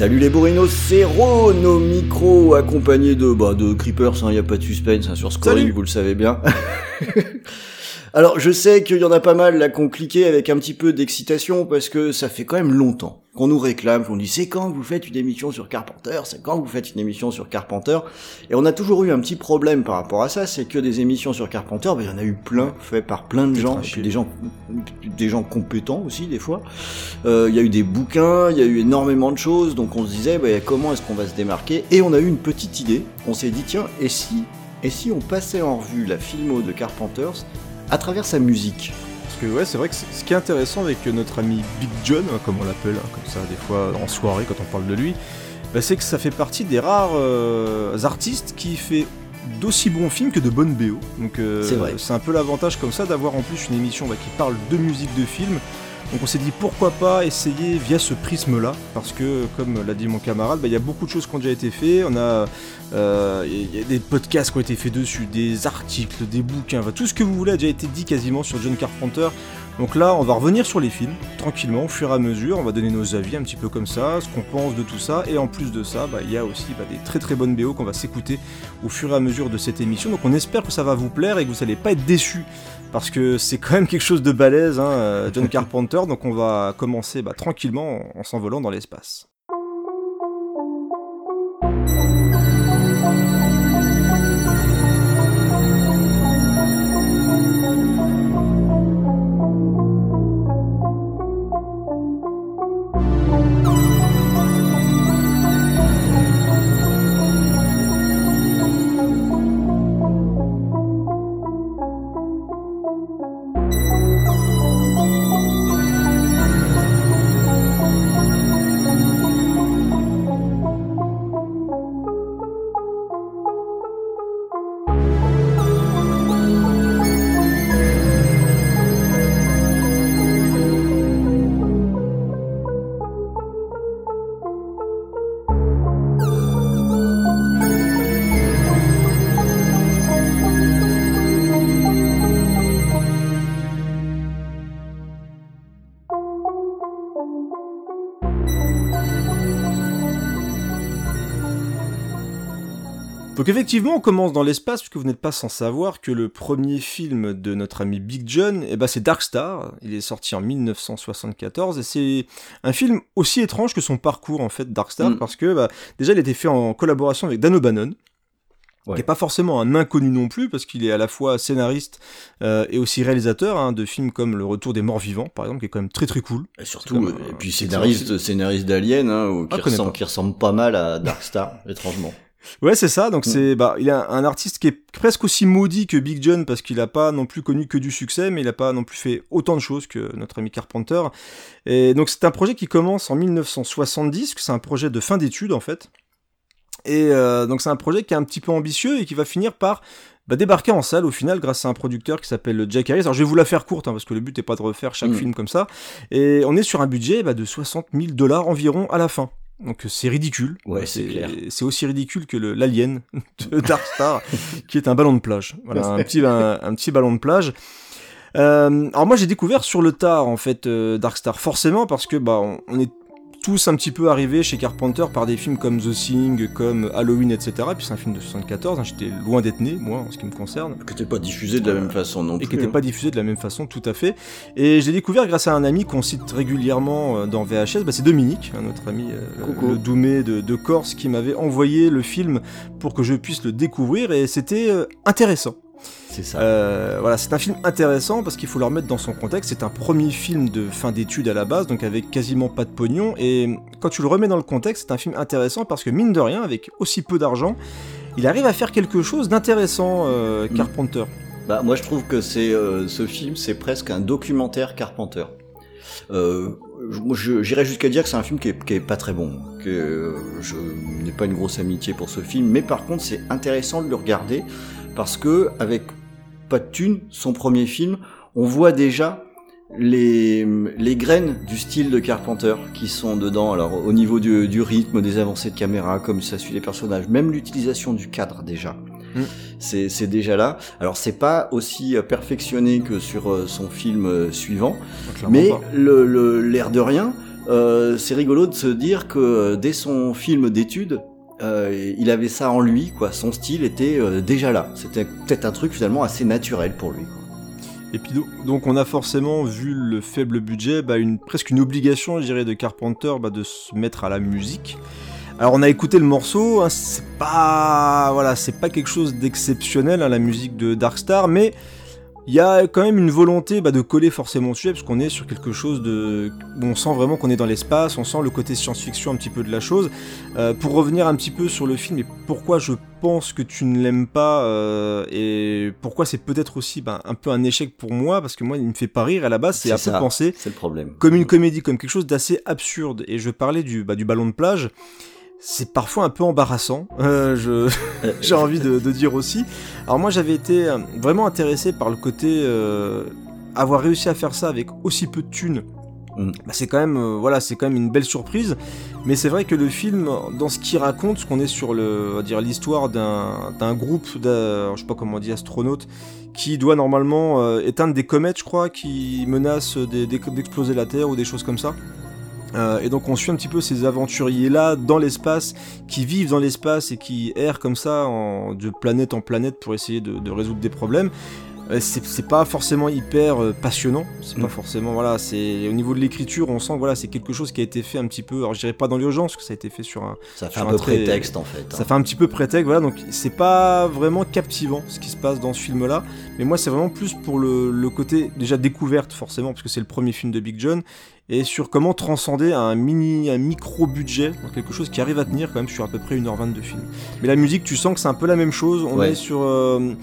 Salut les bourrinos, c'est Ron au micro, accompagné de, bah, de Creepers, il hein, n'y a pas de suspense hein, sur Scoring, vous le savez bien. Alors je sais qu'il y en a pas mal là qu'on cliquait avec un petit peu d'excitation parce que ça fait quand même longtemps qu'on nous réclame, qu'on dit c'est quand vous faites une émission sur Carpenter, c'est quand vous faites une émission sur Carpenter, et on a toujours eu un petit problème par rapport à ça, c'est que des émissions sur Carpenter, ben, il y en a eu plein, fait par plein de gens, et puis des gens, des gens compétents aussi des fois. Euh, Il y a eu des bouquins, il y a eu énormément de choses, donc on se disait bah, comment est-ce qu'on va se démarquer, et on a eu une petite idée, on s'est dit tiens, et si, et si on passait en revue la filmo de Carpenters à travers sa musique Parce que ouais, c'est vrai que ce qui est intéressant avec notre ami Big John, hein, comme on l'appelle, hein, comme ça des fois en soirée quand on parle de lui, bah, c'est que ça fait partie des rares euh, artistes qui fait d'aussi bons films que de bonnes BO. Donc euh, C'est vrai. c'est un peu l'avantage comme ça d'avoir en plus une émission bah, qui parle de musique de film. Donc on s'est dit pourquoi pas essayer via ce prisme-là, parce que comme l'a dit mon camarade, bah, il y a beaucoup de choses qui ont déjà été faites. On a, euh, y a des podcasts qui ont été faits dessus, des articles, des bouquins, tout ce que vous voulez a déjà été dit quasiment sur John Carpenter. Donc là, on va revenir sur les films, tranquillement, au fur et à mesure. On va donner nos avis un petit peu comme ça, ce qu'on pense de tout ça. Et en plus de ça, bah, il y a aussi bah, des très très bonnes BO qu'on va s'écouter au fur et à mesure de cette émission. Donc on espère que ça va vous plaire et que vous n'allez pas être déçus. Parce que c'est quand même quelque chose de balèze, hein, euh, John Carpenter. Donc on va commencer bah, tranquillement en, en s'envolant dans l'espace. Effectivement, on commence dans l'espace, puisque vous n'êtes pas sans savoir que le premier film de notre ami Big John, eh ben, c'est Dark Star. Il est sorti en 1974, et c'est un film aussi étrange que son parcours, en fait, Dark Star, Mm. parce que bah, déjà, il a été fait en collaboration avec Dan O'Bannon, Ouais. qui n'est pas forcément un inconnu non plus, parce qu'il est à la fois scénariste euh, et aussi réalisateur hein, de films comme Le Retour des Morts Vivants, par exemple, qui est quand même très très cool. Et surtout, euh, et puis scénariste, scénariste d'Alien, hein, Ah, qui, ressemble, qui ressemble pas mal à Darkstar, étrangement. Ouais, c'est ça. Donc Mm. c'est, bah, il est un, un artiste qui est presque aussi maudit que Big John parce qu'il a pas non plus connu que du succès, mais il a pas non plus fait autant de choses que notre ami Carpenter. Et donc c'est un projet qui commence en 1970, que c'est un projet de fin d'études en fait. Et euh, donc c'est un projet qui est un petit peu ambitieux et qui va finir par bah, débarquer en salle au final grâce à un producteur qui s'appelle Jack Harris. Alors je vais vous la faire courte hein, parce que le but n'est pas de refaire chaque Mm. film comme ça. Et on est sur un budget bah, de 60 000 dollars environ à la fin. Donc c'est ridicule. Ouais, c'est clair. C'est aussi ridicule que l'Alien de Dark Star, qui est un ballon de plage. Voilà, un petit, un, un petit ballon de plage. Euh, alors moi j'ai découvert sur le tard en fait euh, Dark Star forcément parce que bah on, on est tous un petit peu arrivés chez Carpenter par des films comme The Thing, comme Halloween, etc. Puis c'est un film de 74, hein, j'étais loin d'être né, moi, en ce qui me concerne Que t'es pas diffusé de la même façon non et plus. qui n'était hein. pas diffusé de la même façon, tout à fait. Et je l'ai découvert grâce à un ami qu'on cite régulièrement euh, dans VHS, bah, c'est Dominique, hein, notre ami euh, le Doumé de, de Corse, qui m'avait envoyé le film pour que je puisse le découvrir, et c'était euh, intéressant. C'est ça. Euh, voilà, c'est un film intéressant parce qu'il faut le remettre dans son contexte. C'est un premier film de fin d'études à la base, donc avec quasiment pas de pognon. Et quand tu le remets dans le contexte, c'est un film intéressant parce que mine de rien, avec aussi peu d'argent, il arrive à faire quelque chose d'intéressant, euh, Mm. Carpenter. Bah, moi, je trouve que c'est euh, ce film, c'est presque un documentaire Carpenter. Euh, j'irais jusqu'à dire que c'est un film qui est, qui est, pas très bon, que je n'ai pas une grosse amitié pour ce film, mais par contre c'est intéressant de le regarder parce que avec pas de thune, son premier film, on voit déjà les, les graines du style de Carpenter qui sont dedans. Alors au niveau du, du rythme, des avancées de caméra, comme ça suit les personnages, même l'utilisation du cadre déjà. Mm. C'est déjà là. Alors c'est pas aussi euh, perfectionné que sur euh, son film euh, suivant, mais l'air le, de rien, euh, c'est rigolo de se dire que dès son film d'études, euh, il avait ça en lui, quoi. Son style était déjà là. C'était peut-être un truc finalement assez naturel pour lui. Et puis donc on a forcément vu le faible budget, bah, une, presque une obligation, je dirais, de Carpenter bah, de se mettre à la musique. Alors on a écouté le morceau, hein, c'est pas voilà, c'est pas quelque chose d'exceptionnel hein, la musique de Darkstar, mais il y a quand même une volonté bah, de coller forcément au sujet, parce qu'on est sur quelque chose de... on sent vraiment qu'on est dans l'espace, on sent le côté science-fiction un petit peu de la chose. Euh, pour revenir un petit peu sur le film et pourquoi je pense que tu ne l'aimes pas, euh, et pourquoi c'est peut-être aussi bah, un peu un échec pour moi, parce que moi il me fait pas rire à la base, c'est un peu le problème. comme une comédie, comme quelque chose d'assez absurde. Et je parlais du, bah, du ballon de plage c'est parfois un peu embarrassant, euh, je, j'ai envie de, dire aussi. Alors moi j'avais été euh, vraiment intéressé par le côté euh, avoir réussi à faire ça avec aussi peu de thunes. Mm. Bah, c'est quand même voilà c'est quand même une belle surprise mais c'est vrai que le film dans ce qu'il raconte ce qu'on est sur le va dire l'histoire d'un, d'un groupe de, je sais pas comment on dit astronautes qui doit normalement éteindre des comètes je crois qui menacent d'exploser la Terre ou des choses comme ça euh, et donc on suit un petit peu ces aventuriers-là dans l'espace, qui vivent dans l'espace et qui errent comme ça de planète en planète pour essayer de résoudre des problèmes. Euh, c'est pas forcément hyper euh, passionnant, c'est pas mm. forcément voilà, c'est au niveau de l'écriture, on sent que voilà, c'est quelque chose qui a été fait un petit peu, alors je dirais pas dans l'urgence, que ça a été fait sur un ça fait un, peu prétexte en fait. Ça hein. fait un petit peu prétexte, voilà, donc c'est pas vraiment captivant ce qui se passe dans ce film là, mais moi c'est vraiment plus pour le, le, côté déjà découverte forcément parce que c'est le premier film de Big John et sur comment transcender un mini un micro budget, quelque chose qui arrive à tenir quand même sur à peu près 1h20 de film. Mais la musique, tu sens que c'est un peu la même chose, on est sur euh,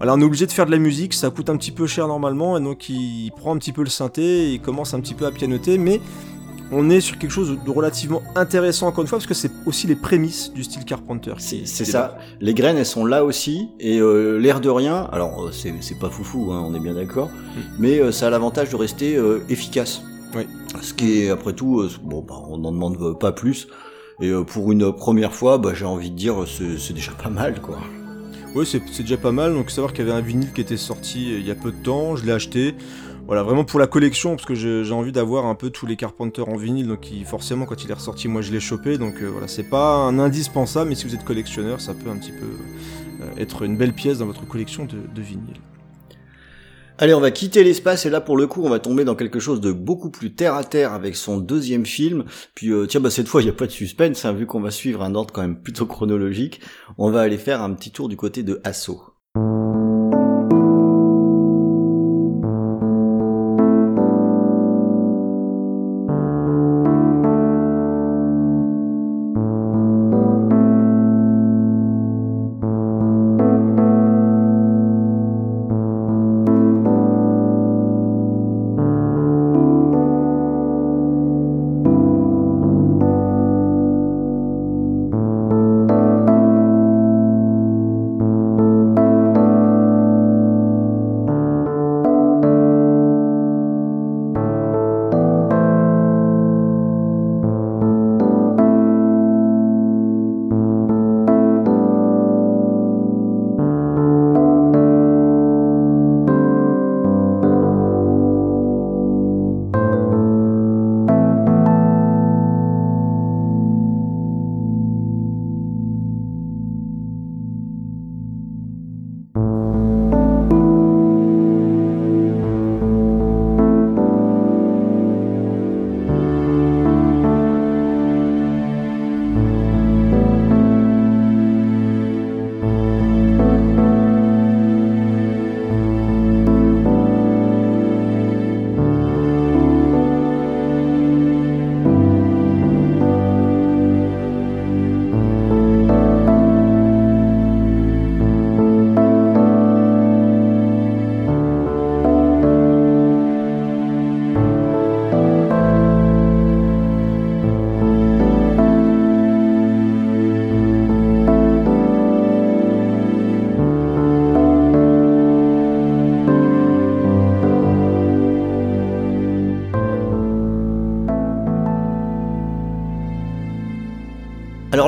alors on est obligé de faire de la musique, ça coûte un petit peu cher normalement, et donc il prend un petit peu le synthé, il commence un petit peu à pianoter, mais on est sur quelque chose de relativement intéressant encore une fois, parce que c'est aussi les prémices du style Carpenter. C'est ça, les graines elles sont là aussi, et euh, l'air de rien, alors euh, c'est pas foufou, hein, on est bien d'accord, mm. mais euh, ça a l'avantage de rester efficace. Oui. Ce qui est après tout, bon bah, on n'en demande pas plus, et pour une première fois, bah, j'ai envie de dire c'est déjà pas mal quoi. Oui, c'est déjà pas mal. Donc, savoir qu'il y avait un vinyle qui était sorti euh, il y a peu de temps, je l'ai acheté. Voilà, vraiment pour la collection, parce que j'ai envie d'avoir un peu tous les Carpenters en vinyle. Donc, forcément, quand il est ressorti, moi je l'ai chopé. Donc, euh, voilà, c'est pas un indispensable, mais si vous êtes collectionneur, ça peut un petit peu euh, être une belle pièce dans votre collection de, de vinyles. Allez, on va quitter l'espace et là pour le coup, on va tomber dans quelque chose de beaucoup plus terre à terre avec son deuxième film. Puis euh, tiens, bah cette fois il n'y a pas de suspense, hein, vu qu'on va suivre un ordre quand même plutôt chronologique. On va aller faire un petit tour du côté de Asso.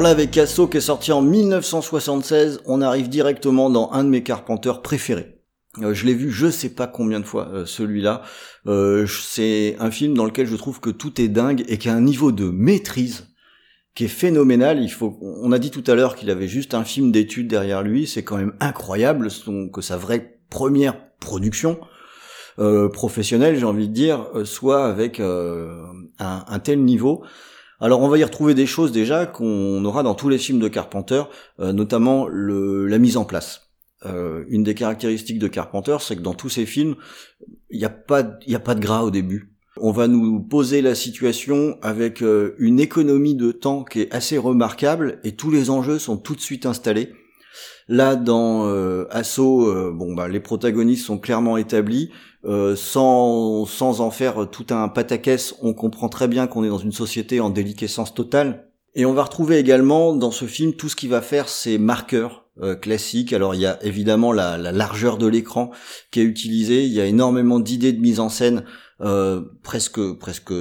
Avec Casso qui est sorti en 1976, on arrive directement dans un de mes Carpenters préférés. Euh, je l'ai vu je sais pas combien de fois euh, celui-là. Euh, c'est un film dans lequel je trouve que tout est dingue et qui a un niveau de maîtrise qui est phénoménal. Il faut, on a dit tout à l'heure qu'il avait juste un film d'études derrière lui. C'est quand même incroyable que sa vraie première production professionnelle, j'ai envie de dire, soit avec un tel niveau. Alors on va y retrouver des choses déjà qu'on aura dans tous les films de Carpenter, euh, notamment la mise en place. Euh, une des caractéristiques de Carpenter, c'est que dans tous ses films, il n'y a pas, a pas de gras au début. On va nous poser la situation avec euh, une économie de temps qui est assez remarquable et tous les enjeux sont tout de suite installés. Là, dans Assaut, bon bah les protagonistes sont clairement établis. Euh, sans, sans en faire tout un pataquès, on comprend très bien qu'on est dans une société en déliquescence totale. Et on va retrouver également dans ce film tout ce qui va faire ces marqueurs euh, classiques. Alors il y a évidemment la, la largeur de l'écran qui est utilisée, il y a énormément d'idées de mise en scène euh, presque presque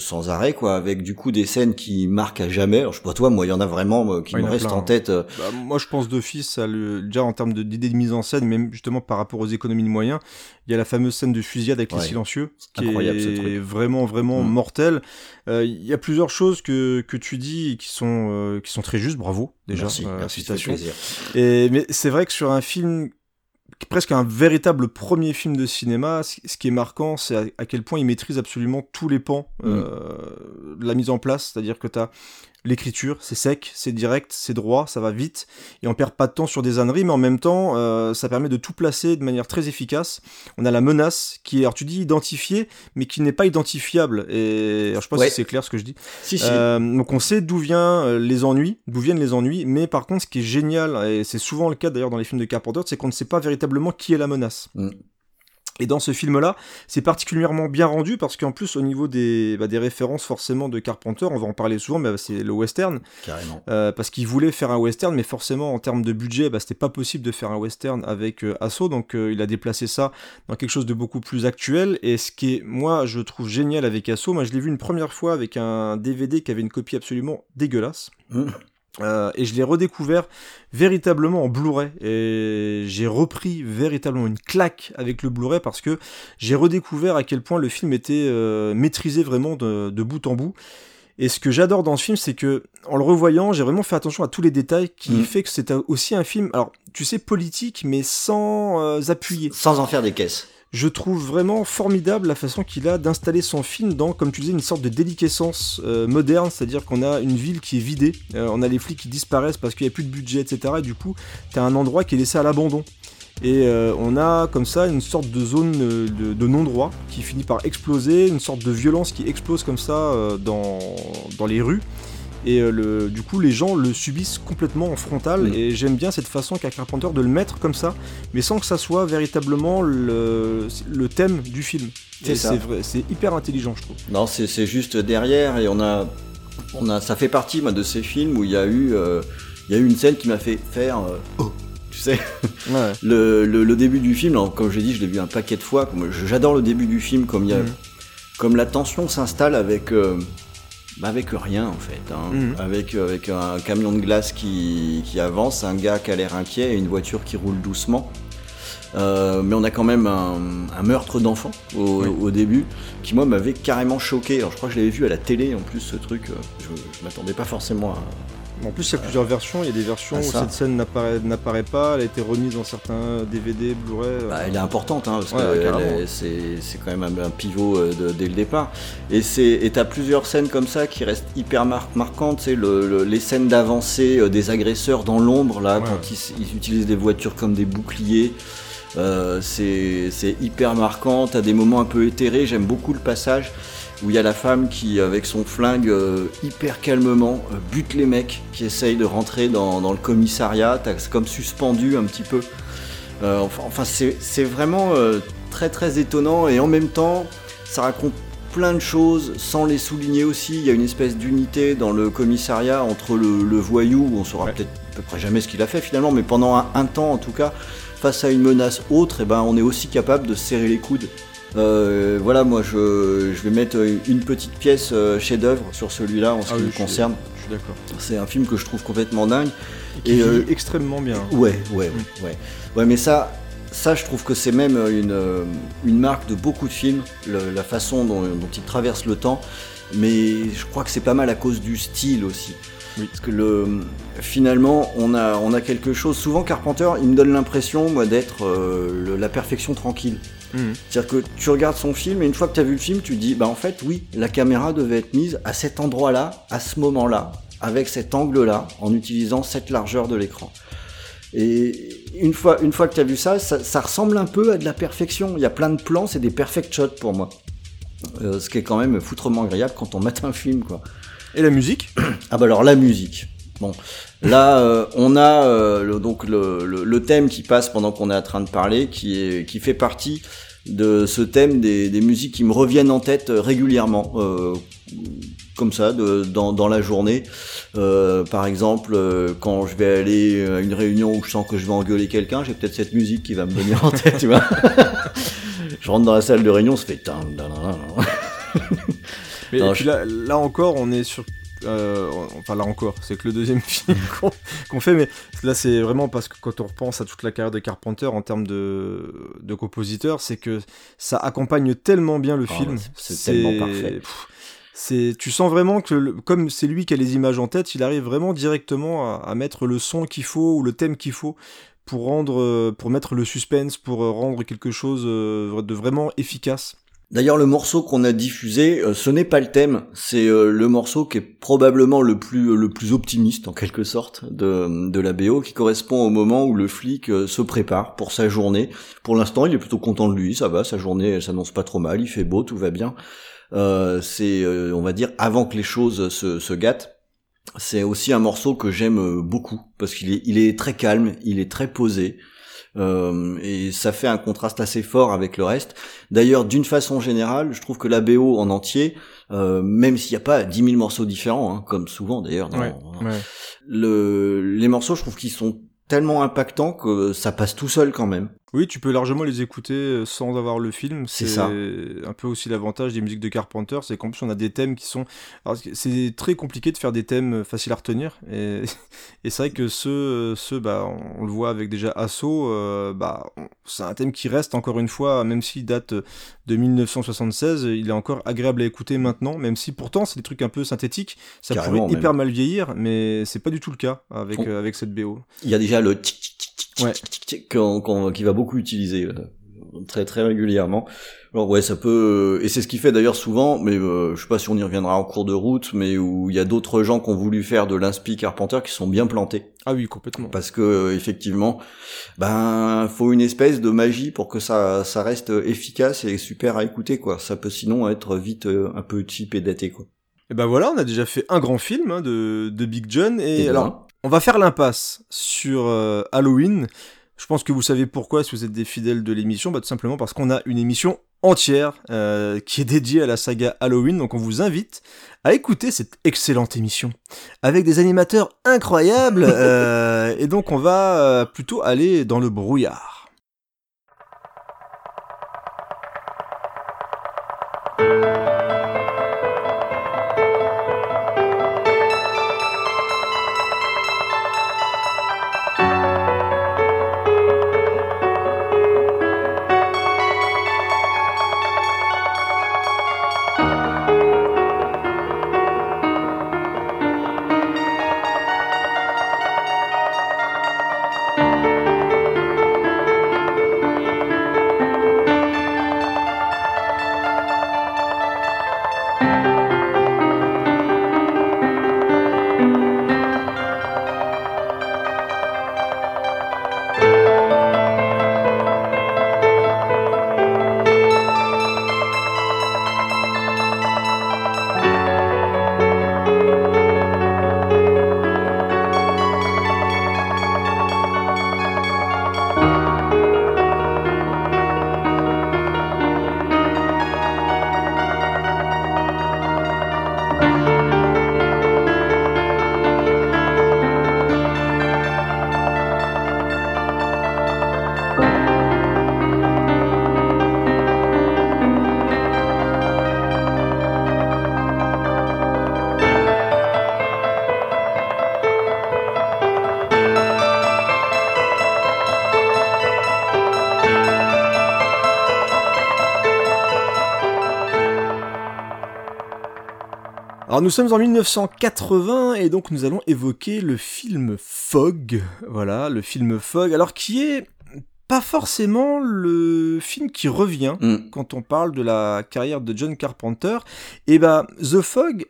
sans arrêt quoi avec du coup des scènes qui marquent à jamais. Alors je sais pas toi moi il y en a vraiment qui me restent en hein. tête euh. bah, moi je pense d'office déjà en termes d'idées de, mise en scène même justement par rapport aux économies de moyens il y a la fameuse scène de fusillade avec les silencieux qui est vraiment vraiment mm. mortel. Euh, il y a plusieurs choses que que tu dis qui sont qui sont très justes. Bravo déjà merci, merci et mais c'est vrai que sur un film presque un véritable premier film de cinéma. Ce qui est marquant, c'est à, quel point il maîtrise absolument tous les pans mm. euh, de la mise en place. C'est-à-dire que tu as l'écriture, c'est sec, c'est direct, c'est droit, ça va vite, et on perd pas de temps sur des âneries, mais en même temps, euh, ça permet de tout placer de manière très efficace. On a la menace qui est, alors tu dis identifiée, mais qui n'est pas identifiable. Et alors, je sais pas si c'est clair ce que je dis. Si, si. Euh, donc on sait d'où viennent euh, les ennuis, d'où viennent les ennuis, mais par contre, ce qui est génial, et c'est souvent le cas d'ailleurs dans les films de Carpenter, c'est qu'on ne sait pas véritablement qui est la menace. Mm. Et dans ce film-là, c'est particulièrement bien rendu parce qu'en plus, au niveau des, bah, des références forcément de Carpenter, on va en parler souvent, mais c'est le western. Carrément. Euh, parce qu'il voulait faire un western, mais forcément, en termes de budget, bah, c'était pas possible de faire un western avec euh, Asso, donc euh, il a déplacé ça dans quelque chose de beaucoup plus actuel. Et ce qui est, moi, je trouve génial avec Asso, moi je l'ai vu une première fois avec un DVD qui avait une copie absolument dégueulasse. Mmh. Euh, et je l'ai redécouvert véritablement en Blu-ray et j'ai repris véritablement une claque avec le Blu-ray parce que j'ai redécouvert à quel point le film était euh, maîtrisé vraiment de, bout en bout. Et ce que j'adore dans ce film, c'est que en le revoyant, j'ai vraiment fait attention à tous les détails qui mm. fait que c'est aussi un film, alors tu sais politique, mais sans euh, appuyer, sans en faire des caisses je trouve vraiment formidable la façon qu'il a d'installer son film dans, comme tu disais, une sorte de déliquescence euh, moderne, c'est-à-dire qu'on a une ville qui est vidée, euh, on a les flics qui disparaissent parce qu'il n'y a plus de budget, etc. Et du coup, tu as un endroit qui est laissé à l'abandon. Et euh, on a comme ça une sorte de zone de, non-droit qui finit par exploser, une sorte de violence qui explose comme ça dans les rues et euh, le, du coup les gens le subissent complètement en frontal. Mm. et j'aime bien cette façon qu'a Carpenter de le mettre comme ça mais sans que ça soit véritablement le, le thème du film. C'est hyper intelligent je trouve. Non c'est juste derrière et on a on a ça fait partie moi, de ces films où il y a eu euh, il y a eu une scène qui m'a fait faire euh, oh tu sais. Le, le, début du film comme j'ai dit je l'ai vu un paquet de fois j'adore le début du film comme il y a mm. comme la tension s'installe avec bah avec rien en fait, hein. Mhm. avec, avec un camion de glace qui, qui, avance, un gars qui a l'air inquiet et une voiture qui roule doucement. Euh, mais on a quand même un, un meurtre d'enfant au, au, début qui moi m'avait carrément choqué. Alors je crois que je l'avais vu à la télé en plus ce truc. Euh, je, je m'attendais pas forcément à, en plus, il y a plusieurs versions. Il y a des versions ah, où cette scène n'apparaît pas. Elle a été remise dans certains DVD, Blu-ray. Euh. Bah, elle est importante, hein, parce que c'est quand même un, pivot euh, dès le départ. Et tu as plusieurs scènes comme ça qui restent hyper marquantes. C'est le, les scènes d'avancée euh, des agresseurs dans l'ombre, là, quand ils, utilisent des voitures comme des boucliers. c'est hyper marquant. Tu as des moments un peu éthérés. J'aime beaucoup le passage où il y a la femme qui, avec son flingue euh, hyper calmement, euh, bute les mecs qui essayent de rentrer dans, le commissariat, c'est comme suspendu un petit peu. Euh, enfin, c'est vraiment très très étonnant et en même temps, ça raconte plein de choses sans les souligner aussi. Il y a une espèce d'unité dans le commissariat entre le, voyou, on saura peut-être à peu près jamais ce qu'il a fait finalement, mais pendant un, temps en tout cas, face à une menace autre, et eh ben, on est aussi capable de serrer les coudes Euh, voilà, moi je, je vais mettre une petite pièce euh, chef-d'œuvre sur celui-là en ce Ah qui oui, me concerne. Je suis d'accord. C'est un film que je trouve complètement dingue. Et, euh, extrêmement bien. Ouais, ouais, ouais, ouais. Ouais, mais ça, ça, je trouve que c'est même une, une marque de beaucoup de films, le- la façon dont, dont ils traversent le temps. Mais je crois que c'est pas mal à cause du style aussi. Oui. Parce que le, finalement, on a, on a quelque chose. Souvent, Carpenter, il me donne l'impression, moi, d'être euh, la perfection tranquille. Mhm. C'est-à-dire que tu regardes son film et une fois que tu as vu le film, tu te dis, bah en fait, oui, la caméra devait être mise à cet endroit-là, à ce moment-là, avec cet angle-là, en utilisant cette largeur de l'écran. Et une fois, une fois que tu as vu ça, ça, ça ressemble un peu à de la perfection. Il y a plein de plans, c'est des perfect shots pour moi. Euh, ce qui est quand même foutrement agréable quand on mate un film, quoi. Et la musique? Ah bah alors la musique. Bon, là euh, on a euh, le, donc le, thème qui passe pendant qu'on est en train de parler, qui fait partie de ce thème des, musiques qui me reviennent en tête euh, régulièrement, comme ça, dans, la journée. Par exemple, quand je vais aller à une réunion où je sens que je vais engueuler quelqu'un, j'ai peut-être cette musique qui va me venir en tête, tu vois. je rentre dans la salle de réunion, ça fait... Mais là, là encore, on est sur. Euh, enfin, là encore, c'est que le deuxième film qu'on fait, mais là, c'est vraiment parce que quand on repense à toute la carrière de Carpenter en termes de, de compositeur, c'est que ça accompagne tellement bien le Ah, film. c'est- c'est tellement parfait. pff, tu sens vraiment que, le- comme c'est lui qui a les images en tête, il arrive vraiment directement à, à mettre le son qu'il faut ou le thème qu'il faut pour rendre, euh, pour mettre le suspense, pour euh, rendre quelque chose euh, de vraiment efficace. D'ailleurs, le morceau qu'on a diffusé, euh, ce n'est pas le thème, c'est euh, le morceau qui est probablement le plus optimiste en quelque sorte de, la BO, qui correspond au moment où le flic euh, se prépare pour sa journée. Pour l'instant, il est plutôt content de lui, ça va, sa journée s'annonce pas trop mal, il fait beau, tout va bien. C'est, on va dire, avant que les choses se, gâtent. C'est aussi un morceau que j'aime beaucoup parce qu'il est, il est très calme, il est très posé. Euh, et ça fait un contraste assez fort avec le reste. D'ailleurs, d'une façon générale, je trouve que la BO en entier, euh, même s'il n'y a pas 10 000 morceaux différents, hein, comme souvent d'ailleurs, Ouais. le, les morceaux, je trouve qu'ils sont tellement impactants que ça passe tout seul quand même. Oui, tu peux largement les écouter euh, sans avoir le film. C'est ça. un peu aussi l'avantage des musiques de Carpenter, c'est qu'en plus on a des thèmes qui sont. alors, c'est très compliqué de faire des thèmes faciles à retenir. Et, et c'est vrai que ceux, ceux bah, on, on le voit avec déjà Asso, euh, bah, c'est un thème qui reste encore une fois, même s'il date de 1976, il est encore agréable à écouter maintenant, même si pourtant c'est des trucs un peu synthétiques. Ça Carrément, pourrait même. hyper mal vieillir, mais c'est pas du tout le cas avec, euh, avec cette BO. Il y a déjà le tic tic Ouais. qu'on- qu'on- qui va beaucoup utiliser euh, très très régulièrement. Alors ouais, ça peut euh, et c'est ce qui fait d'ailleurs souvent, mais euh, je sais pas si on y reviendra en cours de route, mais où il y a d'autres gens qui ont voulu faire de l'inspi Carpenter qui sont bien plantés Ah oui, complètement. parce que euh, effectivement, ben faut une espèce de magie pour que ça ça reste efficace et super à écouter quoi. Ça peut sinon être vite euh, un peu cheap et daté quoi. Et ben voilà, on a déjà fait un grand film hein, de, de Big John. Et, Et alors, ben, on va faire l'impasse sur euh, Halloween. Je pense que vous savez pourquoi, si vous êtes des fidèles de l'émission, bah, tout simplement parce qu'on a une émission entière euh, qui est dédiée à la saga Halloween. Donc on vous invite à écouter cette excellente émission avec des animateurs incroyables. euh, et donc on va plutôt aller dans le brouillard. Alors nous sommes en 1980 et donc nous allons évoquer le film Fog. Voilà, le film Fog. Alors qui est pas forcément le film qui revient Mm. quand on parle de la carrière de John Carpenter. Et bah The Fog,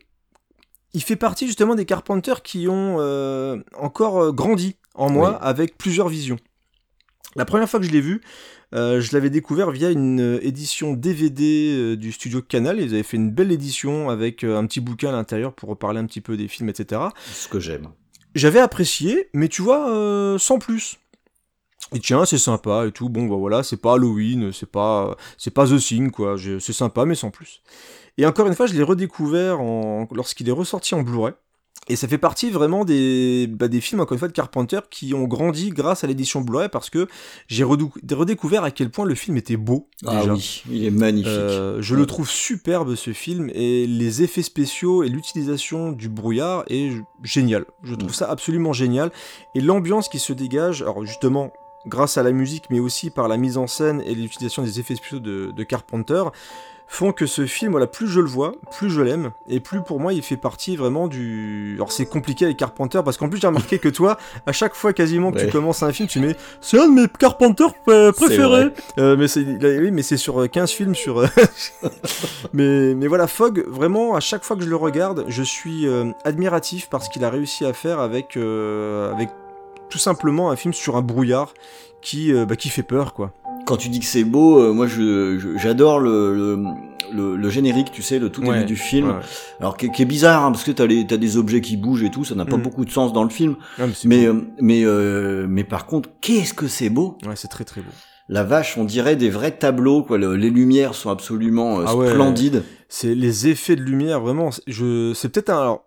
il fait partie justement des Carpenters qui ont euh, encore euh, grandi en moi Oui. avec plusieurs visions. La première fois que je l'ai vu, euh, je l'avais découvert via une euh, édition DVD euh, du studio Canal. Ils avaient fait une belle édition avec un petit bouquin à l'intérieur pour reparler un petit peu des films, etc. Ce que j'aime. J'avais apprécié, mais tu vois, euh, sans plus. Et tiens, c'est sympa et tout. Bon, bah voilà, c'est pas Halloween, c'est pas, c'est pas The Thing, quoi. C'est sympa, mais sans plus. Et encore une fois, je l'ai redécouvert en... lorsqu'il est ressorti en Blu-ray. Et ça fait partie vraiment des, bah, des films, encore une fois, de Carpenter qui ont grandi grâce à l'édition Blu-ray parce que j'ai redécouvert à quel point le film était beau. Ah déjà. oui, il est magnifique. Euh, je le trouve superbe ce film et les effets spéciaux et l'utilisation du brouillard est génial. Je trouve Mm. ça absolument génial et l'ambiance qui se dégage, alors justement grâce à la musique mais aussi par la mise en scène et l'utilisation des effets spéciaux de, de Carpenter font que ce film, voilà, plus je le vois, plus je l'aime, et plus pour moi il fait partie vraiment du... Alors c'est compliqué avec Carpenter, parce qu'en plus j'ai remarqué que toi, à chaque fois quasiment que Ouais. tu commences un film, tu mets « C'est un de mes Carpenter euh, préférés euh, mais c'est oui, mais c'est sur euh, 15 films sur euh, mais mais voilà Fogg vraiment à chaque fois que je le regarde, je suis euh, admiratif parce qu'il a réussi à faire avec euh, avec tout simplement un film sur un brouillard qui euh, bah, qui fait peur quoi. Quand tu dis que c'est beau, euh, moi je je- j'adore le, le, le, le générique, tu sais, le tout début Ouais, du film. Ouais. Alors qui, qui est bizarre, hein, parce que t'as les t'as des objets qui bougent et tout, ça n'a pas Mm. beaucoup de sens dans le film. Ouais, mais euh, mais euh, mais par contre, qu'est-ce que c'est beau Ouais, c'est très très beau. La vache, on dirait des vrais tableaux, quoi. Le- les lumières sont absolument euh, Ah splendides. C'est les effets de lumière vraiment je c'est peut-être un alors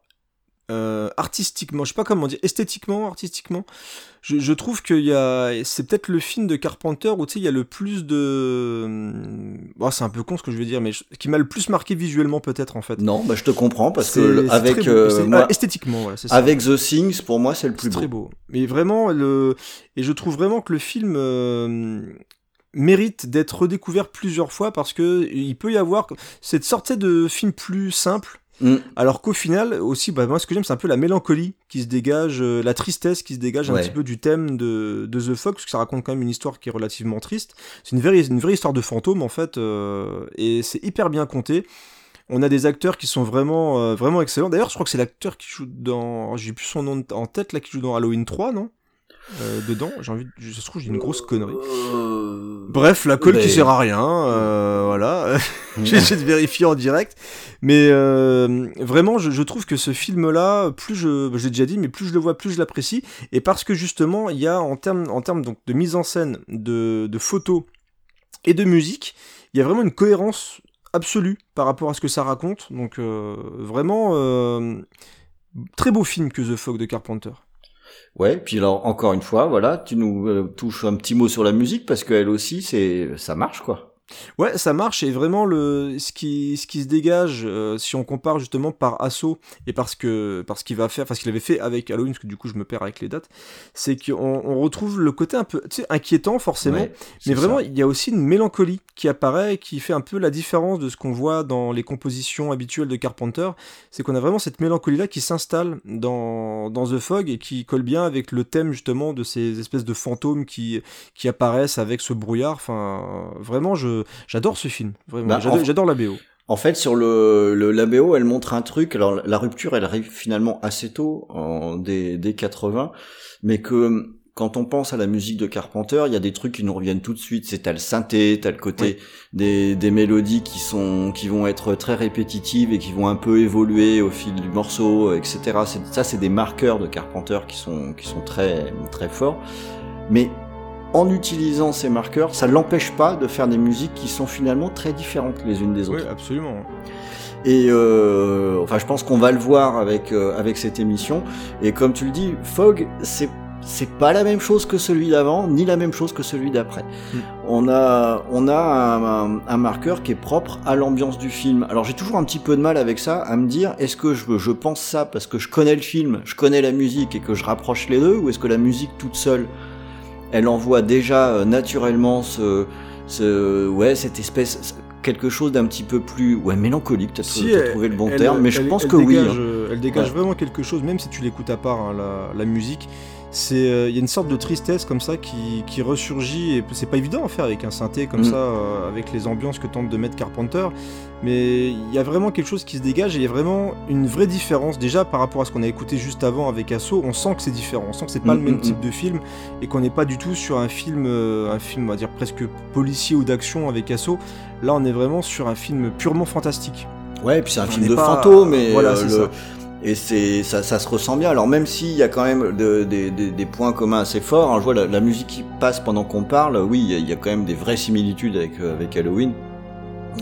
euh, artistiquement, je sais pas comment dire, esthétiquement, artistiquement, je, je trouve qu'il y a, c'est peut-être le film de Carpenter où tu sais il y a le plus de, bon c'est un peu con ce que je veux dire, mais je- qui m'a le plus marqué visuellement peut-être en fait. Non, bah je te comprends parce que avec beau. euh, moi, ah, esthétiquement voilà, c'est ça. avec The Things, pour moi c'est le plus C'est beau. très beau. Mais vraiment, le... et je trouve vraiment que le film euh, mérite d'être redécouvert plusieurs fois parce que il peut y avoir cette sorte de film plus simple. Mm. Alors qu'au final, aussi, bah, moi ce que j'aime, c'est un peu la mélancolie qui se dégage, euh, la tristesse qui se dégage un petit peu du thème de, de The Fox, parce que ça raconte quand même une histoire qui est relativement triste. C'est une vraie, une vraie histoire de fantôme en fait, euh, et c'est hyper bien compté. On a des acteurs qui sont vraiment, euh, vraiment excellents. D'ailleurs, je crois que c'est l'acteur qui joue dans. J'ai plus son nom en tête là, qui joue dans Halloween 3, non? Euh, Dedans, j'ai envie. De... Je trouve j'ai une grosse connerie. Euh, Bref, la colle Mais- qui sert à rien, euh, voilà. Mm. J'ai essayé de vérifier en direct. Mais euh, vraiment, je, je trouve que ce film-là, plus je, l'ai déjà dit, mais plus je le vois, plus je l'apprécie. Et parce que justement, il y a en termes, en termes donc, de mise en scène, de, de photos et de musique, il y a vraiment une cohérence absolue par rapport à ce que ça raconte. Donc euh, vraiment, euh, très beau film que The Fog de Carpenter. Ouais, puis alors encore une fois, voilà, tu nous euh, touches un petit mot sur la musique parce qu'elle aussi, c'est ça marche quoi. Ouais, ça marche et vraiment le ce qui ce qui se dégage euh, si on compare justement par assaut et parce que parce qu'il va faire parce qu'il avait fait avec Halloween parce que du coup je me perds avec les dates, c'est qu'on on retrouve le côté un peu tu sais inquiétant forcément, Ouais, mais vraiment ça. il y a aussi une mélancolie qui apparaît et qui fait un peu la différence de ce qu'on voit dans les compositions habituelles de Carpenter, c'est qu'on a vraiment cette mélancolie là qui s'installe dans dans The Fog et qui colle bien avec le thème justement de ces espèces de fantômes qui qui apparaissent avec ce brouillard, enfin vraiment je j'adore ce film, vraiment. Bah, j'adore, en- la BO. En fait, sur le, le la BO, elle montre un truc. Alors, la rupture, elle arrive finalement assez tôt, en des, des 80, mais que quand on pense à la musique de Carpenter, il y a des trucs qui nous reviennent tout de suite. C'est t'as le synthé, t'as le côté des, des mélodies qui sont qui vont être très répétitives et qui vont un peu évoluer au fil du morceau, etc. Ça, c'est des marqueurs de Carpenter qui sont qui sont très très forts. Mais en utilisant ces marqueurs, ça l'empêche pas de faire des musiques qui sont finalement très différentes les unes des autres. Oui, absolument. Et euh, enfin, je pense qu'on va le voir avec euh, avec cette émission. Et comme tu le dis, Fog, c'est c'est pas la même chose que celui d'avant, ni la même chose que celui d'après. Mm. On a on a un, un- un marqueur qui est propre à l'ambiance du film. Alors j'ai toujours un petit peu de mal avec ça, à me dire est-ce que je je pense ça parce que je connais le film, je connais la musique et que je rapproche les deux, ou est-ce que la musique toute seule, elle envoie déjà euh, naturellement ce ce ouais cette espèce quelque chose d'un petit peu plus ouais mélancolique peut-être Si, trouvé le bon elle- terme mais je elle- pense que oui hein. euh, Elle dégage Ouais. vraiment quelque chose, même si tu l'écoutes à part, hein, la, la musique. C'est, euh, il y a une sorte de tristesse comme ça qui, qui ressurgit. Et c'est pas évident à faire avec un synthé comme Mm. ça, euh, avec les ambiances que tente de mettre Carpenter. Mais il y a vraiment quelque chose qui se dégage et il y a vraiment une vraie différence déjà par rapport à ce qu'on a écouté juste avant avec Asso. On sent que c'est différent, on sent que c'est pas Mm, le même mm, type de film et qu'on n'est pas du tout sur un film, euh, un film on va dire presque policier ou d'action avec Asso. Là, on est vraiment sur un film purement fantastique. ouais et puis c'est un On film de pas- fantôme et voilà, euh, c'est le- ça. Et c'est ça, ça se ressent bien alors même s'il y a quand même de- des- points communs assez forts hein, je vois la, la musique qui passe pendant qu'on parle oui il y, a- il y a quand même des vraies similitudes avec euh, avec Halloween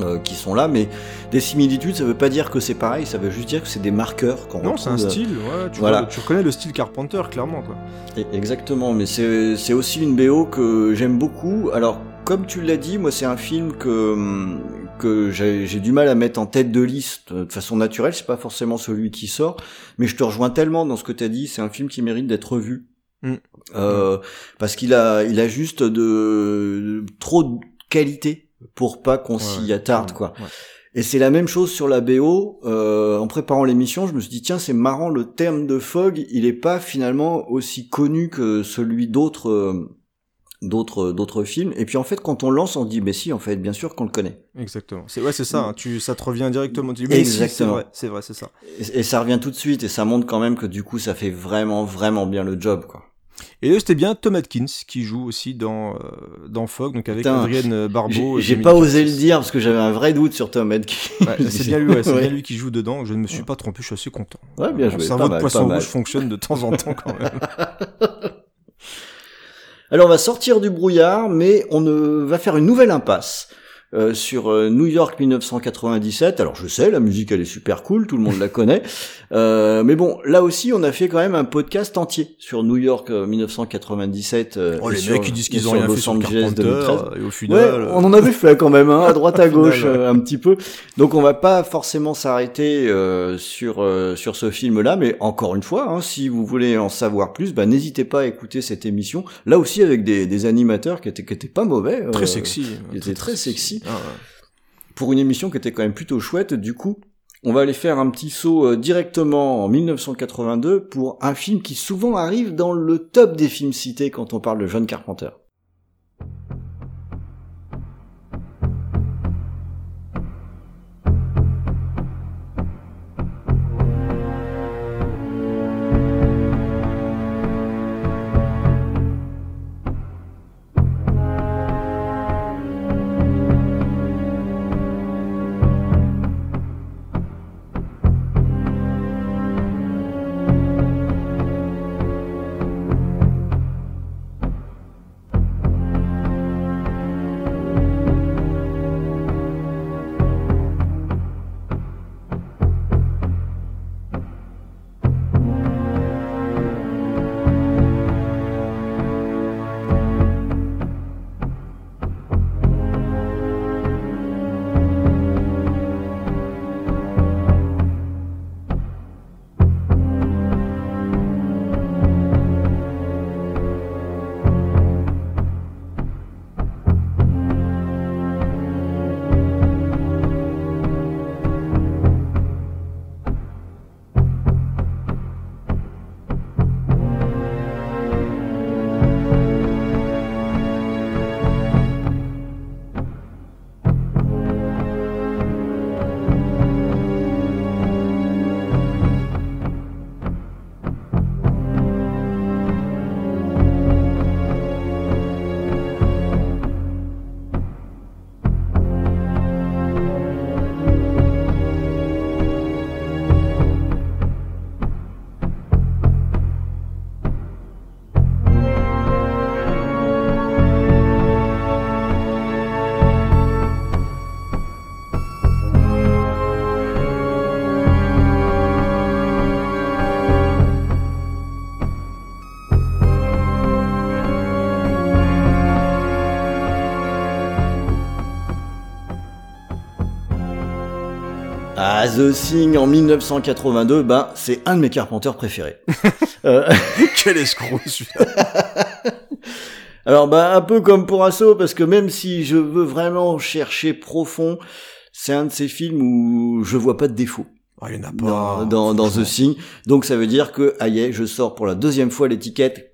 euh, qui sont là mais des similitudes ça veut pas dire que c'est pareil ça veut juste dire que c'est des marqueurs qu'on Non, c'est un euh, style, ouais, tu, voilà. vois, tu reconnais le style Carpenter, clairement. Quoi. Exactement, mais c'est c'est aussi une BO que j'aime beaucoup. Alors, comme tu l'as dit, moi c'est un film que hum, que j'ai du mal à mettre en tête de liste euh, de façon naturelle. C'est pas forcément celui qui sort, mais je te rejoins tellement dans ce que tu as dit. C'est un film qui mérite d'être revu. Mm. Euh, parce qu'il a il a juste de trop de qualité pour pas qu'on s'y Ouais, attarde ouais, quoi. ouais. Et c'est la même chose sur la BO. Euh, en préparant l'émission, je me suis dit tiens c'est marrant le terme de Fog, il est pas finalement aussi connu que celui d'autres euh, d'autres d'autres films. Et puis en fait quand on lance, on se dit mais si en fait bien sûr qu'on le connaît. Exactement. C'est, ouais, c'est ça, hein, tu, ça te revient directement. Tu dis, mais Exactement. c'est vrai, c'est ça. Et, et ça revient tout de suite et ça montre quand même que du coup ça fait vraiment vraiment bien le job quoi. Et là, c'était bien Tom Atkins qui joue aussi dans, euh, dans Fog, donc avec Putain, Adrienne Barbeau. J'ai pas osé le dire parce que j'avais un vrai doute sur Tom Hanks. Ouais, c'est bien lui, ouais, c'est Ouais. bien lui qui joue dedans. Je ne me suis pas trompé, je suis assez content. Ouais, bien joué, cerveau de poisson rouge fonctionne de temps en temps quand même. Alors on va sortir du brouillard, mais on va faire une nouvelle impasse euh, sur euh, New York 1997. Alors je sais, la musique elle est super cool, tout le monde la connaît. Euh, mais bon, là aussi on a fait quand même un podcast entier sur New York euh, 1997. euh, Oh, et les sur- mecs qui disent qu'ils ont rien Los fait sur Angeles Carpenter, 2013. et au Ouais, on en avait fait quand même, hein, à droite à final, gauche, ouais. euh, un petit peu. Donc on va pas forcément s'arrêter euh, sur euh, sur ce film-là, mais encore une fois, hein, si vous voulez en savoir plus, bah, n'hésitez pas à écouter cette émission. Là aussi avec des, des animateurs qui étaient qui étaient pas mauvais, Très euh, sexy. il était très sexy. Ah, pour une émission qui était quand même plutôt chouette. Du coup, on va aller faire un petit saut euh, directement en 1982 pour un film qui souvent arrive dans le top des films cités quand on parle de John Carpenter. Ah, The Thing en 1982, ben c'est un de mes Carpenters préférés. Euh, Quel escroc celui-là. Alors bah un peu comme pour Asso parce que même si je veux vraiment chercher profond, c'est un de ces films où je vois pas de défaut. Oh, il y en a pas. dans, dans The. Thing. Donc ça veut dire que, aïe, je sors pour la deuxième fois l'étiquette.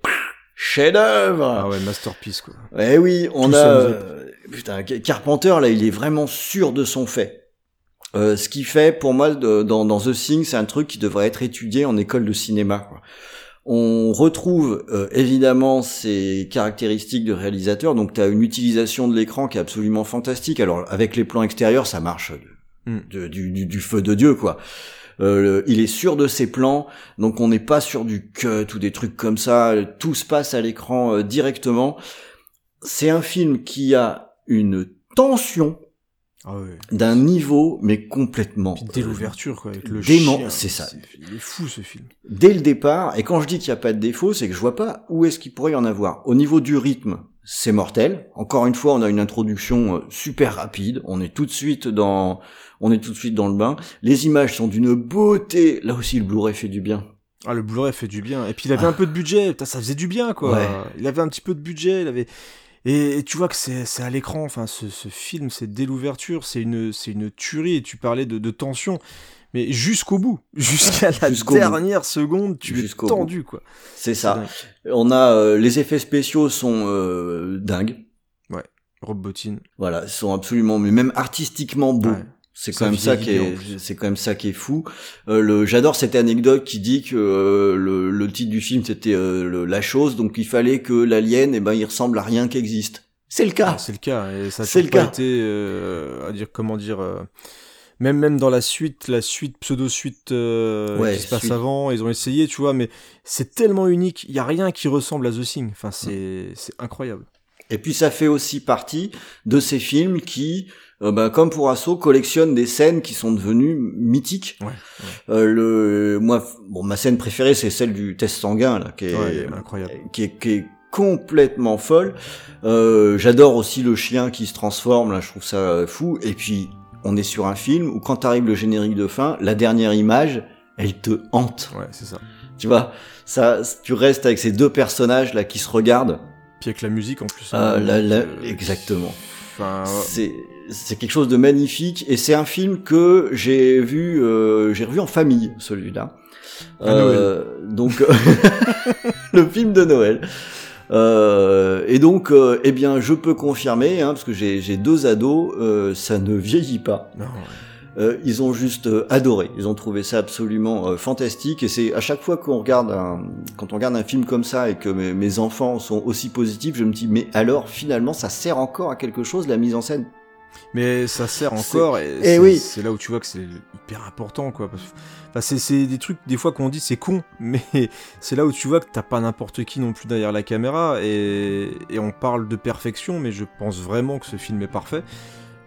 Chef-d'œuvre Ah ouais, masterpiece quoi. Eh oui, on Tout a... euh, putain, Carpenter, là, il est vraiment sûr de son fait. Euh, ce qui fait, pour moi, de- dans, dans The Thing, c'est un truc qui devrait être étudié en école de cinéma. quoi. On retrouve euh, évidemment ces caractéristiques de réalisateur. Donc, tu as une utilisation de l'écran qui est absolument fantastique. Alors, avec les plans extérieurs, ça marche de- Mm. de- du, du, du feu de Dieu, quoi. Euh, il est sûr de ses plans, donc on n'est pas sur du cut ou des trucs comme ça. Tout se passe à l'écran euh, directement. C'est un film qui a une tension Ah ouais. d'un niveau, mais complètement. Puis dès euh, l'ouverture quoi, avec le dément, c'est ça. Il est fou ce film. dès le départ, et quand je dis qu'il n'y a pas de défaut, c'est que je vois pas où est-ce qu'il pourrait y en avoir. Au niveau du rythme, c'est mortel. Encore une fois, on a une introduction euh, super rapide. On est tout de suite dans, on est tout de suite dans le bain. Les images sont d'une beauté. Là aussi, le Blu-ray fait du bien. Ah le Blu-ray fait du bien. Et puis il avait un peu de budget, putain, ça faisait du bien quoi. Ouais. Il avait un petit peu de budget, il avait. Et, et tu vois que c'est c'est à l'écran, enfin ce, ce film, c'est dès l'ouverture, c'est une, c'est une tuerie. Et tu parlais de, de tension, mais jusqu'au bout, jusqu'à la bout. dernière seconde, tu es tendu quoi. C'est ça. dingue. On a euh, les effets spéciaux sont euh, dingues. Rob Bottin. Voilà, ils sont absolument, mais même artistiquement beaux. Ouais. C'est quand même ça qui est, c'est quand même ça qui est fou. Euh, le, j'adore cette anecdote qui dit que euh, le, le titre du film c'était euh, la chose, donc il fallait que l'alien, eh ben, il ressemble à rien qui existe. C'est le cas. Ah, c'est le cas. Et ça a C'est toujours le pas cas. été, euh, à dire comment dire. euh, même même dans la suite, la suite pseudo suite euh, Ouais, qui se passe suite. avant, ils ont essayé, tu vois, mais c'est tellement unique. Il y a rien qui ressemble à The Thing. Enfin, c'est c'est incroyable. Et puis ça fait aussi partie de ces films qui, euh, ben, comme pour Asso, collectionnent des scènes qui sont devenues mythiques. Ouais, Euh, le, moi, bon, ma scène préférée c'est celle du test sanguin là, qui est, Ouais, incroyable. qui est, qui est complètement folle. Euh, J'adore aussi le chien qui se transforme, là, je trouve ça fou. Et puis, on est sur un film où quand arrive le générique de fin, la dernière image, elle te hante. Ouais, c'est ça. Tu vois, ça, tu restes avec ces deux personnages là qui se regardent. Puis avec la musique en plus. Ah, hein, là, euh, exactement. Enfin, ouais. C'est c'est quelque chose de magnifique et c'est un film que j'ai vu euh, j'ai revu en famille celui-là. Euh, donc le film de Noël. Euh, et donc euh, eh bien je peux confirmer hein, parce que j'ai j'ai deux ados euh, ça ne vieillit pas. non, ouais. Euh, ils ont juste euh, adoré. Ils ont trouvé ça absolument euh, fantastique. Et c'est à chaque fois qu'on regarde un, quand on regarde un film comme ça et que mes, mes enfants sont aussi positifs, je me dis mais alors finalement ça sert encore à quelque chose la mise en scène? Mais ça sert encore et Eh c'est oui. c'est là où tu vois que c'est hyper important quoi. Enfin, c'est des trucs des fois qu'on dit c'est con, mais c'est là où tu vois que t'as pas n'importe qui non plus derrière la caméra et, et on parle de perfection, mais je pense vraiment que ce film est parfait.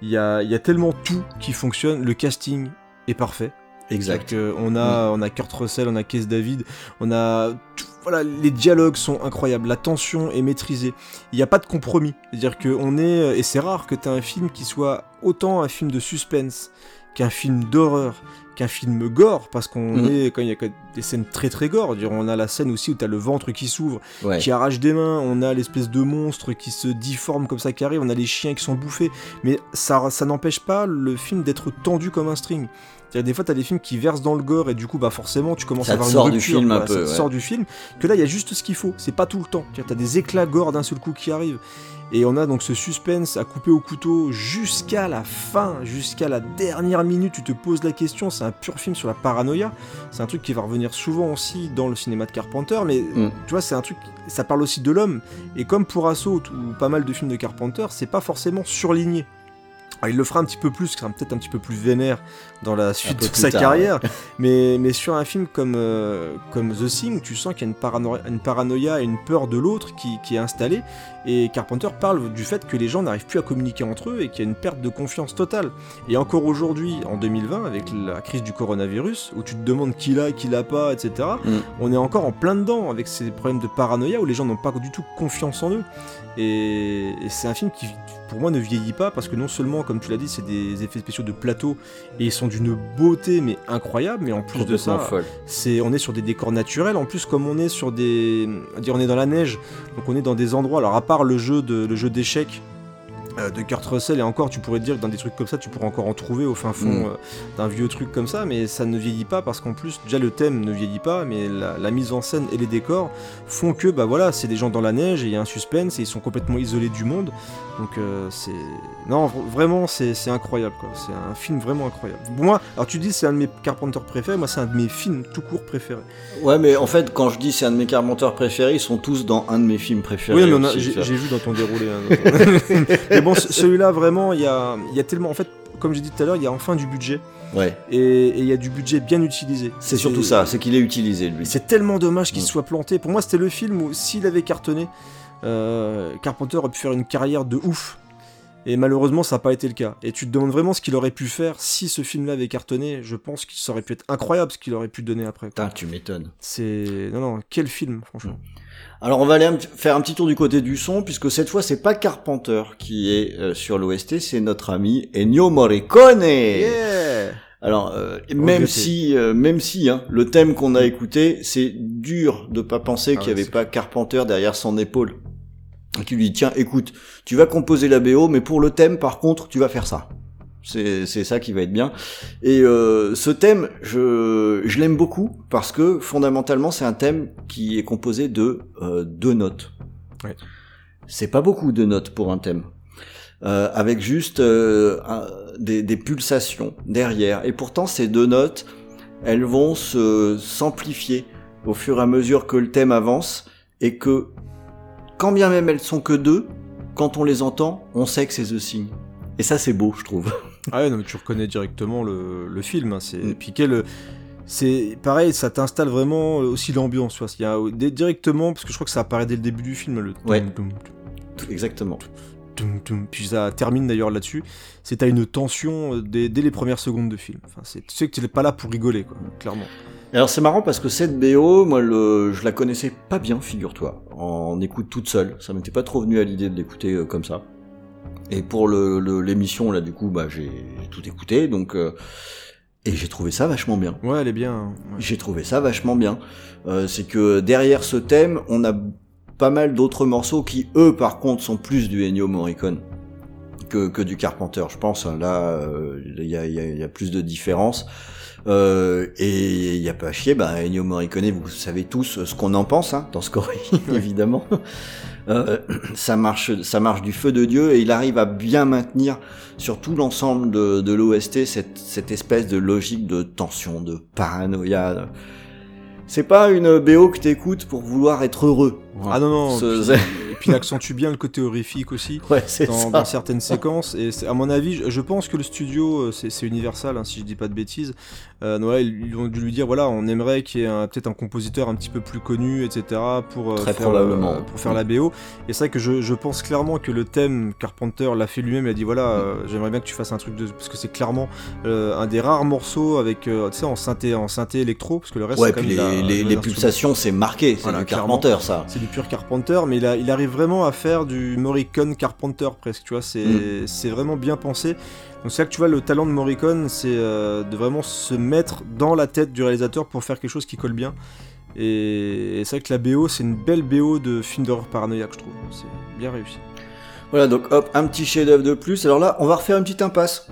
Il y a, il y a tellement tout qui fonctionne, le casting est parfait. Exact. Que on a, on a Kurt Russell, on a Case David, on a tout- voilà, les dialogues sont incroyables, la tension est maîtrisée. Il n'y a pas de compromis. C'est-à-dire que on est et c'est rare que tu un film qui soit autant un film de suspense qu'un film d'horreur, qu'un film gore parce qu'on Mhm. est quand il y a des scènes très très gore, on a la scène aussi où tu as le ventre qui s'ouvre, Ouais. qui arrache des mains, on a l'espèce de monstre qui se difforme comme ça qui arrive, on a les chiens qui sont bouffés, mais ça, ça n'empêche pas le film d'être tendu comme un string. C'est-à-dire, des fois, t'as des films qui versent dans le gore et du coup, bah forcément, tu commences Ça à avoir sort une du rupture. film un peu, ça te ouais. sort du film. Que là, il y a juste ce qu'il faut. C'est pas tout le temps. Tu as des éclats gore d'un seul coup qui arrivent. Et on a donc ce suspense à couper au couteau jusqu'à la fin, jusqu'à la dernière minute. Tu te poses la question. C'est un pur film sur la paranoïa. C'est un truc qui va revenir souvent aussi dans le cinéma de Carpenter. Mais Mm. tu vois, c'est un truc. Ça parle aussi de l'homme. Et comme pour Assaut ou pas mal de films de Carpenter, c'est pas forcément surligné. Alors, il le fera un petit peu plus, sera peut-être un petit peu plus vénère dans la suite de sa tard, carrière, mais, mais sur un film comme, euh, comme The Thing, tu sens qu'il y a une, parano- une paranoïa et une peur de l'autre qui, qui est installée, et Carpenter parle du fait que les gens n'arrivent plus à communiquer entre eux et qu'il y a une perte de confiance totale. Et encore aujourd'hui, en 2020, avec la crise du coronavirus, où tu te demandes qui l'a, qui l'a pas, etc., Mm. on est encore en plein dedans avec ces problèmes de paranoïa où les gens n'ont pas du tout confiance en eux. Et, et c'est un film qui, pour moi, ne vieillit pas parce que non seulement, comme tu l'as dit, c'est des effets spéciaux de plateau et ils sont d'une beauté mais incroyable. Mais en plus de ça, c'est on est sur des décors naturels. En plus, comme on est sur des, on est dans la neige, donc on est dans des endroits. Alors à part le jeu de le jeu d'échecs euh, de Kurt Russell et encore tu pourrais dire que dans des trucs comme ça tu pourrais encore en trouver au fin fond Mm. euh, d'un vieux truc comme ça mais ça ne vieillit pas parce qu'en plus déjà le thème ne vieillit pas mais la, la mise en scène et les décors font que bah voilà c'est des gens dans la neige et il y a un suspense et ils sont complètement isolés du monde donc euh, c'est non vr- vraiment c'est incroyable quoi c'est un film vraiment incroyable moi alors tu dis c'est un de mes Carpenter préférés moi c'est un de mes films tout court préférés Ouais, mais en fait, quand je dis c'est un de mes Carpenters préférés, ils sont tous dans un de mes films préférés. Oui, mais j'ai vu dans ton déroulé. hein. mais bon, ce- celui-là, vraiment, il y a, il y a tellement. En fait, comme j'ai dit tout à l'heure, il y a enfin du budget. Ouais, Et il y a du budget bien utilisé. c'est surtout ça, c'est qu'il est utilisé lui. C'est tellement dommage qu'il soit planté. Pour moi, c'était le film où, s'il avait cartonné, euh, Carpenter aurait pu faire une carrière de ouf. Et malheureusement, ça n'a pas été le cas. Et tu te demandes vraiment ce qu'il aurait pu faire si ce film-là avait cartonné. Je pense que ça aurait pu être incroyable ce qu'il aurait pu donner après. Putain, tu m'étonnes. C'est. Non, non, quel film, franchement. Alors on va aller faire un petit tour du côté du son, puisque cette fois c'est pas Carpenter qui est euh, sur l'OST, c'est notre ami Ennio Morricone. Yeah Alors euh, même si, euh, même si hein, le thème qu'on a écouté, c'est dur de pas penser Ah qu'il y avait pas Carpenter derrière son épaule, qui lui dit tiens écoute, tu vas composer la BO, mais pour le thème par contre tu vas faire ça. C'est c'est ça qui va être bien. Et euh, ce thème, je, je l'aime beaucoup parce que fondamentalement c'est un thème qui est composé de euh, deux notes. Ouais. C'est pas beaucoup de notes pour un thème. Euh, avec juste un- des, des pulsations derrière. Et pourtant ces deux notes, elles vont se s'amplifier au fur et à mesure que le thème avance et que quand bien même elles sont que deux, quand on les entend, on sait que c'est The Thing. Et ça c'est beau, je trouve. Ah ouais, non, mais tu reconnais directement le, le film. hein, c'est Mm. puis quel- c'est pareil, ça t'installe vraiment aussi l'ambiance. Il y a dé- directement, parce que je crois que ça apparaît dès le début du film, le Ouais. toum, toum, Exactement. toum, puis ça termine d'ailleurs là-dessus. C'est à une tension euh, dès, dès les premières secondes de film. Enfin, c'est- tu sais que tu n'es pas là pour rigoler, quoi, clairement. Alors c'est marrant parce que cette BO, moi le, je la connaissais pas bien, figure-toi, en écoute toute seule. Ça m'était pas trop venu à l'idée de l'écouter euh, comme ça. Et pour le- le- l'émission là, du coup, bah j'ai tout écouté, donc euh, et j'ai trouvé ça vachement bien. Ouais, elle est bien. hein, ouais. J'ai trouvé ça vachement bien. Euh, c'est que derrière ce thème, on a pas mal d'autres morceaux qui, eux, par contre, sont plus du Ennio Morricone que, que du Carpenter. Je pense là, euh, il y, y a- il y a plus de différences. Euh, et il y a pas à chier, bah, Ennio Morricone, vous savez tous ce qu'on en pense hein, dans ce scoring, évidemment. Euh, ça marche, ça marche du feu de dieu et il arrive à bien maintenir sur tout l'ensemble de, de l'OST cette, cette espèce de logique de tension, de paranoïa. C'est pas une BO que t'écoutes pour vouloir être heureux. Ah non, non. Puis- il accentue bien le côté horrifique aussi. Ouais, dans, ça. dans certaines séquences. Et à mon avis, je, je pense que le studio, euh, c'est Universal, hein, si je dis pas de bêtises. Euh, voilà, ils, ont dû lui dire voilà, on aimerait qu'il y ait peut-être un compositeur un petit peu plus connu, etc. pour, euh, Très faire, probablement. le- pour faire la BO. Et c'est vrai que je, je pense clairement que le thème, Carpenter l'a fait lui-même. Il a dit voilà, euh, j'aimerais bien que tu fasses un truc de. Parce que c'est clairement euh, un des rares morceaux avec, tu sais, en synthé, en synthé électro. Parce que le reste, Ouais, c'est les, la- les, les pulsations, c'est marqué, c'est Voilà, du. Carpenter, ça. C'est du pur Carpenter, mais il, a- il arrive vraiment à faire du Morricone Carpenter presque, tu vois, c'est Mm. c'est vraiment bien pensé. Donc c'est là que tu vois le talent de Morricone, c'est euh, de vraiment se mettre dans la tête du réalisateur pour faire quelque chose qui colle bien. Et, et c'est vrai que la BO, c'est une belle BO de film d'horreur paranoïaque, je trouve. C'est bien réussi. Voilà, donc hop, un petit chef-d'œuvre de plus. Alors là, on va refaire une petite impasse.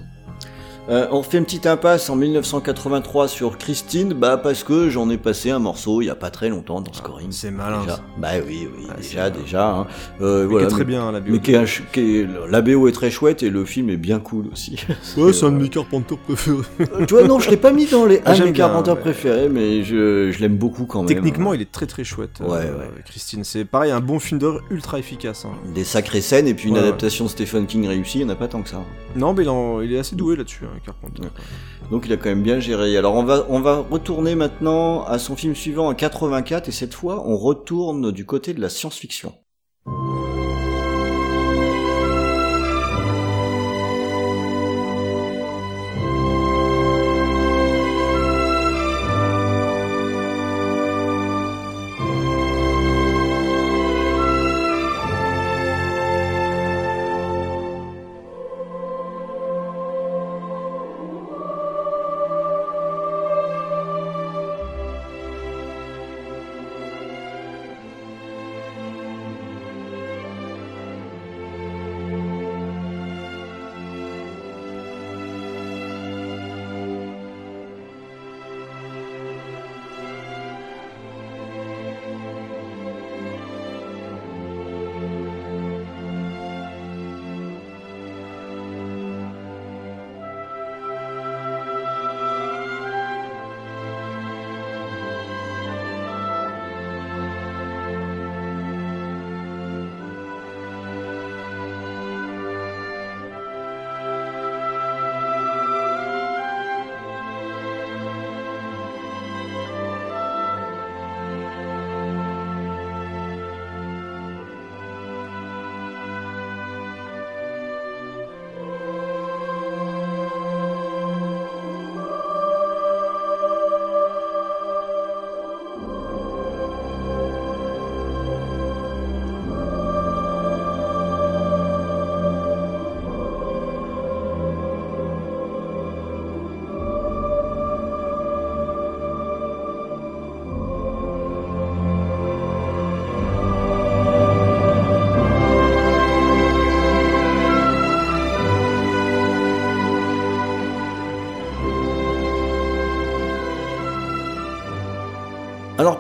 Euh, on refait une petite impasse en 1983 sur Christine, bah parce que j'en ai passé un morceau il y a pas très longtemps dans Scoring. C'est malin. Déjà. Bah oui, oui, Ah, déjà, déjà. Hein. Euh, Mais voilà, qui est très mais- bien hein, la BO. mais qui est qui est- la BO est très chouette et le film est bien cool aussi. Ouais, c'est un de mes Carpenter préférés. Euh, tu vois, non, je l'ai pas mis dans les Ah, un de j'aime mes Carpenter ouais. préférés, mais je, je l'aime beaucoup quand même. Techniquement, il est très très chouette. Ouais, euh, ouais. Christine, c'est pareil, un bon film d'horreur ultra efficace. hein. Des sacrées scènes et puis une adaptation de Stephen King réussie, il n'y en a pas tant que ça. Non, mais il, en- il est assez doué là-dessus, hein, Ouais. Donc il a quand même bien géré. Alors on va on va retourner maintenant à son film suivant en 84 et cette fois on retourne du côté de la science-fiction.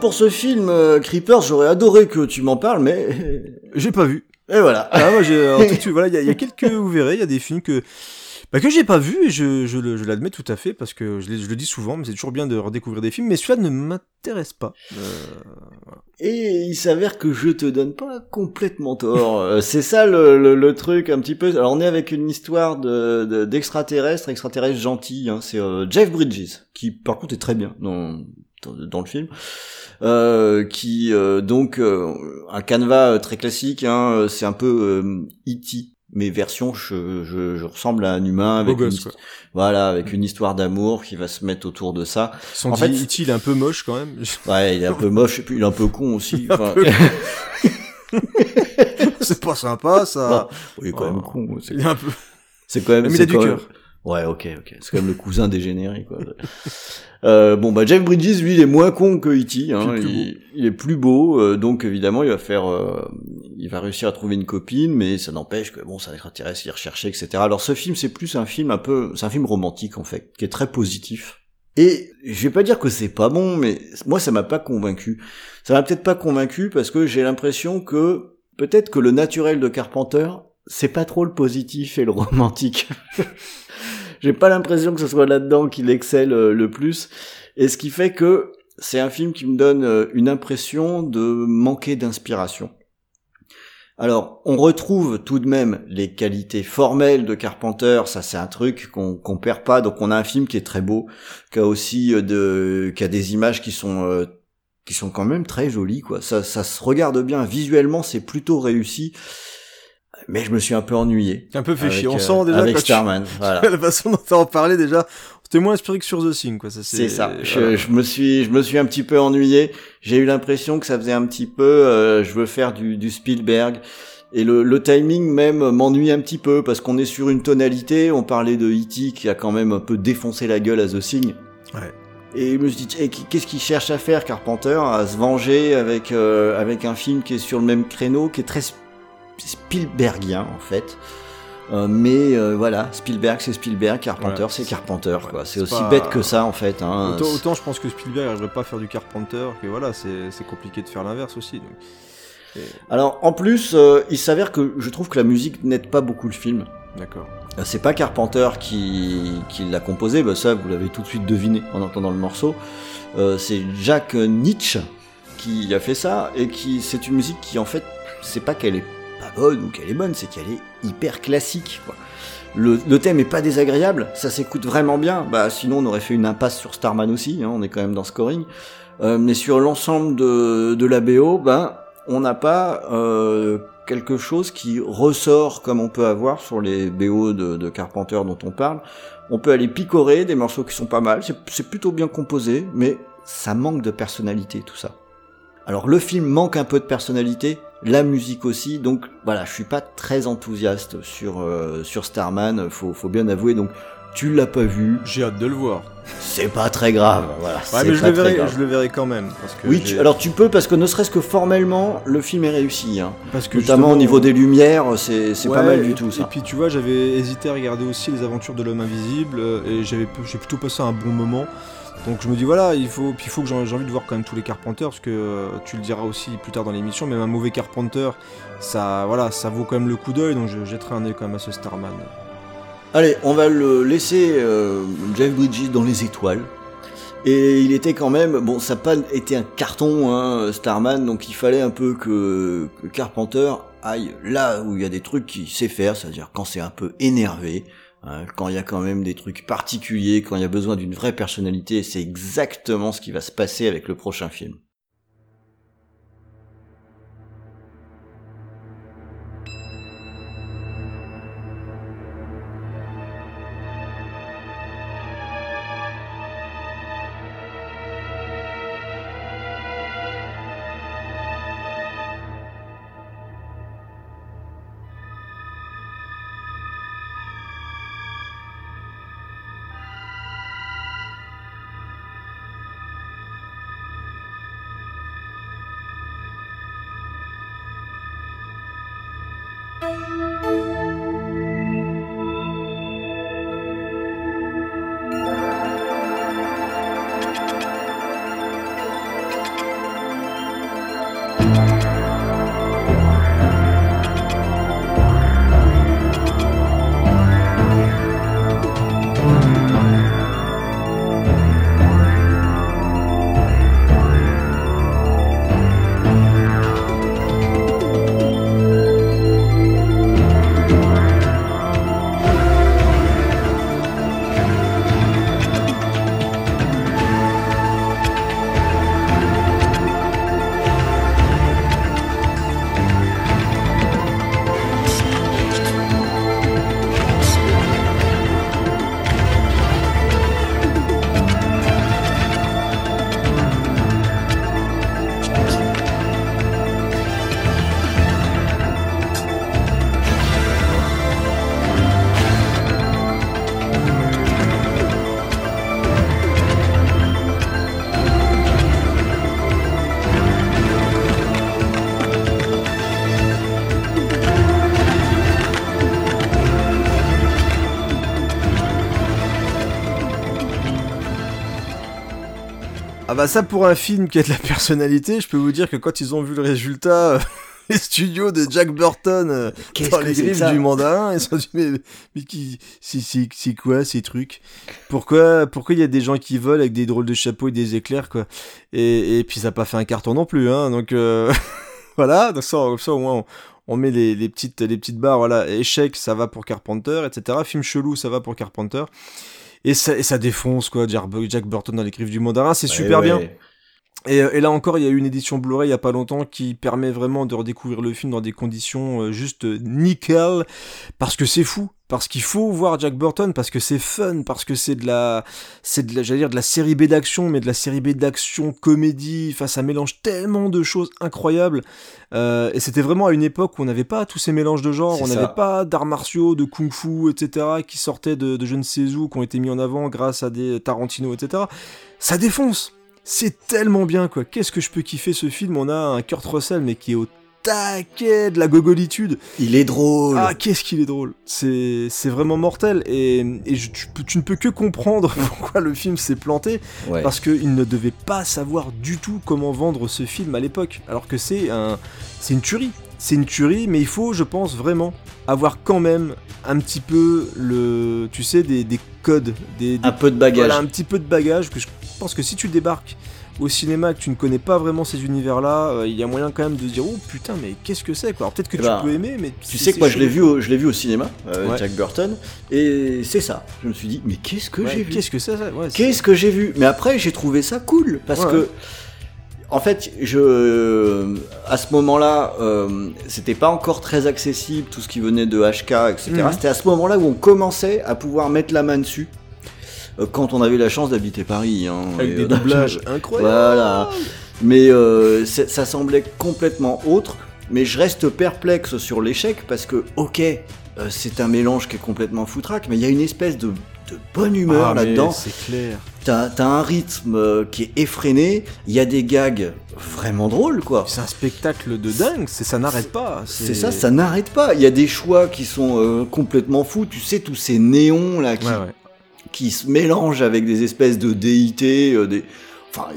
Pour ce film euh, Creepers, j'aurais adoré que tu m'en parles, mais J'ai pas vu. et voilà. Ah, moi, j'ai, en tout cas, voilà, il y, y a quelques, vous verrez, il y a des films que, bah, que j'ai pas vu et je, je, le- je l'admets tout à fait parce que je, le dis souvent, mais c'est toujours bien de redécouvrir des films, mais celui-là ne m'intéresse pas. Euh, Et il s'avère que je te donne pas complètement tort. Euh, c'est ça le, le, le truc un petit peu. Alors on est avec une histoire de de- d'extraterrestres, extraterrestres gentils. Hein. C'est euh, Jeff Bridges qui par contre est très bien dans dans, le film. Euh, qui euh, donc euh, un canevas euh, très classique. Hein, euh, c'est un peu euh, E.T. Mais version, je, je, je ressemble à un humain avec beau une, gosse, voilà avec une histoire d'amour qui va se mettre autour de ça. Son En fait, E.T., il est un peu moche quand même. Ouais, il est un peu moche et puis il est un peu con aussi. Enfin, c'est pas sympa, ça. il est quand même Oh. con. c'est- Il est un peu. C'est quand même. Mais il c'est a du quand cœur. même- Ouais, ok, ok. C'est quand même le cousin dégénéré, quoi. euh, bon, bah Jeff Bridges, lui, il est moins con que E.T. Hein. Il, il est plus beau, euh, donc évidemment, il va faire, euh, il va réussir à trouver une copine, mais ça n'empêche que bon, ça extraterrestre, il est recherché, etc. Alors ce film, c'est plus un film un peu, c'est un film romantique en fait, qui est très positif. Et je vais pas dire que c'est pas bon, mais moi, ça m'a pas convaincu. Ça m'a peut-être pas convaincu parce que j'ai l'impression que peut-être que le naturel de Carpenter, c'est pas trop le positif et le romantique. J'ai pas l'impression que ce soit là-dedans qu'il excelle euh, le plus. Et ce qui fait que c'est un film qui me donne euh, une impression de manquer d'inspiration. Alors, on retrouve tout de même les qualités formelles de Carpenter, ça c'est un truc qu'on qu'on perd pas, donc on a un film qui est très beau, qui a aussi euh, de, qui a des images qui sont qui sont quand même très jolies, quoi. Ça, ça se regarde bien, visuellement c'est plutôt réussi, mais je me suis un peu ennuyé. Un peu fait avec, chier. On euh, sent déjà avec quand tu- Starman, voilà. la façon dont t'as en parlé déjà, c'était moins inspiré que sur The Thing, quoi. Ça, C'est ça. Je, voilà. je me suis, je me suis un petit peu ennuyé. J'ai eu l'impression que ça faisait un petit peu, euh, je veux faire du, du Spielberg. Et le, le timing même m'ennuie un petit peu parce qu'on est sur une tonalité. On parlait de E.T. qui a quand même un peu défoncé la gueule à The Thing. Ouais. Et je me suis dit, eh, qu'est-ce qu'il cherche à faire, Carpenter, à se venger avec euh, avec un film qui est sur le même créneau, qui est très Spielbergien en fait. Euh, mais euh, voilà, Spielberg c'est Spielberg, Carpenter Ouais, c'est Carpenter ouais, quoi. C'est aussi pas- bête que ça en fait. Hein. Autant, autant je pense que Spielberg n'arriverait pas à faire du Carpenter, que voilà, c'est compliqué de faire l'inverse aussi. donc. Alors en plus, euh, il s'avère que je trouve que la musique n'aide pas beaucoup le film. D'accord. C'est pas Carpenter qui, qui l'a composé, bah ça vous l'avez tout de suite deviné en entendant le morceau. C'est Jack Nietzsche qui a fait ça et qui c'est une musique qui en fait c'est pas qu'elle est pas bonne ou qu'elle est bonne, c'est qu'elle est hyper classique. Quoi. Le, thème est pas désagréable, ça s'écoute vraiment bien. Bah sinon on aurait fait une impasse sur Starman aussi, hein, on est quand même dans scoring. Euh, mais sur l'ensemble de, de la BO, ben on n'a pas euh, quelque chose qui ressort comme on peut avoir sur les BO de, de Carpenter dont on parle. On peut aller picorer des morceaux qui sont pas mal, c'est plutôt bien composé, mais ça manque de personnalité tout ça. Alors le film manque un peu de personnalité, la musique aussi, donc voilà, je suis pas très enthousiaste sur euh, sur Starman, faut faut bien avouer. Donc tu l'as pas vu, J'ai hâte de le voir. c'est pas très grave, voilà. Ouais, c'est mais je pas le, très verrai, grave. je le verrai quand même. Parce que Oui, tu- alors tu peux parce que ne serait-ce que formellement, le film est réussi. Hein. parce que Notamment justement, au niveau des lumières, c'est c'est pas Ouais, mal du et- tout Et ça. puis tu vois, j'avais hésité à regarder aussi les aventures de l'homme invisible euh, et j'avais j'ai plutôt passé un bon moment. Donc je me dis voilà, il faut puis il faut que j'ai envie de voir quand même tous les Carpenters parce que euh, tu le diras aussi plus tard dans l'émission, même un mauvais Carpenter, ça voilà, ça vaut quand même le coup d'œil donc je jetterai un œil quand même à ce Starman. Allez, on va le laisser euh, Jeff Bridges dans les étoiles. Et il était quand même, bon, ça n'a pas un carton, hein, Starman, donc il fallait un peu que, que Carpenter aille là où il y a des trucs qu'il sait faire, c'est-à-dire quand c'est un peu énervé, quand il y a quand même des trucs particuliers, quand il y a besoin d'une vraie personnalité, c'est exactement ce qui va se passer avec le prochain film. Bah ça pour un film qui a de la personnalité, je peux vous dire que quand ils ont vu le résultat, les studios de Jack Burton euh, dans les griffes du mandarin, ils se sont dit mais, mais qui, c'est quoi ces trucs? Pourquoi pourquoi il y a des gens qui volent avec des drôles de chapeaux et des éclairs quoi? Et, et puis ça n'a pas fait un carton non plus, hein, donc euh, voilà, donc ça, ça au moins on, met les, les, petites les petites barres, voilà, échec ça va pour Carpenter, etc. Film chelou ça va pour Carpenter. Et ça, et ça défonce quoi, Jack Burton dans les griffes du mandarin, c'est super bien. Euh, et, là encore, il y a eu une édition Blu-ray il y a pas longtemps qui permet vraiment de redécouvrir le film dans des conditions euh, juste nickel, parce que c'est fou, parce qu'il faut voir Jack Burton, parce que c'est fun, parce que c'est de la, c'est de la, j'allais dire de la série B d'action, mais de la série B d'action comédie. Enfin, ça mélange tellement de choses incroyables. Euh, et c'était vraiment à une époque où on n'avait pas tous ces mélanges de genres, on n'avait pas d'arts martiaux, de kung-fu, etc., qui sortaient de, de je ne sais où, qui ont été mis en avant grâce à des Tarantino, etc. Ça défonce. C'est tellement bien quoi. Qu'est-ce que je peux kiffer ce film? On a un Kurt Russell mais qui est au taquet de la gogolitude. Il est drôle. Ah, qu'est-ce qu'il est drôle. C'est, vraiment mortel. Et, tu, ne peux que comprendre pourquoi le film s'est planté. Parce qu'il ne devait pas savoir du tout comment vendre ce film à l'époque. Alors que c'est un, c'est une tuerie. C'est une tuerie, mais il faut, je pense, vraiment avoir quand même un petit peu le, tu sais, des, codes, des, un peu de bagage, un petit peu de bagage que je pense que si tu débarques au cinéma que tu ne connais pas vraiment ces univers-là, euh, il y a moyen quand même de se dire oh putain mais qu'est-ce que c'est quoi. Peut-être que eh tu ben, peux aimer, mais tu sais que moi je l'ai vu, au, je l'ai vu au cinéma, euh, Jack Burton, et c'est ça. Je me suis dit mais qu'est-ce que j'ai vu? Qu'est-ce que c'est Qu'est-ce que j'ai vu? Mais après j'ai trouvé ça cool parce que en fait, je, à ce moment-là, euh, c'était pas encore très accessible tout ce qui venait de HK, etc. Mhm. C'était à ce moment-là où on commençait à pouvoir mettre la main dessus. Euh, quand on avait la chance d'habiter Paris. Hein, Avec des euh, doublages incroyables. Voilà. Mais euh, ça semblait complètement autre. Mais je reste perplexe sur l'échec parce que, ok, c'est un mélange qui est complètement foutraque, mais il y a une espèce de, bonne humeur ah, là-dedans. C'est clair. T'as as un rythme qui est effréné, il y a des gags vraiment drôles, quoi. C'est un spectacle de dingue, ça n'arrête pas. C'est ça, ça n'arrête pas. Il y a des choix qui sont complètement fous. Tu sais, tous ces néons là qui, qui se mélangent avec des espèces de déités, euh, des... Enfin,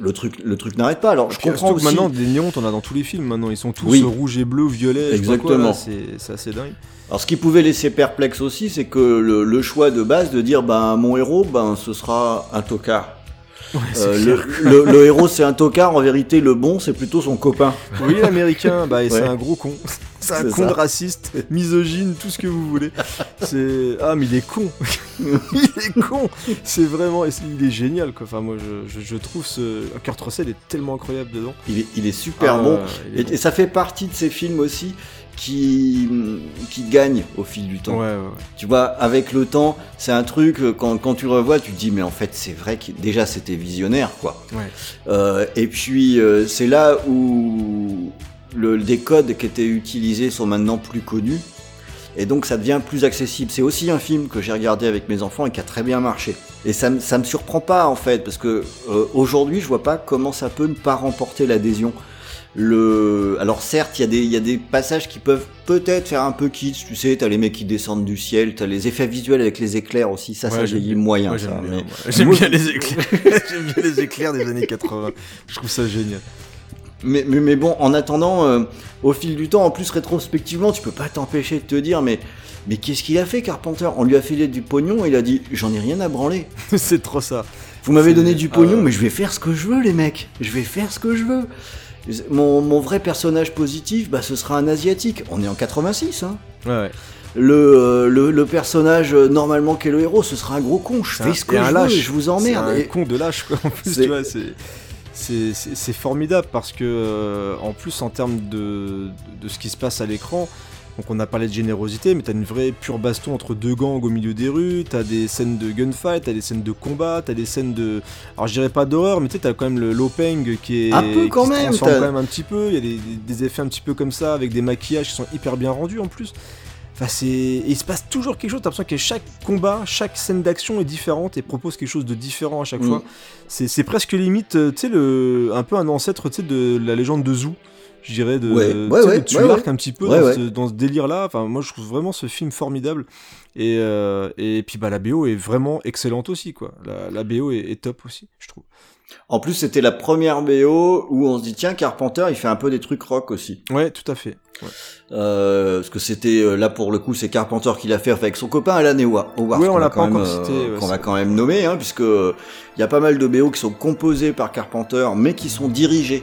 le truc, le truc n'arrête pas. Alors, je comprends aussi... maintenant des néons, t'en as dans tous les films. Maintenant, ils sont tous oui. rouge et bleu, violet. Exactement. C'est assez dingue. Alors, ce qui pouvait laisser perplexe aussi, c'est que le, le, choix de base de dire, ben, mon héros, ben, ce sera un tocard. Euh, le, héros c'est un tocard, en vérité le bon c'est plutôt son copain. Oui l'américain, bah c'est un gros con. C'est un con de raciste, misogyne, tout ce que vous voulez. C'est ah mais il est con, il est con. C'est vraiment, il est génial quoi. Enfin moi je, trouve ce Kurt Russell est tellement incroyable dedans. Il est, il est super ah, bon. et, ça fait partie de ces films aussi qui, qui gagne au fil du temps. Tu vois, avec le temps, c'est un truc, euh, quand, quand tu revois, tu te dis, mais en fait, c'est vrai que déjà c'était visionnaire, quoi. Euh, et puis, euh, c'est là où le, des codes qui étaient utilisés sont maintenant plus connus. Et donc ça devient plus accessible. C'est aussi un film que j'ai regardé avec mes enfants et qui a très bien marché. Et ça, ça me surprend pas en fait, parce que aujourd'hui je vois pas comment ça peut ne pas remporter l'adhésion. Le... Alors certes, il y, y, a des passages qui peuvent peut-être faire un peu kitsch, tu sais, t'as les mecs qui descendent du ciel, t'as les effets visuels avec les éclairs aussi, ça, ça j'ai moyen. J'aime bien, bien, les éclairs. j'aime bien les éclairs des années 80. Je trouve ça génial. Mais, mais, mais bon, en attendant, euh, au fil du temps, en plus rétrospectivement, tu peux pas t'empêcher de te dire, mais mais qu'est-ce qu'il a fait Carpenter? On lui a filé du pognon, et il a dit, j'en ai rien à branler. C'est trop ça. Vous m'avez donné du pognon, euh, mais je vais faire ce que je veux, les mecs. Je vais faire ce que je veux. Mon, vrai personnage positif, bah, ce sera un asiatique. On est en 86, hein. Ouais. Le, le, personnage euh, normalement qui est le héros, ce sera un gros con. Je fais ce que je veux, je vous emmerde. C'est un con de lâche quoi. En plus, tu vois, c'est formidable parce que euh, en plus en termes de, de, ce qui se passe à l'écran, donc on a parlé de générosité, mais t'as une vraie pure baston entre deux gangs au milieu des rues, t'as des scènes de gunfight, t'as des scènes de combat, t'as des scènes de... Alors je dirais pas d'horreur, mais tu sais, t'as quand même le Lopeng qui est... Un peu quand même quand même un petit peu, il y a des, effets un petit peu comme ça, avec des maquillages qui sont hyper bien rendus en plus. Enfin, c'est... il se passe toujours quelque chose, t'as l'impression que chaque combat, chaque scène d'action est différente et propose quelque chose de différent à chaque mm. fois. C'est presque limite, tu sais, le... un peu un ancêtre de la légende de Zou je dirais, de, Ouais, tu ouais, sais, de un petit peu dans. Ce, dans ce délire-là. Enfin, moi, je trouve vraiment ce film formidable. Et, euh, et puis, bah, la BO est vraiment excellente aussi, quoi. La, la BO est, est top aussi, je trouve. En plus, c'était la première BO où on se dit tiens, Carpenter, il fait un peu des trucs rock aussi. Ouais, tout à fait. Ouais, Euh, parce que c'était euh, là pour le coup, c'est Carpenter qui l'a fait avec son copain Alan Howard. Ouais, on l'a pas quand même, encore euh, ouais, qu'on va quand même nommer, hein, puisque il y a pas mal de BO qui sont composés par Carpenter, mais qui sont dirigés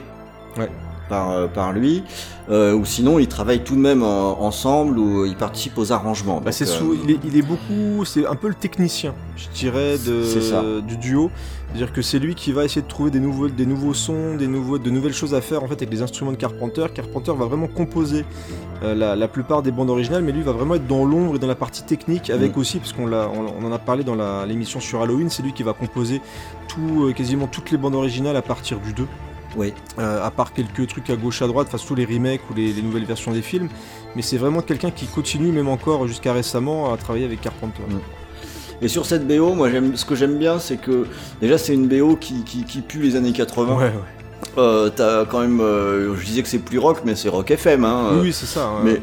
Ouais. par euh, par lui. Euh, ou sinon, ils travaillent tout de même en- ensemble ou ils participent aux arrangements. Bah, c'est sous, il, est, il est beaucoup, c'est un peu le technicien, je dirais, de, C'est ça. du duo. C'est-à-dire que c'est lui qui va essayer de trouver des nouveaux, des nouveaux sons, des nouveaux, de nouvelles choses à faire en fait avec les instruments de Carpenter. Carpenter va vraiment composer euh, la, la plupart des bandes originales, mais lui va vraiment être dans l'ombre et dans la partie technique avec Mm. aussi, parce qu'on l'a, on, on en a parlé dans l'émission sur Halloween, c'est lui qui va composer tout, euh, quasiment toutes les bandes originales à partir du 2. Oui. Euh, à part quelques trucs à gauche à droite, enfin tous les remakes ou les, les nouvelles versions des films, mais c'est vraiment quelqu'un qui continue même encore jusqu'à récemment à travailler avec Carpenter. Mm. Et sur cette BO, moi, j'aime, ce que j'aime bien, c'est que déjà c'est une BO qui, qui, qui pue les années 80. Ouais, ouais. Euh, t'as quand même, euh, je disais que c'est plus rock, mais c'est rock FM. Hein, Oui, euh, c'est ça. Mais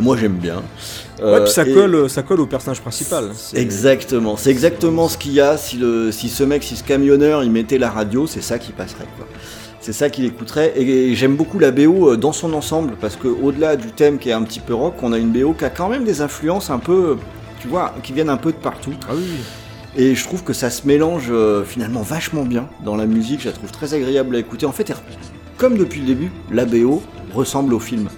moi j'aime bien. ouais, Euh, puis ça et- colle, ça colle au personnage principal. Exactement, c'est exactement ce qu'il y a. Si, le, si ce mec, si ce camionneur, il mettait la radio, c'est ça qui passerait. Quoi. C'est ça qu'il écouterait. Et, j'aime beaucoup la BO euh, dans son ensemble, parce que au-delà du thème qui est un petit peu rock, on a une BO qui a quand même des influences un peu, tu vois, qui viennent un peu de partout. Ah oui. Et je trouve que ça se mélange euh, finalement vachement bien dans la musique. Je la trouve très agréable à écouter. En fait, comme depuis le début, la BO ressemble au film.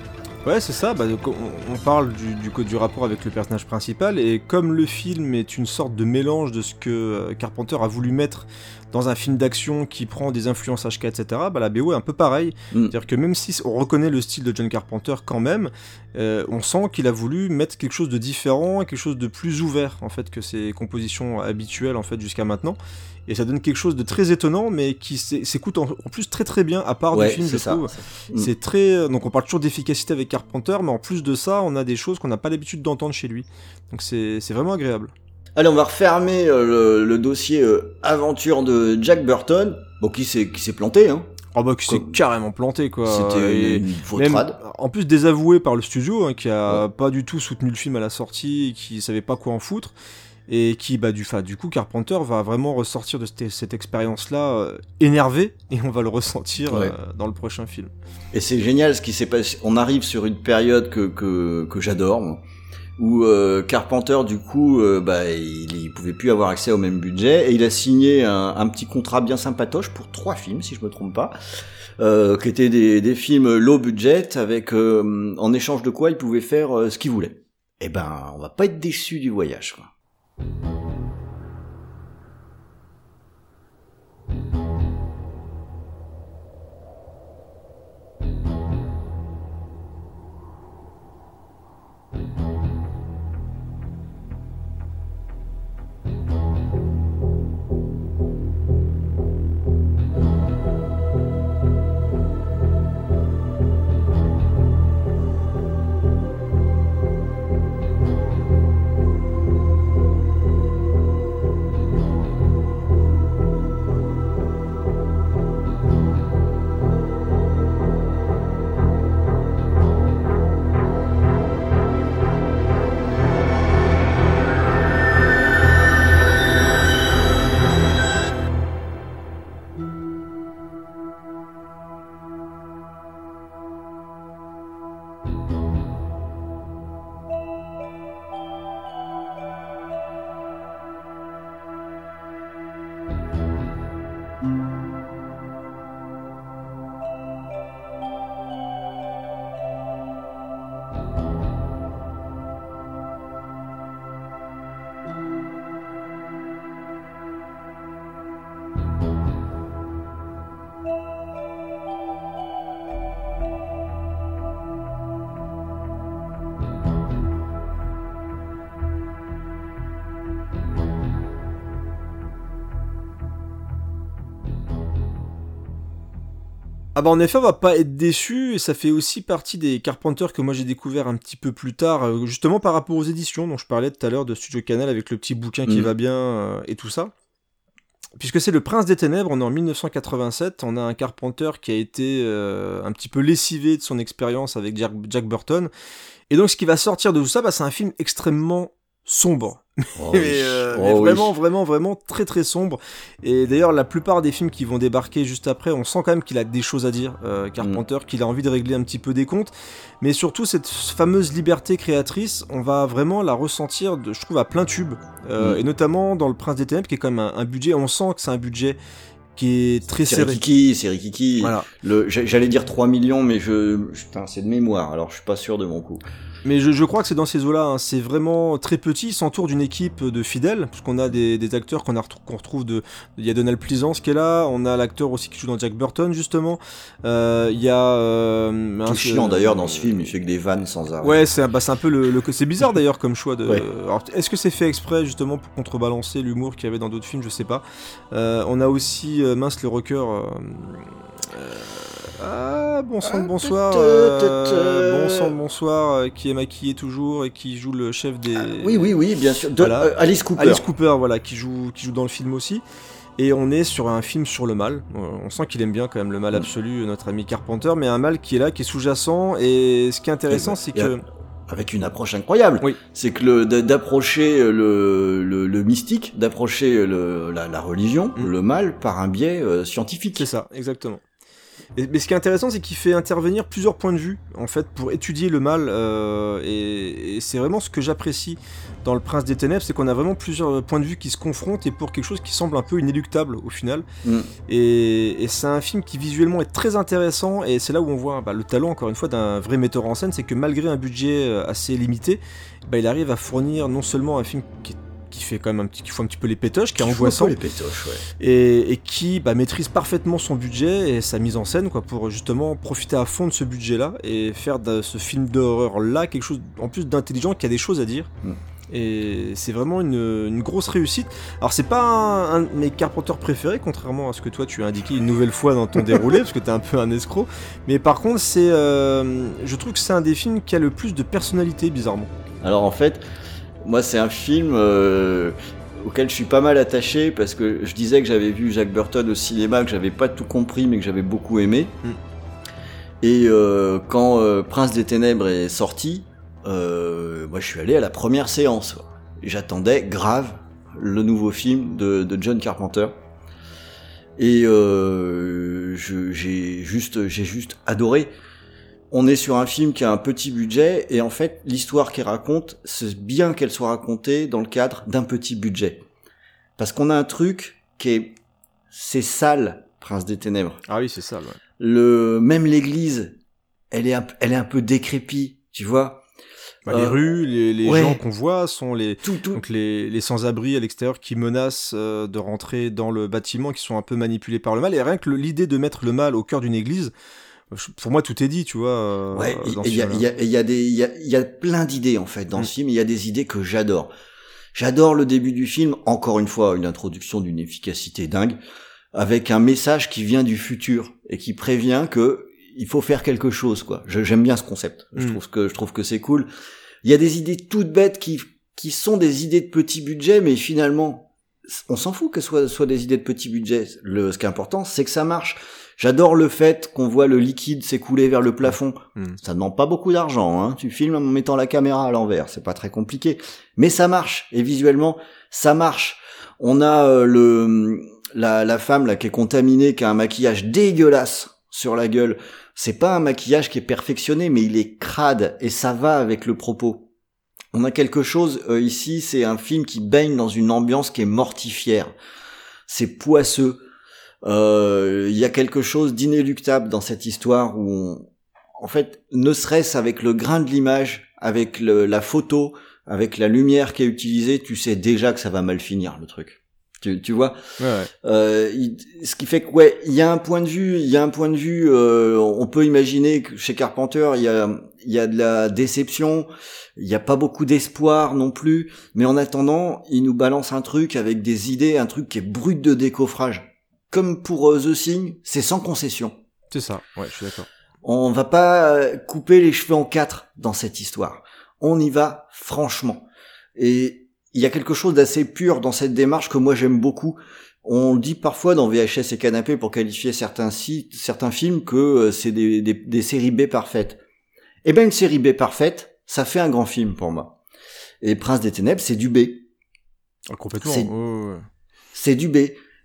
Ouais, c'est ça. Bah, donc, on, on parle du, du rapport avec le personnage principal, et comme le film est une sorte de mélange de ce que euh, Carpenter a voulu mettre dans un film d'action qui prend des influences HK, etc., bah, la BO est un peu pareil. Mm. C'est-à-dire que même si on reconnaît le style de John Carpenter quand même, euh, on sent qu'il a voulu mettre quelque chose de différent, quelque chose de plus ouvert en fait que ses compositions habituelles en fait jusqu'à maintenant. Et ça donne quelque chose de très étonnant, mais qui s'é- s'écoute en, en plus très très bien à part Ouais, du film, je ça. trouve. Mm. C'est très. Donc on parle toujours d'efficacité avec Carpenter, mais en plus de ça, on a des choses qu'on n'a pas l'habitude d'entendre chez lui. Donc c'est c'est vraiment agréable. Allez, on va refermer euh, le, le dossier euh, aventure de Jack Burton. Bon, qui s'est qui s'est planté, hein. Oh bah qui s'est carrément planté quoi. C'était une même- en plus désavoué par le studio, hein, qui a pas du tout soutenu le film à la sortie, et qui savait pas quoi en foutre. Et qui, bah, du, du coup, Carpenter va vraiment ressortir de cette, cette expérience-là euh, énervé, et on va le ressentir Ouais. euh, dans le prochain film. Et c'est génial ce qui s'est passé. On arrive sur une période que, que, que j'adore, où euh, Carpenter, du coup, euh, bah, il, il pouvait plus avoir accès au même budget, et il a signé un, un petit contrat bien sympatoche pour trois films, si je me trompe pas, euh, qui étaient des, des films low budget, avec euh, en échange de quoi il pouvait faire ce qu'il voulait. Eh ben, on va pas être déçu du voyage. Quoi. thank you Ah bah en effet on va pas être déçu et ça fait aussi partie des Carpenters que moi j'ai découvert un petit peu plus tard euh, justement par rapport aux éditions dont je parlais tout à l'heure de Studio Canal avec le petit bouquin qui Mhm. va bien euh, et tout ça. puisque c'est le Prince des Ténèbres, on est en 1987, on a un Carpenter qui a été euh, un petit peu lessivé de son expérience avec Jack, Jack, Burton. Et donc ce qui va sortir de tout ça, bah, c'est un film extrêmement sombre. Oh mais, oui. euh, Oh mais oui. vraiment, vraiment, vraiment très très sombre. Et d'ailleurs, la plupart des films qui vont débarquer juste après, on sent quand même qu'il a des choses à dire, euh, Carpenter, qu'il a envie de régler un petit peu des comptes. Mais surtout, cette fameuse liberté créatrice, on va vraiment la ressentir, de, je trouve, à plein tube. Euh, Mm. Et notamment dans Le Prince des Ténèbres, qui est quand même un, un budget, on sent que c'est un budget qui est très C'est serré. Rikiki, c'est Rikiki. Voilà. J'allais dire 3 millions, mais je, putain, c'est de mémoire, alors je suis pas sûr de mon coup. Mais je, je crois que c'est dans ces eaux-là, hein. c'est vraiment très petit, il s'entoure d'une équipe de fidèles, puisqu'on a des, des acteurs qu'on a retrou- qu'on retrouve de... Il y a Donald Pleasance qui est là, on a l'acteur aussi qui joue dans Jack Burton, justement. Euh, Il y a... Euh, Tout mince, chiant d'ailleurs dans ce film, il fait que des vannes sans arrêt. Ouais, c'est bah, c'est un peu le, le- c'est bizarre d'ailleurs comme choix de. Ouais. Alors, est-ce que c'est fait exprès justement pour contrebalancer l'humour qu'il y avait dans d'autres films? Je sais pas. Euh, on a aussi euh, mince le rocker. euh, euh, ah, bon sang de bonsoir. euh, bon sang de bonsoir, euh, qui est maquillé toujours et qui joue le chef des. Ah, oui, oui, oui, bien sûr. De, Voilà. euh, Alice Cooper. Alice Cooper, voilà, qui joue, qui joue dans le film aussi. Et on est sur un film sur le mal. Euh, On sent qu'il aime bien quand même le mal Mm. absolu, notre ami Carpenter, mais un mal qui est là, qui est sous-jacent. Et ce qui est intéressant, Et- c'est et- que. Avec une approche incroyable. Oui. C'est que le, d'approcher le, le, le mystique, d'approcher la, la religion, Mm. le mal, par un biais euh, scientifique. C'est ça, exactement. Et- mais ce qui est intéressant, c'est qu'il fait intervenir plusieurs points de vue, en fait, pour étudier le mal. euh, et et c'est vraiment ce que j'apprécie dans Le Prince des Ténèbres, c'est qu'on a vraiment plusieurs points de vue qui se confrontent et pour quelque chose qui semble un peu inéluctable au final. Mm. Et, et c'est un film qui visuellement est très intéressant et c'est là où on voit bah, le talent, encore une fois, d'un vrai metteur en scène, c'est que malgré un budget euh, assez limité, bah, il arrive à fournir non seulement un film qui, qui fait quand même un petit, qui fout un petit peu les pétoches, qui est angoissant, les pétoches, ouais. et, et qui bah, maîtrise parfaitement son budget et sa mise en scène quoi pour justement profiter à fond de ce budget là et faire de ce film d'horreur là quelque chose en plus d'intelligent qui a des choses à dire. Mm. et c'est vraiment une, une grosse réussite. Alors c'est pas un, un de mes Carpenters préférés contrairement à ce que toi tu as indiqué une nouvelle fois dans ton déroulé parce que t'es un peu un escroc. Mais par contre c'est euh, je trouve que c'est un des films qui a le plus de personnalité bizarrement. Alors en fait, moi c'est un film euh, auquel je suis pas mal attaché parce que je disais que j'avais vu Jack Burton au cinéma, que j'avais pas tout compris mais que j'avais beaucoup aimé. Mm. Et euh, quand euh, Prince des Ténèbres est sorti, euh, moi je suis allé à la première séance. J'attendais grave le nouveau film de, de John Carpenter. Et euh, j'ai juste, j'ai juste adoré. On est sur un film qui a un petit budget et en fait l'histoire qu'il raconte, c'est bien qu'elle soit racontée dans le cadre d'un petit budget. Parce qu'on a un truc qui est, c'est sale, Prince des Ténèbres. ah oui c'est ça ouais. Le même l'église, elle est un, elle est un peu décrépie, tu vois. Bah, les Euh, rues les, les ouais. gens qu'on voit sont les Tout, tout. Donc les, les sans-abri à l'extérieur qui menacent euh, de rentrer dans le bâtiment, qui sont un peu manipulés par le mal. Et rien que l'idée de mettre le mal au cœur d'une église, pour moi tout est dit, tu vois. euh, Ouais, dans et ce il y a, y y des, il y a, y a plein d'idées en fait dans Mm. ce film. Il y a des idées que j'adore. J'adore le début du film. Encore une fois, une introduction d'une efficacité dingue, avec un message qui vient du futur et qui prévient que il faut faire quelque chose. Quoi. J'aime bien ce concept. Je Mm. trouve que je trouve que c'est cool. Il y a des idées toutes bêtes qui qui sont des idées de petit budget, mais finalement, on s'en fout que ce soit, soit des idées de petit budget. Le, ce qui est important, c'est que ça marche. J'adore le fait qu'on voit le liquide s'écouler vers le plafond. Mm. Ça demande pas beaucoup d'argent. Hein. Tu filmes en mettant la caméra à l'envers, c'est pas très compliqué. Mais ça marche. Et visuellement, ça marche. On a euh, le la, la femme là qui est contaminée, qui a un maquillage dégueulasse sur la gueule. C'est pas un maquillage qui est perfectionné, mais il est crade et ça va avec le propos. On a quelque chose euh, ici, c'est un film qui baigne dans une ambiance qui est mortifière. C'est poisseux. Euh, Il y a quelque chose d'inéluctable dans cette histoire où, on, en fait, ne serait-ce avec le grain de l'image, avec le, la photo, avec la lumière qui est utilisée, tu sais déjà que ça va mal finir le truc. Tu, tu vois? Ouais, ouais. euh, il- ce qui fait que ouais, il y a un point de vue, il y a un point de vue. euh, on peut imaginer que chez Carpenter, il y a, il y a de la déception, il n'y a pas beaucoup d'espoir non plus. Mais en attendant, il nous balance un truc avec des idées, un truc qui est brut de décoffrage. Comme pour euh, The Thing, c'est sans concession. C'est ça, ouais, je suis d'accord. On va pas euh, couper les cheveux en quatre dans cette histoire. On y va franchement. Et il y a quelque chose d'assez pur dans cette démarche que moi j'aime beaucoup. On dit parfois dans VHS et Canapé pour qualifier certains sites, certains films que euh, c'est des, des, des, séries B parfaites. Eh ben une série B parfaite, ça fait un grand film pour moi. Et Prince des Ténèbres, c'est du B. Ah, complètement. C'est du B.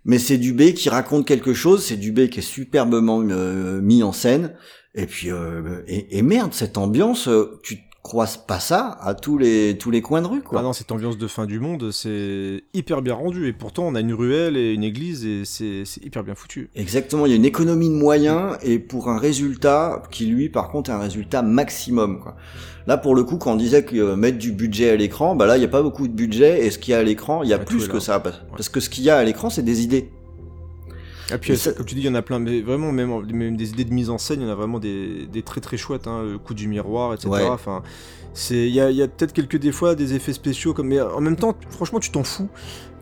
Mais c'est du B qui raconte quelque chose, c'est du B qui est superbement euh, mis en scène. Et puis, euh, et, et, merde, cette ambiance, tu croise pas ça à tous les tous les coins de rue quoi. Ah non, cette ambiance de fin du monde, c'est hyper bien rendu et pourtant on a une ruelle et une église et c'est hyper bien foutu. Exactement, il y a une économie de moyens et pour un résultat qui lui par contre est un résultat maximum quoi. Là pour le coup quand on disait que euh, mettre du budget à l'écran, bah là il y a pas beaucoup de budget et ce qu'il y a à l'écran, il y a plus que ça parce que ce qu'il y a à l'écran c'est des idées. Et puis, comme tu dis, il y en a plein, mais vraiment, même, même, des idées de mise en scène, il y en a vraiment des, des très très chouettes, hein, le coup du miroir, etc. Enfin, il y a, y a peut-être quelques des fois des effets spéciaux, comme, mais en même temps, franchement, tu t'en fous.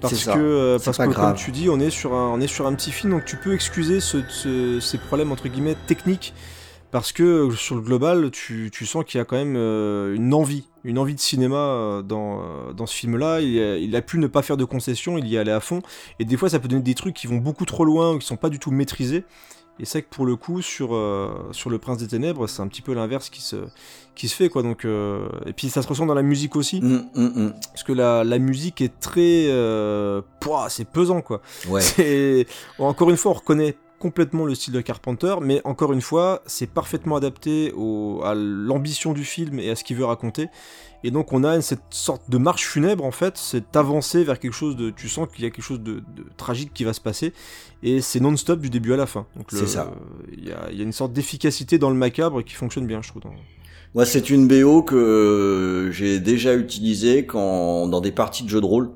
Parce que, euh, parce que comme tu dis, on est, sur un, on est sur un petit film, donc tu peux excuser ce, ce, ces problèmes, entre guillemets, techniques parce que euh, sur le global, tu, tu sens qu'il y a quand même euh, une envie, une envie de cinéma euh, dans, dans ce film-là. Il, il, a pu ne pas faire de concessions, il y allait à fond. Et des fois, ça peut donner des trucs qui vont beaucoup trop loin ou qui sont pas du tout maîtrisés. Et c'est que pour le coup, sur, sur Le Prince des Ténèbres, c'est un petit peu l'inverse qui se, qui se fait. quoi. Donc, et puis ça se ressent dans la musique aussi. Mmh, mmh, mmh. Parce que la, la musique est très... c'est pesant, quoi. Ouais. Encore une fois, on reconnaît complètement le style de Carpenter, mais encore une fois, c'est parfaitement adapté au, à l'ambition du film et à ce qu'il veut raconter. Et donc on a cette sorte de marche funèbre en fait, cette avancée vers quelque chose de, tu sens qu'il y a quelque chose de, tragique qui va se passer, et c'est non-stop du début à la fin. Donc c'est ça. Il y a, y a, une sorte d'efficacité dans le macabre qui fonctionne bien, je trouve. Moi, c'est une BO que j'ai déjà utilisée quand dans des parties de jeux de rôle.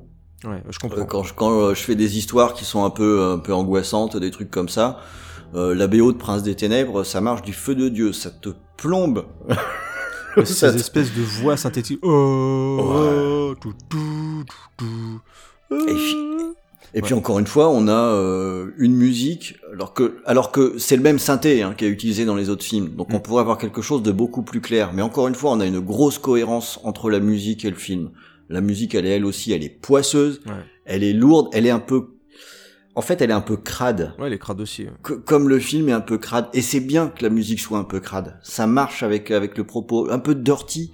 Ouais, je comprends. Euh, quand, je, quand euh, je fais des histoires qui sont un peu un peu angoissantes, des trucs comme ça, euh, la BO de Prince des Ténèbres, ça marche du feu de Dieu, ça te plombe. Ces espèces de voix synthétiques. Oh, tout, tout, tout, et puis, et puis encore une fois, on a euh, une musique, alors que alors que c'est le même synthé hein, qui est utilisé dans les autres films, donc on mm. pourrait avoir quelque chose de beaucoup plus clair. Mais encore une fois, on a une grosse cohérence entre la musique et le film. La musique, elle est elle aussi, elle est poisseuse, elle est lourde, elle est un peu en fait, elle est un peu crade. Ouais, elle est crade aussi. comme le film est un peu crade, et c'est bien que la musique soit un peu crade. Ça marche avec avec le propos, un peu dirty.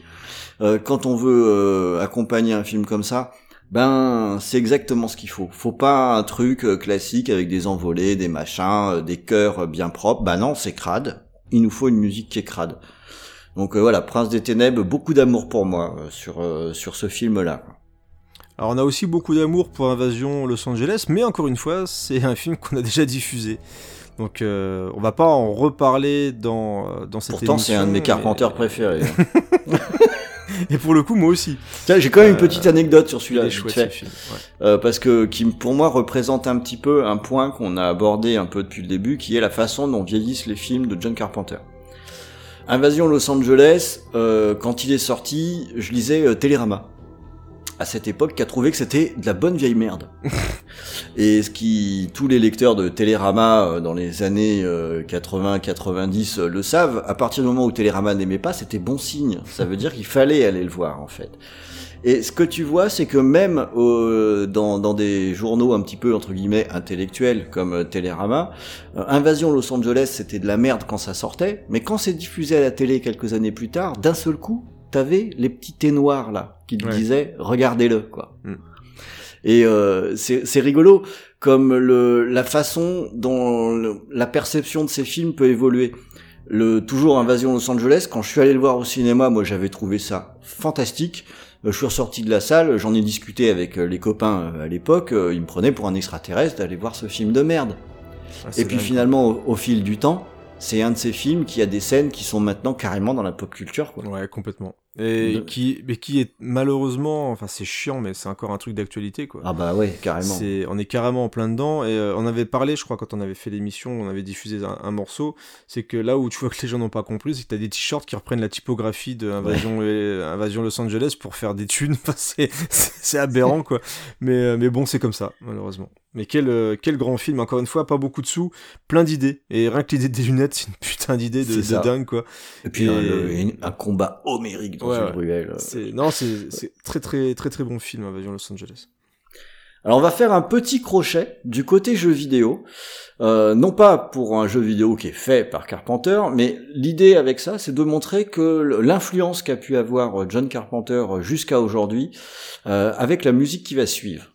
Euh, quand on veut euh, accompagner un film comme ça, ben c'est exactement ce qu'il faut. Faut pas un truc euh, classique avec des envolées, des machins, des chœurs bien propres. Ben non, c'est crade. Il nous faut une musique qui est crade. Donc euh, voilà, Prince des Ténèbres, beaucoup d'amour pour moi euh, sur euh, sur ce film-là. Alors on a aussi beaucoup d'amour pour Invasion Los Angeles, mais encore une fois, c'est un film qu'on a déjà diffusé. Donc on va pas en reparler dans, dans cette Pourtant, c'est un de mes Carpenters préférés. Et pour le coup, moi aussi. Tiens, j'ai quand même une petite anecdote sur celui-là. Ouais. parce que qui pour moi représente un petit peu un point qu'on a abordé un peu depuis le début, qui est la façon dont vieillissent les films de John Carpenter. Invasion Los Angeles, euh, quand il est sorti, je lisais euh, Télérama. À cette époque, qui a trouvé que c'était de la bonne vieille merde. Et ce qui, tous les lecteurs de Télérama euh, dans les années 80-90 le savent, à partir du moment où Télérama n'aimait pas, c'était bon signe. Ça veut dire qu'il fallait aller le voir, en fait. Et ce que tu vois, c'est que même euh, dans, dans, des journaux un petit peu entre guillemets intellectuels comme euh, Télérama, euh, Invasion Los Angeles c'était de la merde quand ça sortait, mais quand c'est diffusé à la télé quelques années plus tard, d'un seul coup, t'avais les petits thés noirs là qui te disaient regardez-le quoi. Mm. Et euh, c'est rigolo comme le, la façon dont la perception de ces films peut évoluer. Le toujours Invasion Los Angeles, quand je suis allé le voir au cinéma, moi j'avais trouvé ça fantastique. Euh, je suis ressorti de la salle, j'en ai discuté avec euh, les copains euh, à l'époque, ils me prenaient pour un extraterrestre d'aller voir ce film de merde. Ah, et puis finalement, au, fil du temps, c'est un de ces films qui a des scènes qui sont maintenant carrément dans la pop culture. Quoi. Ouais, complètement. Et qui, mais qui est malheureusement, enfin c'est chiant, mais c'est encore un truc d'actualité quoi. Ah bah ouais, carrément. C'est, on est carrément en plein dedans. Et on avait parlé, je crois, quand on avait fait l'émission, on avait diffusé un, morceau. C'est que là où tu vois que les gens n'ont pas compris, c'est que t'as des t-shirts qui reprennent la typographie de Invasion, Invasion Los Angeles pour faire des thunes. c'est, c'est aberrant quoi. Mais, mais bon, c'est comme ça, malheureusement. Mais quel, euh, quel grand film, encore une fois, pas beaucoup de sous, plein d'idées. Et rien que l'idée des lunettes, c'est une putain d'idée de, de, dingue, quoi. Et puis Un, combat homérique dans une ruelle. Non, c'est très très très très bon film, Invasion Los Angeles. Alors on va faire un petit crochet du côté jeu vidéo, euh, non pas pour un jeu vidéo qui est fait par Carpenter, mais l'idée avec ça, c'est de montrer que l'influence qu'a pu avoir John Carpenter jusqu'à aujourd'hui euh, avec la musique qui va suivre.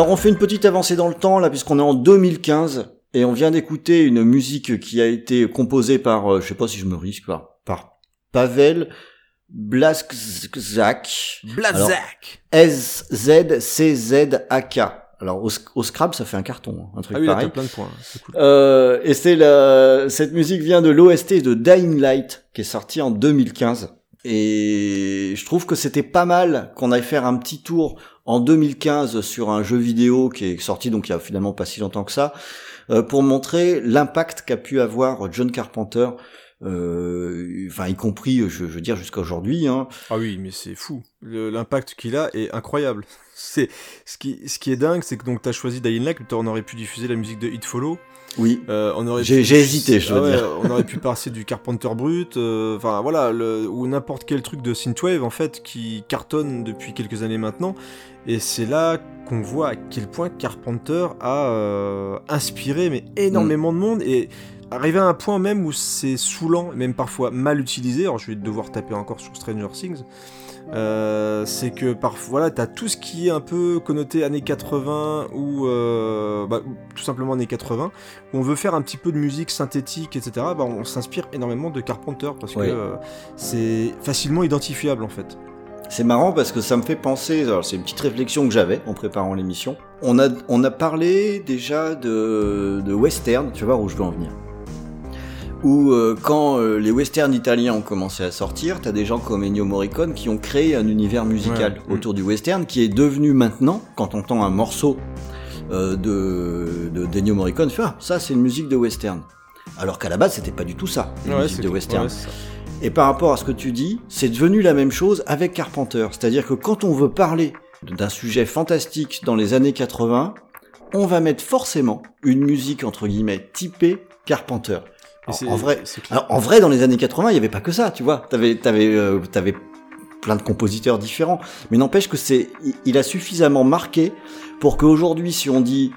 Alors on fait une petite avancée dans le temps là puisqu'on est en 2015 et on vient d'écouter une musique qui a été composée par, euh, je sais pas si je me risque, par, par Pavel Blaskzak. Blazak. S-Z-C-Z-A-K. Alors au, au, Scrabble ça fait un carton, hein, un truc Ah oui, pareil. plein de points. Cool. Euh, et c'est la, cette musique vient de l'OST de Dying Light qui est sorti en 2015. Et je trouve que c'était pas mal qu'on aille faire un petit tour en 2015 sur un jeu vidéo qui est sorti donc il y a finalement pas si longtemps que ça, euh, pour montrer l'impact qu'a pu avoir John Carpenter, euh, enfin y compris, je, je veux dire jusqu'à aujourd'hui. Hein. Ah oui, mais c'est fou. L'impact qu'il a est incroyable. C'est ce qui, ce qui est dingue, c'est que donc t'as choisi Dying Light, on aurait pu diffuser la musique de Hit Follow. Oui. Euh, on aurait J'ai- pu- hésité, je dois Ah dire. On aurait pu passer du Carpenter brut, euh, enfin voilà, le- ou n'importe quel truc de synthwave en fait qui cartonne depuis quelques années maintenant. Et c'est là qu'on voit à quel point Carpenter a euh, inspiré mais énormément de monde et arrivé à un point même où c'est saoulant, et même parfois mal utilisé. Alors je vais devoir taper encore sur Stranger Things. Euh, c'est que parfois, voilà, t'as tout ce qui est un peu connoté années 80 ou euh, bah, ou tout simplement années 80, où on veut faire un petit peu de musique synthétique, etc. Bah, on s'inspire énormément de Carpenter parce que euh, c'est facilement identifiable en fait. C'est marrant parce que ça me fait penser, alors c'est une petite réflexion que j'avais en préparant l'émission. On a, on a parlé déjà de, de western, tu vas voir où je veux en venir. Où euh, quand euh, les westerns italiens ont commencé à sortir, t'as des gens comme Ennio Morricone qui ont créé un univers musical Ouais. autour du western qui est devenu maintenant, quand on entend un morceau euh, de, de d'Ennio Morricone, fait, ah, ça c'est une musique de western. Alors qu'à la base c'était pas du tout ça, une musique de western. ouais. Et par rapport à ce que tu dis, c'est devenu la même chose avec Carpenter. C'est-à-dire que quand on veut parler d'un sujet fantastique dans les années 80, on va mettre forcément une musique entre guillemets typée Carpenter. Alors, en vrai, alors, en vrai, dans les années 80, il y avait pas que ça, tu vois. T'avais, t'avais, euh, t'avais plein de compositeurs différents, mais n'empêche que c'est, il- il a suffisamment marqué pour qu'aujourd'hui, si on dit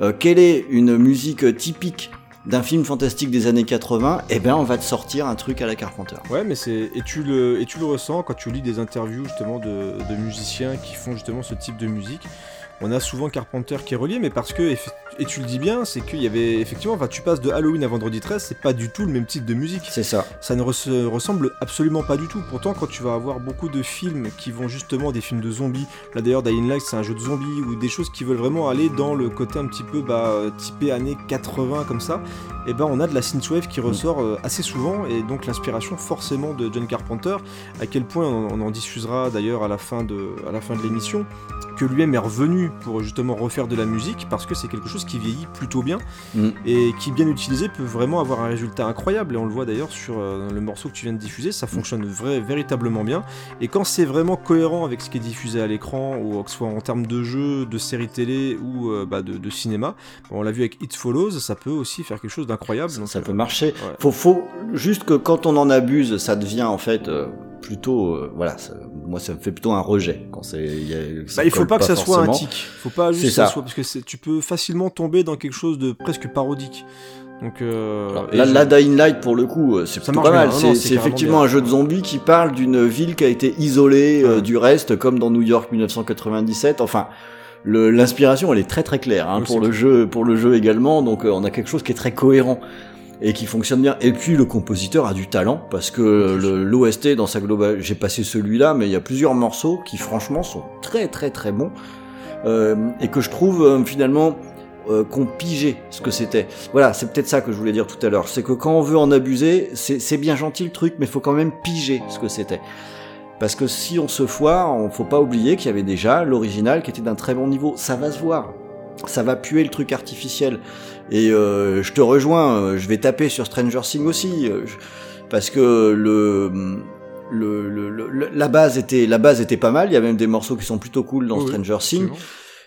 euh, quelle est une musique typique d'un film fantastique des années 80, eh ben, on va te sortir un truc à la Carpenter. Ouais, mais c'est et tu le et tu le ressens quand tu lis des interviews justement de, de musiciens qui font justement ce type de musique on a souvent Carpenter qui est relié, mais parce que et tu le dis bien, c'est qu'il y avait effectivement, enfin tu passes de Halloween à Vendredi 13, c'est pas du tout le même type de musique. C'est ça. Ça ne ressemble absolument pas du tout. Pourtant, quand tu vas avoir beaucoup de films qui vont justement des films de zombies, là d'ailleurs Dying Light c'est un jeu de zombies ou des choses qui veulent vraiment aller dans le côté un petit peu bah, typé années 80 comme ça, et eh ben on a de la synthwave qui ressort euh, assez souvent et donc l'inspiration forcément de John Carpenter. À quel point on, en diffusera d'ailleurs à la fin de à la fin de l'émission que lui-même est revenu pour justement refaire de la musique parce que c'est quelque chose qui vieillit plutôt bien. Mm. et qui bien utilisé peut vraiment avoir un résultat incroyable. Et on le voit d'ailleurs sur euh, le morceau que tu viens de diffuser ça fonctionne vrai, véritablement bien. Et quand c'est vraiment cohérent avec ce qui est diffusé à l'écran ou que ce soit en termes de jeu, de série télé ou euh, bah, de, cinéma on l'a vu avec It Follows ça peut aussi faire quelque chose d'incroyable. Ça, peut marcher. faut, faut juste que quand on en abuse ça devient en fait plutôt, euh, voilà, moi ça me fait plutôt un rejet quand c'est. Bah, il faut pas, que ça soit un tic. Faut pas juste que ça. soit parce que tu peux facilement tomber dans quelque chose de presque parodique. Donc euh, la, Dying Light pour le coup, euh, c'est pas mal. C'est effectivement un jeu de zombies qui parle d'une ville qui a été isolée euh, du reste, comme dans New York 1997. Enfin, l'inspiration elle est très très claire hein, pour le jeu, pour le jeu également. Donc on a quelque chose qui est très cohérent et qui fonctionne bien. Et puis le compositeur a du talent parce que l'OST dans sa globale, j'ai passé celui-là, mais il y a plusieurs morceaux qui franchement sont très très très bons euh, et que je trouve euh, finalement euh, qu'on pigeait ce que c'était. Voilà, c'est peut-être ça que je voulais dire tout à l'heure. C'est que quand on veut en abuser, c'est bien gentil le truc, mais il faut quand même piger ce que c'était. Parce que si on se foire, on faut pas oublier qu'il y avait déjà l'original qui était d'un très bon niveau. Ça va se voir ça va puer le truc artificiel. Et euh, je te rejoins, euh, je vais taper sur Stranger Things aussi, euh, parce que le, le, le, la base était la base était pas mal. Il y a même des morceaux qui sont plutôt cool dans Stranger Things.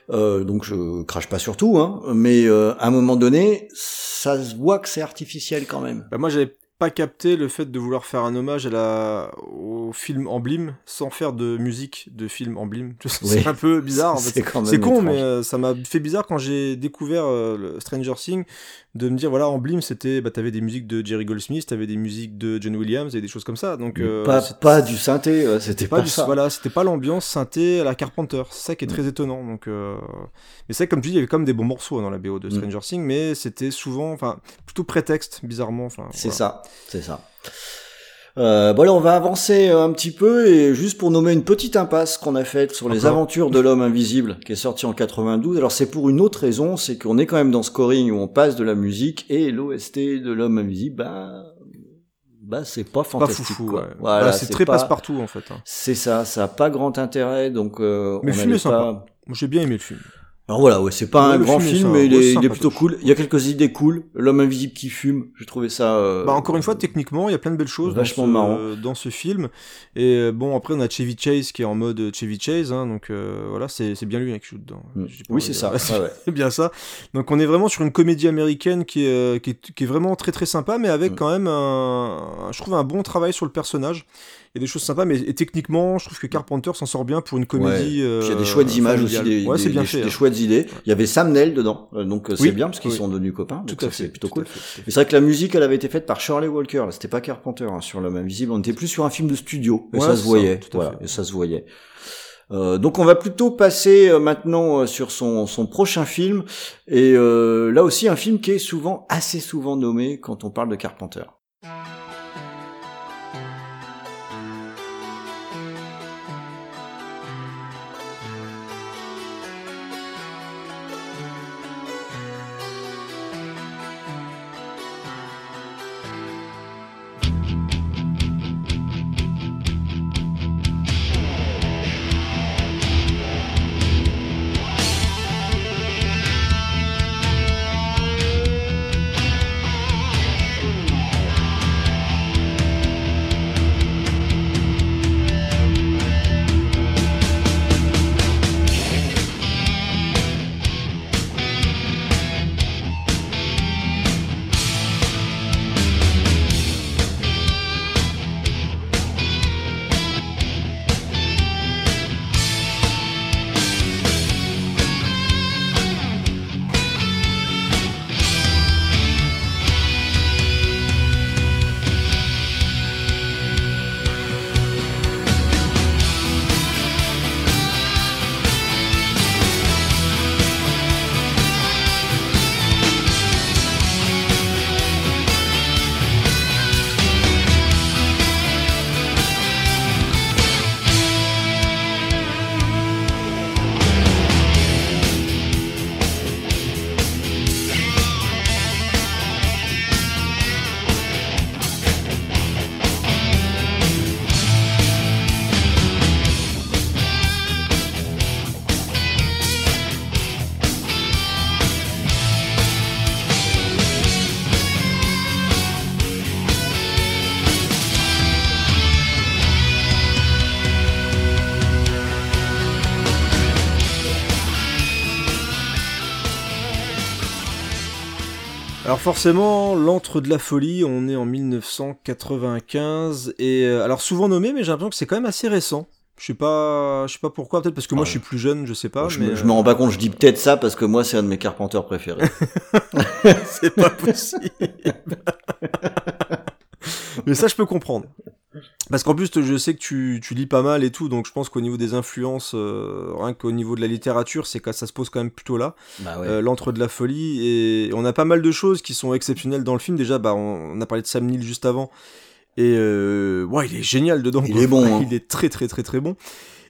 Euh, donc je crache pas sur tout, hein, mais à un moment donné, ça se voit que c'est artificiel quand même. Bah moi j'avais pas capté le fait de vouloir faire un hommage à la, au film Emblem sans faire de musique de film Emblem. C'est un peu bizarre. En fait. C'est con, mais euh, ça m'a fait bizarre quand j'ai découvert euh, Stranger Things de me dire voilà Emblem c'était bah t'avais des musiques de Jerry Goldsmith, t'avais des musiques de John Williams et des choses comme ça. Donc euh, pas, pas du synthé, c'était pas, du, ça. Voilà, c'était pas l'ambiance synthé à la Carpenter. C'est ça qui est très étonnant. Donc mais c'est comme tu dis, il y avait quand même des bons morceaux dans la BO de mm. Stranger Things, mais c'était souvent, enfin plutôt prétexte bizarrement. Enfin c'est ça c'est ça. Euh, bon on va avancer un petit peu et juste pour nommer une petite impasse qu'on a faite sur les aventures de l'homme invisible qui est sorti en 92. Alors c'est pour une autre raison, c'est qu'on est quand même dans scoring où on passe de la musique et l'OST de l'homme invisible, bah bah c'est pas fantastique quoi. Voilà, bah, c'est très passe-partout en fait. Hein. C'est ça, ça a pas grand intérêt donc euh, Mais le film est sympa. J'ai bien aimé le film. Alors voilà, ouais, c'est pas un grand film, mais il est, plutôt cool. Il y a quelques idées cool. L'homme invisible qui fume, j'ai trouvé ça. Euh, bah encore une fois, techniquement, il y a plein de belles choses vachement dans, ce, marrant. dans ce film. Et euh, bon, après, on a Chevy Chase qui est en mode Chevy Chase, hein, donc euh, voilà, c'est bien lui hein, qui joue dedans. Mm. Oui, c'est ça. c'est bien ça. Donc on est vraiment sur une comédie américaine qui est, qui est, qui est vraiment très très sympa, mais avec mm. quand même un, je trouve un bon travail sur le personnage il y a des choses sympas, mais techniquement, je trouve que Carpenter s'en sort bien pour une comédie. il y a des chouettes images aussi, des, ouais, bien fait, des hein. chouettes idées. Il y avait Sam Neill dedans, euh, donc euh, c'est bien parce qu'ils sont devenus copains. Tout à fait, c'est plutôt cool. Mais c'est vrai que la musique, elle avait été faite par Shirley Walker. C'était pas Carpenter hein, sur l'homme invisible. On était plus sur un film de studio, et ça se voyait. voilà, et ça se voyait. Euh, donc on va plutôt passer euh, maintenant sur son, son prochain film et là aussi un film qui est souvent assez souvent nommé quand on parle de Carpenter. Alors forcément, l'antre de la folie, on est en 1995 et euh, alors souvent nommé, mais j'ai l'impression que c'est quand même assez récent. Je sais pas, je sais pas pourquoi, peut-être parce que moi Ouais. je suis plus jeune, je sais pas. je, mais, me, je me rends pas compte, je dis peut-être ça parce que moi c'est un de mes carpenteurs préférés. euh, c'est pas possible. mais ça, je peux comprendre. Parce qu'en plus, je sais que tu, tu lis pas mal et tout, donc je pense qu'au niveau des influences, euh, rien qu'au niveau de la littérature, c'est ça se pose quand même plutôt là. bah ouais. euh, l'antre de la folie et on a pas mal de choses qui sont exceptionnelles dans le film déjà bah on, on a parlé de Sam Neill juste avant et euh, ouais il est génial dedans Il quoi. est bon, hein. il est très très très très bon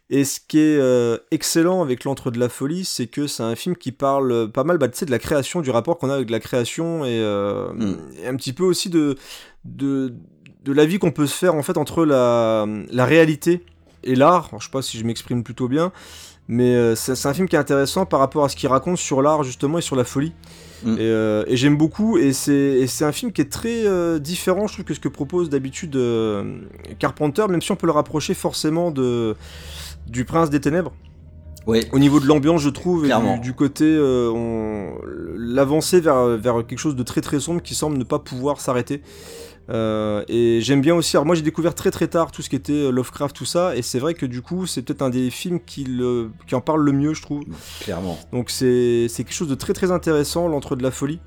et ce qui est euh, excellent avec l'antre de la folie c'est que c'est un film qui parle pas mal bah, de la création du rapport qu'on a avec la création et, euh, Mm. et un petit peu aussi de de de la vie qu'on peut se faire en fait entre la la réalité et l'art je sais pas si je m'exprime plutôt bien mais euh, c'est c'est un film qui est intéressant par rapport à ce qu'il raconte sur l'art justement et sur la folie. Mm. Et, euh, et j'aime beaucoup et c'est un film qui est très euh, différent je trouve que ce que propose d'habitude Carpenter même si on peut le rapprocher forcément de du Prince des Ténèbres Ouais. au niveau de l'ambiance je trouve et du, du côté on- l'avancée vers vers quelque chose de très très sombre qui semble ne pas pouvoir s'arrêter euh, et j'aime bien aussi. Alors moi j'ai découvert très très tard tout ce qui était euh, Lovecraft tout ça et c'est vrai que du coup c'est peut-être un des films qui, le, qui en parle le mieux je trouve. Clairement. Donc c'est c'est quelque chose de très très intéressant l'entre de la folie.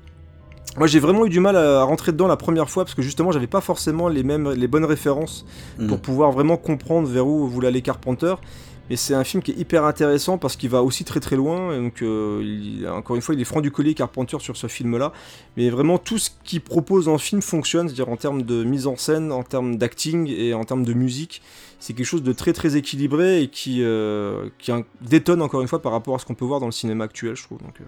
Moi j'ai vraiment eu du mal à rentrer dedans la première fois parce que justement j'avais pas forcément les mêmes les bonnes références Mm. pour pouvoir vraiment comprendre vers où voulait aller Carpenter. Mais c'est un film qui est hyper intéressant parce qu'il va aussi très très loin. Donc, euh, il- encore une fois, il est franc du collier Carpenter sur ce film-là. Mais vraiment, tout ce qu'il propose en film fonctionne, c'est-à-dire en termes de mise en scène, en termes d'acting et en termes de musique. C'est quelque chose de très très équilibré et qui, euh, qui un- détonne encore une fois par rapport à ce qu'on peut voir dans le cinéma actuel, je trouve. Donc, euh,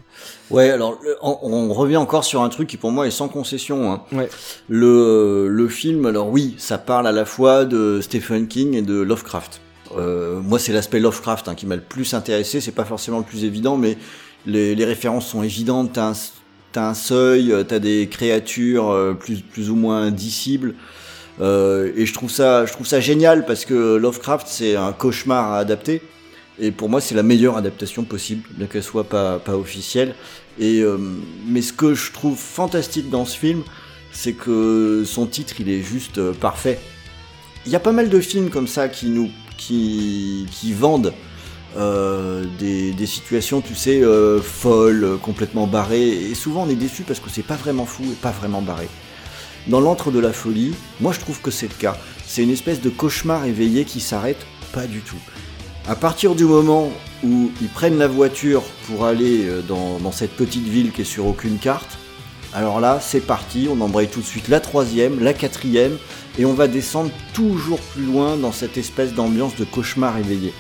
Ouais, alors le- on, on revient encore sur un truc qui pour moi est sans concession. Hein. Ouais. Le, le film, alors oui, ça parle à la fois de Stephen King et de Lovecraft. Euh, moi, c'est l'aspect Lovecraft hein, qui m'a le plus intéressé. C'est pas forcément le plus évident, mais les, références sont évidentes. T'as un, t'as un seuil, euh, t'as des créatures euh, plus ou moins indicibles. Euh, et je trouve ça, génial parce que Lovecraft c'est un cauchemar à adapter. Et pour moi, c'est la meilleure adaptation possible, bien qu'elle soit pas officielle. Mais ce que je trouve fantastique dans ce film, c'est que son titre, il est juste parfait. Il y a pas mal de films comme ça qui nous qui vendent euh, des, situations, tu sais, euh, folles, complètement barrées. Et souvent, on est déçu parce que c'est pas vraiment fou et pas vraiment barré. Dans l'antre de la folie, moi je trouve que c'est le cas. C'est une espèce de cauchemar éveillé qui s'arrête pas du tout. À partir du moment où ils prennent la voiture pour aller euh, dans cette petite ville qui est sur aucune carte, alors là c'est parti, on embraye tout de suite la troisième, la quatrième, et on va descendre toujours plus loin dans cette espèce d'ambiance de cauchemar éveillé.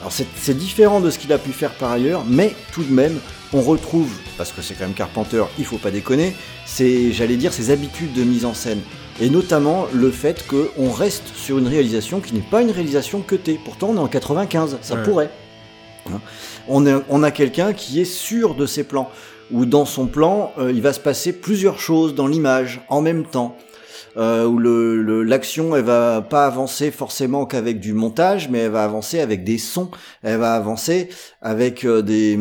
Alors c'est différent de ce qu'il a pu faire par ailleurs, mais tout de même, on retrouve, parce que c'est quand même Carpenter, il faut pas déconner, c'est, j'allais dire, ses habitudes de mise en scène. Et notamment le fait qu'on reste sur une réalisation qui n'est pas une réalisation cutée. Pourtant, on est en 95, ça Ouais. pourrait. Hein. On a quelqu'un qui est sûr de ses plans, où dans son plan, euh, il va se passer plusieurs choses dans l'image en même temps. Euh, où le- le- l'action elle va pas avancer forcément qu'avec du montage, mais elle va avancer avec des sons, elle va avancer avec euh, des,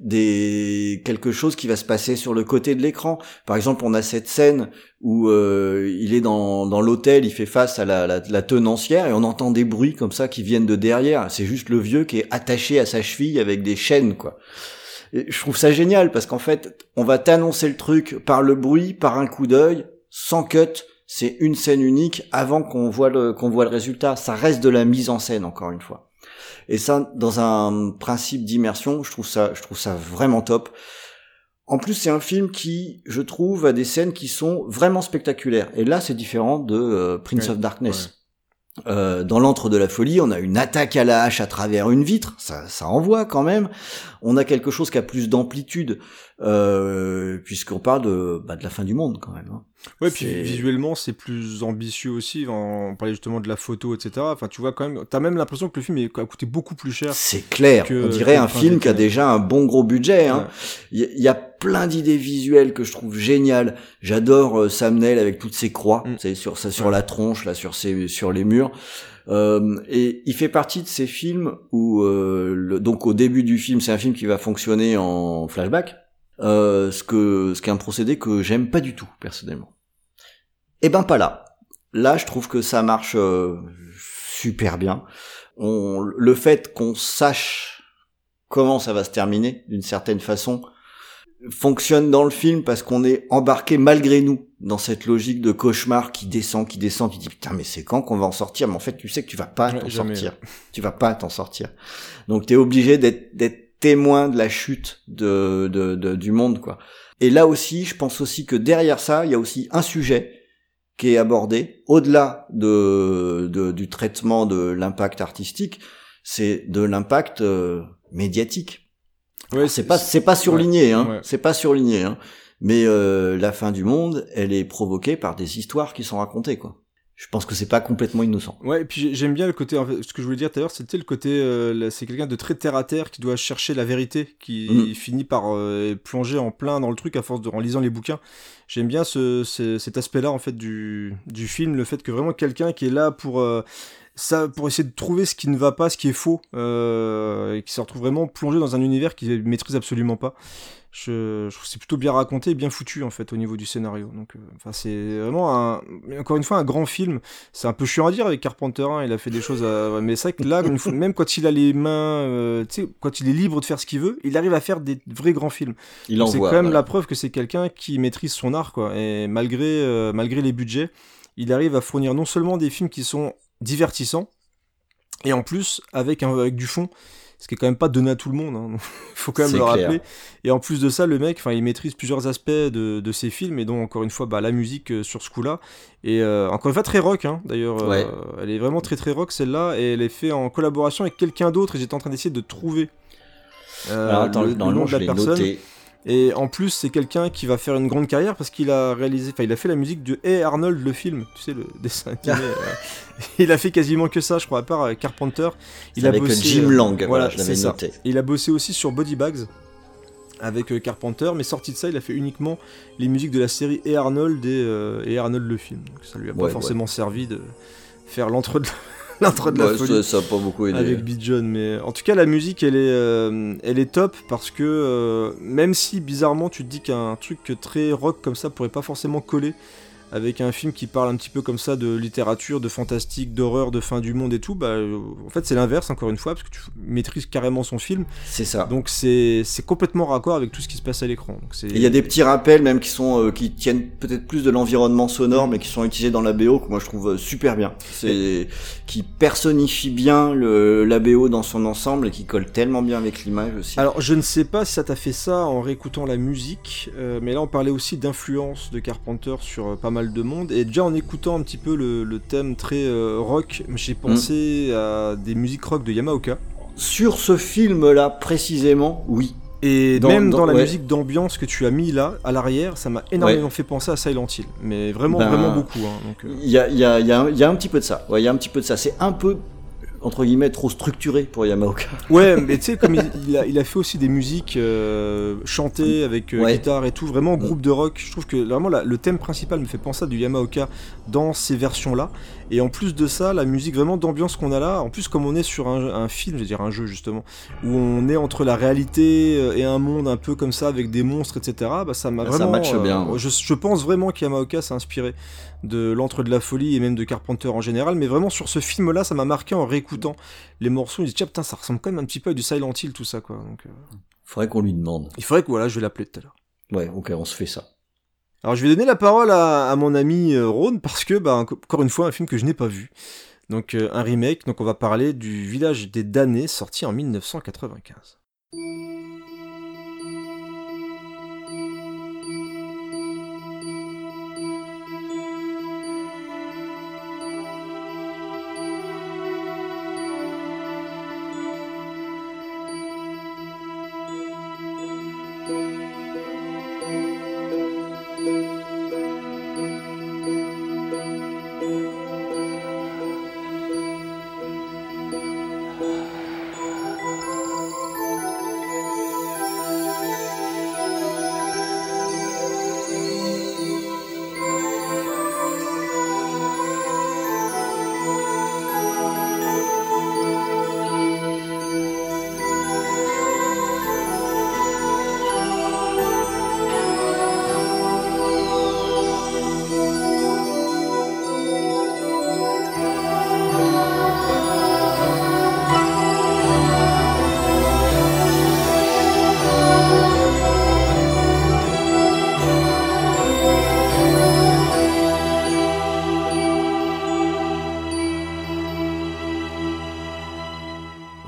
des quelque chose qui va se passer sur le côté de l'écran. Par exemple, on a cette scène où euh, il est dans, dans l'hôtel, il fait face à la, la, la tenancière et on entend des bruits comme ça qui viennent de derrière. C'est juste le vieux qui est attaché à sa cheville avec des chaînes, quoi. Et je trouve ça génial parce qu'en fait, on va t'annoncer le truc par le bruit, par un coup d'œil, sans cut. C'est une scène unique avant qu'on voit le qu'on voit le résultat. Ça reste de la mise en scène encore une fois. Et ça, dans un principe d'immersion, je trouve ça, je trouve ça vraiment top. En plus, c'est un film qui, je trouve, a des scènes qui sont vraiment spectaculaires. Et là, c'est différent de euh, Prince Ouais, of Darkness. Euh, dans l'antre de la folie, on a une attaque à la hache à travers une vitre, ça, ça envoie quand même. On a quelque chose qui a plus d'amplitude, euh, puisqu'on parle de, bah, de la fin du monde quand même. hein. Ouais, puis visuellement, c'est plus ambitieux aussi. On parlait justement de la photo, etc. Enfin, tu vois quand même, t'as même l'impression que le film a coûté beaucoup plus cher. C'est clair, que- on dirait un film qui a déjà un bon gros budget. Hein. Ouais. Y a plein d'idées visuelles que je trouve géniales. J'adore euh, Sam Neill avec toutes ses croix, Mm. sur ça, sur Ouais. la tronche, là, sur ses, sur les murs. Euh, et il fait partie de ces films où, euh, le- donc au début du film, c'est un film qui va fonctionner en flashback. Euh, ce que ce qui est un procédé que j'aime pas du tout personnellement. Eh ben pas là. Là, je trouve que ça marche euh, super bien. On, le fait qu'on sache comment ça va se terminer d'une certaine façon fonctionne dans le film parce qu'on est embarqué malgré nous dans cette logique de cauchemar qui descend, qui descend. Tu dis putain mais c'est quand qu'on va en sortir? Mais en fait tu sais que tu vas pas t'en sortir. Tu vas pas t'en sortir. Donc t'es obligé d'être d'être témoin de la chute de, de, de, du monde quoi. Et là aussi, je pense aussi que derrière ça, il y a aussi un sujet qui est abordé au-delà de, de, du traitement de l'impact artistique, c'est de l'impact euh, médiatique. C'est pas c'est pas surligné, hein. C'est pas surligné, hein. Mais euh, la fin du monde, elle est provoquée par des histoires qui sont racontées, quoi. Je pense que c'est pas complètement innocent. Ouais, et puis j'aime bien le côté, en fait, ce que je voulais dire tout à l'heure, c'était le côté, euh, c'est quelqu'un de très terre à terre qui doit chercher la vérité, qui mm. finit par euh, plonger en plein dans le truc à force de en lisant les bouquins. J'aime bien ce, cet aspect-là en fait du, du film, le fait que vraiment quelqu'un qui est là pour ça pour essayer de trouver ce qui ne va pas, ce qui est faux, euh, et qui se retrouve vraiment plongé dans un univers qu'il maîtrise absolument pas. Je, je trouve c'est plutôt bien raconté, bien foutu en fait au niveau du scénario. Donc, euh, enfin c'est vraiment un, encore une fois un grand film. C'est un peu chiant à dire avec Carpenter, hein, il a fait des choses, à... mais c'est vrai que là, même quand il a les mains, euh, tu sais, quand il est libre de faire ce qu'il veut, il arrive à faire des vrais grands films. Il C'est quand même la preuve que c'est quelqu'un qui maîtrise son art, quoi. Et malgré, euh, malgré les budgets, il arrive à fournir non seulement des films qui sont divertissant et en plus avec, un, avec du fond ce qui est quand même pas donné à tout le monde, il hein. faut quand même le rappeler. Et en plus de ça, le mec, il maîtrise plusieurs aspects de, de, ses films, et donc encore une fois, bah, la musique euh, sur ce coup-là. Et euh, encore une fois, très rock, hein, d'ailleurs. Euh, elle est vraiment très très rock celle-là, et elle est faite en collaboration avec quelqu'un d'autre. Et j'étais en train d'essayer de trouver le, dans le nom de la personne. Et en plus, c'est quelqu'un qui va faire une grande carrière parce qu'il a réalisé, enfin, il a fait la musique de Hey Arnold, le film, tu sais, le dessin animé. Euh. il a fait quasiment que ça, je crois, à part euh, Carpenter. Il a avec bossé, Jim euh, Lang, voilà, je l'avais noté. Il a bossé aussi sur Body Bags avec Carpenter, mais sorti de ça, il a fait uniquement les musiques de la série Hey Arnold et, Arnold le film. Donc ça lui a pas forcément servi de faire l'entre l'intro de la folie. Ça, pas beaucoup aidé. Avec Beat John, mais en tout cas la musique elle est, euh, elle est top parce que euh, même si bizarrement tu te dis qu'un truc très rock comme ça pourrait pas forcément coller avec un film qui parle un petit peu comme ça de littérature, de fantastique, d'horreur, de fin du monde et tout, bah, en fait c'est l'inverse encore une fois, parce que tu maîtrises carrément son film. C'est ça. Donc c'est complètement raccord avec tout ce qui se passe à l'écran. Il y a des petits rappels même qui sont euh, qui tiennent peut-être plus de l'environnement sonore, mais qui sont utilisés dans la BO que moi je trouve euh, super bien. C'est qui personnifie bien le, la BO dans son ensemble et qui colle tellement bien avec l'image aussi. Alors je ne sais pas si ça t'a fait ça en réécoutant la musique, euh, mais là on parlait aussi d'influence de Carpenter sur pas mal de monde. Et déjà en écoutant un petit peu le, thème très euh, rock, j'ai pensé mm. à des musiques rock de Yamaoka. Sur ce film-là précisément, oui. Et même dans, la musique d'ambiance que tu as mis là, à l'arrière, ça m'a énormément fait penser à Silent Hill. Mais vraiment, ben, vraiment beaucoup. Hein, euh. Il y, a, y, a, y, a, y, a, un petit peu de ça. Il y a un petit peu de ça. C'est un peu entre guillemets trop structuré pour Yamaoka. Ouais, mais tu sais, comme il, a, il, a, fait aussi des musiques euh, chantées avec euh, guitare et tout, vraiment groupe de rock. Je trouve que vraiment le thème principal me fait penser à du Yamaoka dans ces versions-là. Et en plus de ça, la musique vraiment d'ambiance qu'on a là, en plus comme on est sur un, film, je veux dire un jeu justement, où on est entre la réalité euh, et un monde un peu comme ça avec des monstres, etc. Bah ça m'a vraiment. Ça bien. je, je, pense vraiment qu'Yamaoka s'est inspiré de l'entre de la folie et même de Carpenter en général, mais vraiment sur ce film-là, ça m'a marqué en réécoutant les morceaux. Il dit tiens putain, ça ressemble quand même un petit peu à du Silent Hill tout ça quoi. Donc, euh... faudrait qu'on lui demande. Il faudrait que voilà, je vais l'appeler tout à l'heure. Ouais, ok, on se fait ça. Alors je vais donner la parole à, mon ami euh, Rhône parce que bah, encore une fois un film que je n'ai pas vu. Donc euh, un remake. Donc on va parler du Village des damnés sorti en 1995.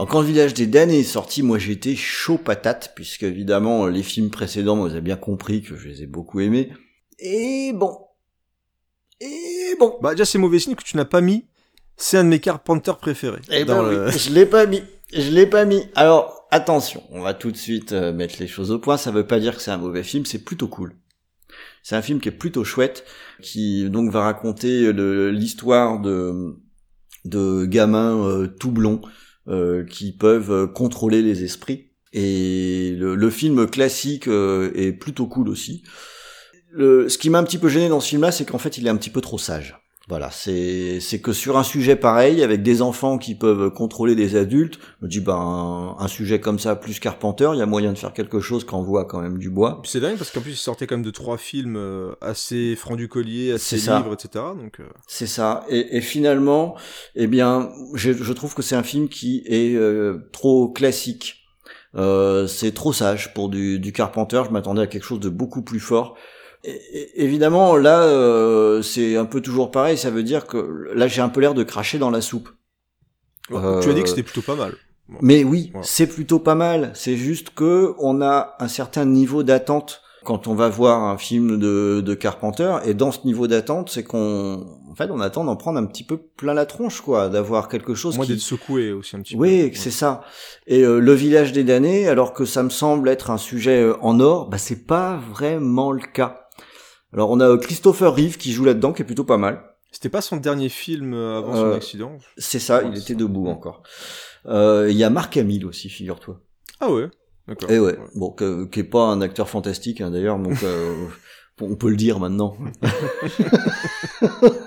Alors quand le village des damnés est sorti, moi j'étais chaud patate, puisque évidemment les films précédents, vous avez bien compris que je les ai beaucoup aimés. Et bon. Et bon. Bah déjà c'est mauvais signe que tu n'as pas mis. C'est un de mes Carpenters préférés. Eh ben le- oui, je l'ai pas mis. Je l'ai pas mis. Alors, attention, on va tout de suite euh, mettre les choses au point. Ça veut pas dire que c'est un mauvais film, c'est plutôt cool. C'est un film qui est plutôt chouette, qui donc va raconter l'histoire de de gamins euh, tout blonds qui peuvent euh, contrôler les esprits. Et le, le film classique euh, est plutôt cool aussi. Le, ce qui m'a un petit peu gêné dans ce film-là, c'est qu'en fait, il est un petit peu trop sage. Voilà, c'est c'est que sur un sujet pareil, avec des enfants qui peuvent contrôler des adultes, je me dis ben un sujet comme ça plus Carpenter, il y a moyen de faire quelque chose quand on voit quand même du bois. C'est dingue parce qu'en plus il sortait quand même de trois films euh, assez francs du collier, assez libres, etc. Donc euh, C'est ça. Et, et finalement, eh bien, je, je trouve que c'est un film qui est euh, trop classique. Euh, c'est trop sage pour du, du Carpenter. Je m'attendais à quelque chose de beaucoup plus fort. Évidemment, là, euh, c'est un peu toujours pareil. Ça veut dire que là, j'ai un peu l'air de cracher dans la soupe. Euh, tu as dit que c'était plutôt pas mal. Bon. Mais oui, c'est plutôt pas mal. C'est juste que on a un certain niveau d'attente quand on va voir un film de, de Carpenter. Et dans ce niveau d'attente, c'est qu'on, en fait, on attend d'en prendre un petit peu plein la tronche, quoi, d'avoir quelque chose Moi qui. d'être secoué aussi un petit Oui, peu. c'est ça. Et euh, le village des damnés, alors que ça me semble être un sujet euh, en or, bah c'est pas vraiment le cas. Alors on a euh, Christopher Reeve qui joue là-dedans, qui est plutôt pas mal. C'était pas son dernier film euh, avant son Euh, accident. C'est ça, il était ça. debout encore. Euh, Il y a Mark Hamill aussi, figure-toi. Ah ouais. D'accord. Et ouais, bon, qui est pas un acteur fantastique hein, d'ailleurs, donc euh, on peut le dire maintenant.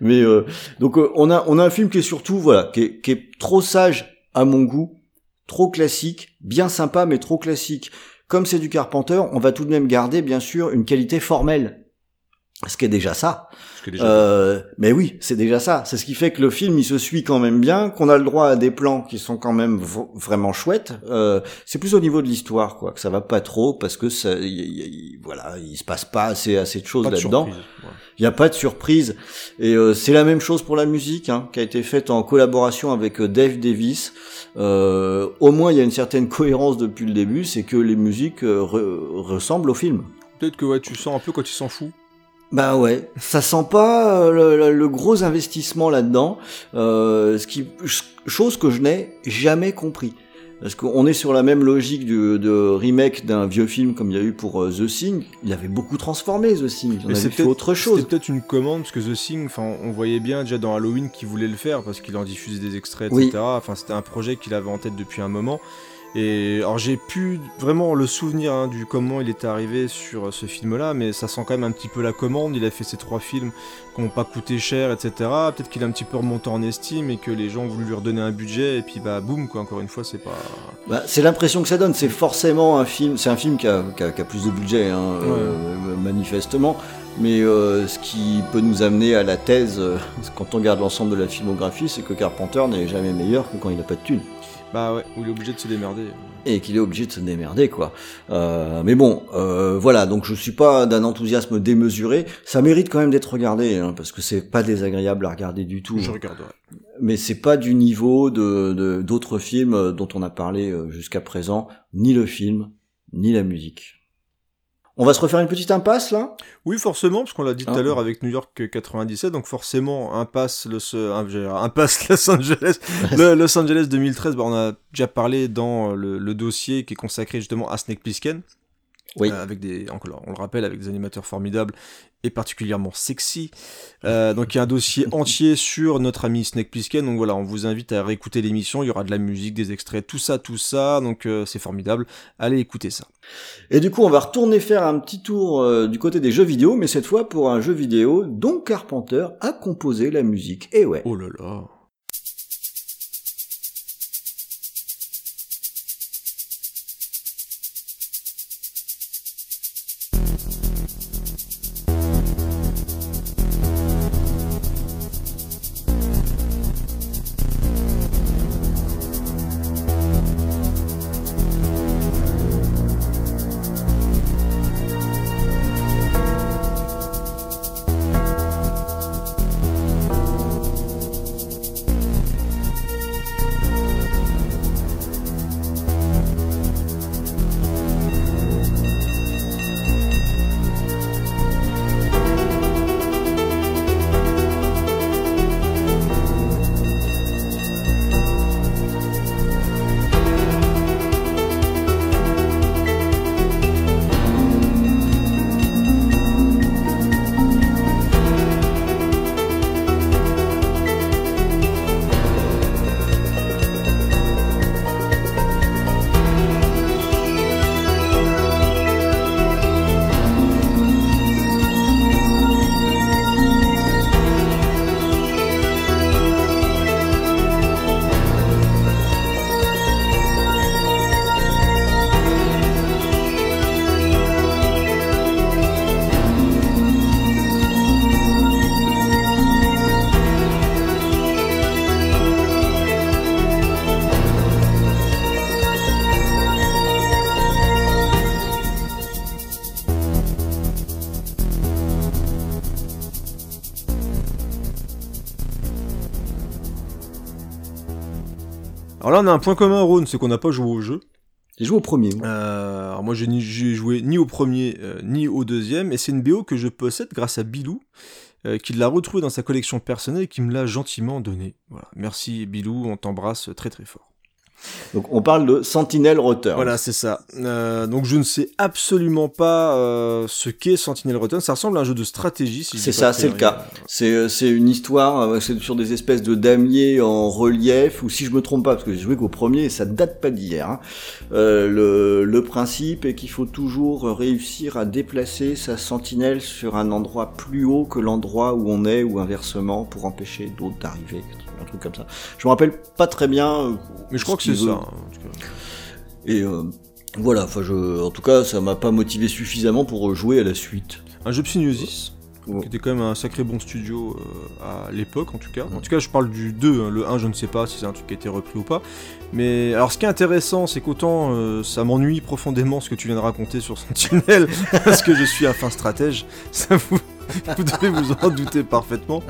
Mais euh, donc euh, on a on a un film qui est surtout voilà, qui est, qui est trop sage à mon goût, trop classique, bien sympa mais trop classique. Comme c'est du Carpenter, on va tout de même garder bien sûr une qualité formelle, ce qui est déjà ça. Que déjà, Euh, mais oui, c'est déjà ça. C'est ce qui fait que le film, il se suit quand même bien, qu'on a le droit à des plans qui sont quand même vraiment chouettes. Euh, c'est plus au niveau de l'histoire, quoi, que ça va pas trop parce que ça, y- y- y- voilà, il se passe pas assez assez de choses là-dedans. surprise. Ouais. Il y a pas de surprise. Et euh, c'est la même chose pour la musique, hein, qui a été faite en collaboration avec euh, Dave Davis. Euh, au moins, il y a une certaine cohérence depuis le début, c'est que les musiques euh, re- ressemblent au film. Peut-être que ouais, tu sens un peu quand il s'en fout. Bah ouais, ça sent pas euh, le, le- le gros investissement là-dedans, euh, ce qui ch- chose que je n'ai jamais compris. Parce qu'on est sur la même logique du, de remake d'un vieux film comme il y a eu pour euh, The Thing. Il avait beaucoup transformé The Thing. On Mais avait fait autre chose. C'était peut-être une commande parce que The Thing, enfin, on voyait bien déjà dans Halloween qu'il voulait le faire parce qu'il en diffusait des extraits, etc. Oui. Enfin, c'était un projet qu'il avait en tête depuis un moment. Et alors j'ai pu vraiment le souvenir hein, du comment il était arrivé sur euh, ce film-là, mais ça sent quand même un petit peu la commande. Il a fait ces trois films qui n'ont pas coûté cher, etc. Peut-être qu'il a un petit peu remonté en estime et que les gens ont voulu lui redonner un budget et puis bah boum quoi. Encore une fois, c'est pas. Bah, c'est l'impression que ça donne. C'est forcément un film. C'est un film qui a, qui a- qui a plus de budget, hein, euh, manifestement. Mais euh, ce qui peut nous amener à la thèse, quand on regarde l'ensemble de la filmographie, c'est que Carpenter n'est jamais meilleur que quand il n'a pas de thunes. Bah ouais, où il est obligé de se démerder. et qu'il est obligé de se démerder quoi. Euh, mais bon, euh, voilà, donc je suis pas d'un enthousiasme démesuré. Ça mérite quand même d'être regardé hein, parce que c'est pas désagréable à regarder du tout. Je regarderai. Mais c'est pas du niveau de de- d'autres films dont on a parlé euh, jusqu'à présent, ni le film, ni la musique. On va se refaire une petite impasse là? Oui, forcément, parce qu'on l'a dit tout Ah. à l'heure avec New York 97, donc forcément, impasse impasse Los Angeles, le Los Angeles 2013, bah, on a déjà parlé dans le, le dossier qui est consacré justement à Snake Plissken. Oui. Euh, avec des, on le rappelle, avec des animateurs formidables et particulièrement sexy. Euh, donc il y a un dossier entier sur notre ami Snake Plissken. Donc voilà, on vous invite à réécouter l'émission. Il y aura de la musique, des extraits, tout ça, tout ça. Donc euh, c'est formidable. Allez écouter ça. Et du coup, on va retourner faire un petit tour euh, du côté des jeux vidéo, mais cette fois pour un jeu vidéo dont Carpenter a composé la musique. Et ouais. Oh là là. On a un point commun, Rhône, c'est qu'on n'a pas joué au jeu. J'ai joué au premier. moi. Euh, alors moi, j'ai joué ni au premier, euh, ni au deuxième, et c'est une BO que je possède grâce à Bilou, euh, qui l'a retrouvée dans sa collection personnelle et qui me l'a gentiment donnée. Voilà. Merci Bilou, on t'embrasse très très fort. Donc on parle de Sentinel Return. Voilà, c'est ça. Euh, donc je ne sais absolument pas euh, ce qu'est Sentinel Return. Ça ressemble à un jeu de stratégie. Si je C'est ça, c'est le cas. C'est euh, c'est une histoire, c'est sur des espèces de damiers en relief, ou si je me trompe pas, parce que j'ai joué qu'au premier, et ça date pas d'hier. hein. Euh, le, le principe est qu'il faut toujours réussir à déplacer sa sentinelle sur un endroit plus haut que l'endroit où on est, ou inversement, pour empêcher d'autres d'arriver, un truc comme ça. Je me rappelle pas très bien. euh, Mais je crois que ce c'est ça. veut. en tout cas. Et euh, voilà, enfin, je, en tout cas, ça m'a pas motivé suffisamment pour jouer à la suite. Un jeu Psygnosis. Ouais. qui était quand même un sacré bon studio euh, à l'époque en tout cas. En tout cas, je parle du 2, hein. le 1, je ne sais pas si c'est un truc qui a été repris ou pas. Mais alors, ce qui est intéressant, c'est qu'autant euh, ça m'ennuie profondément ce que tu viens de raconter sur Sentinel, parce que je suis un fin stratège, ça vous, vous devez vous en douter parfaitement.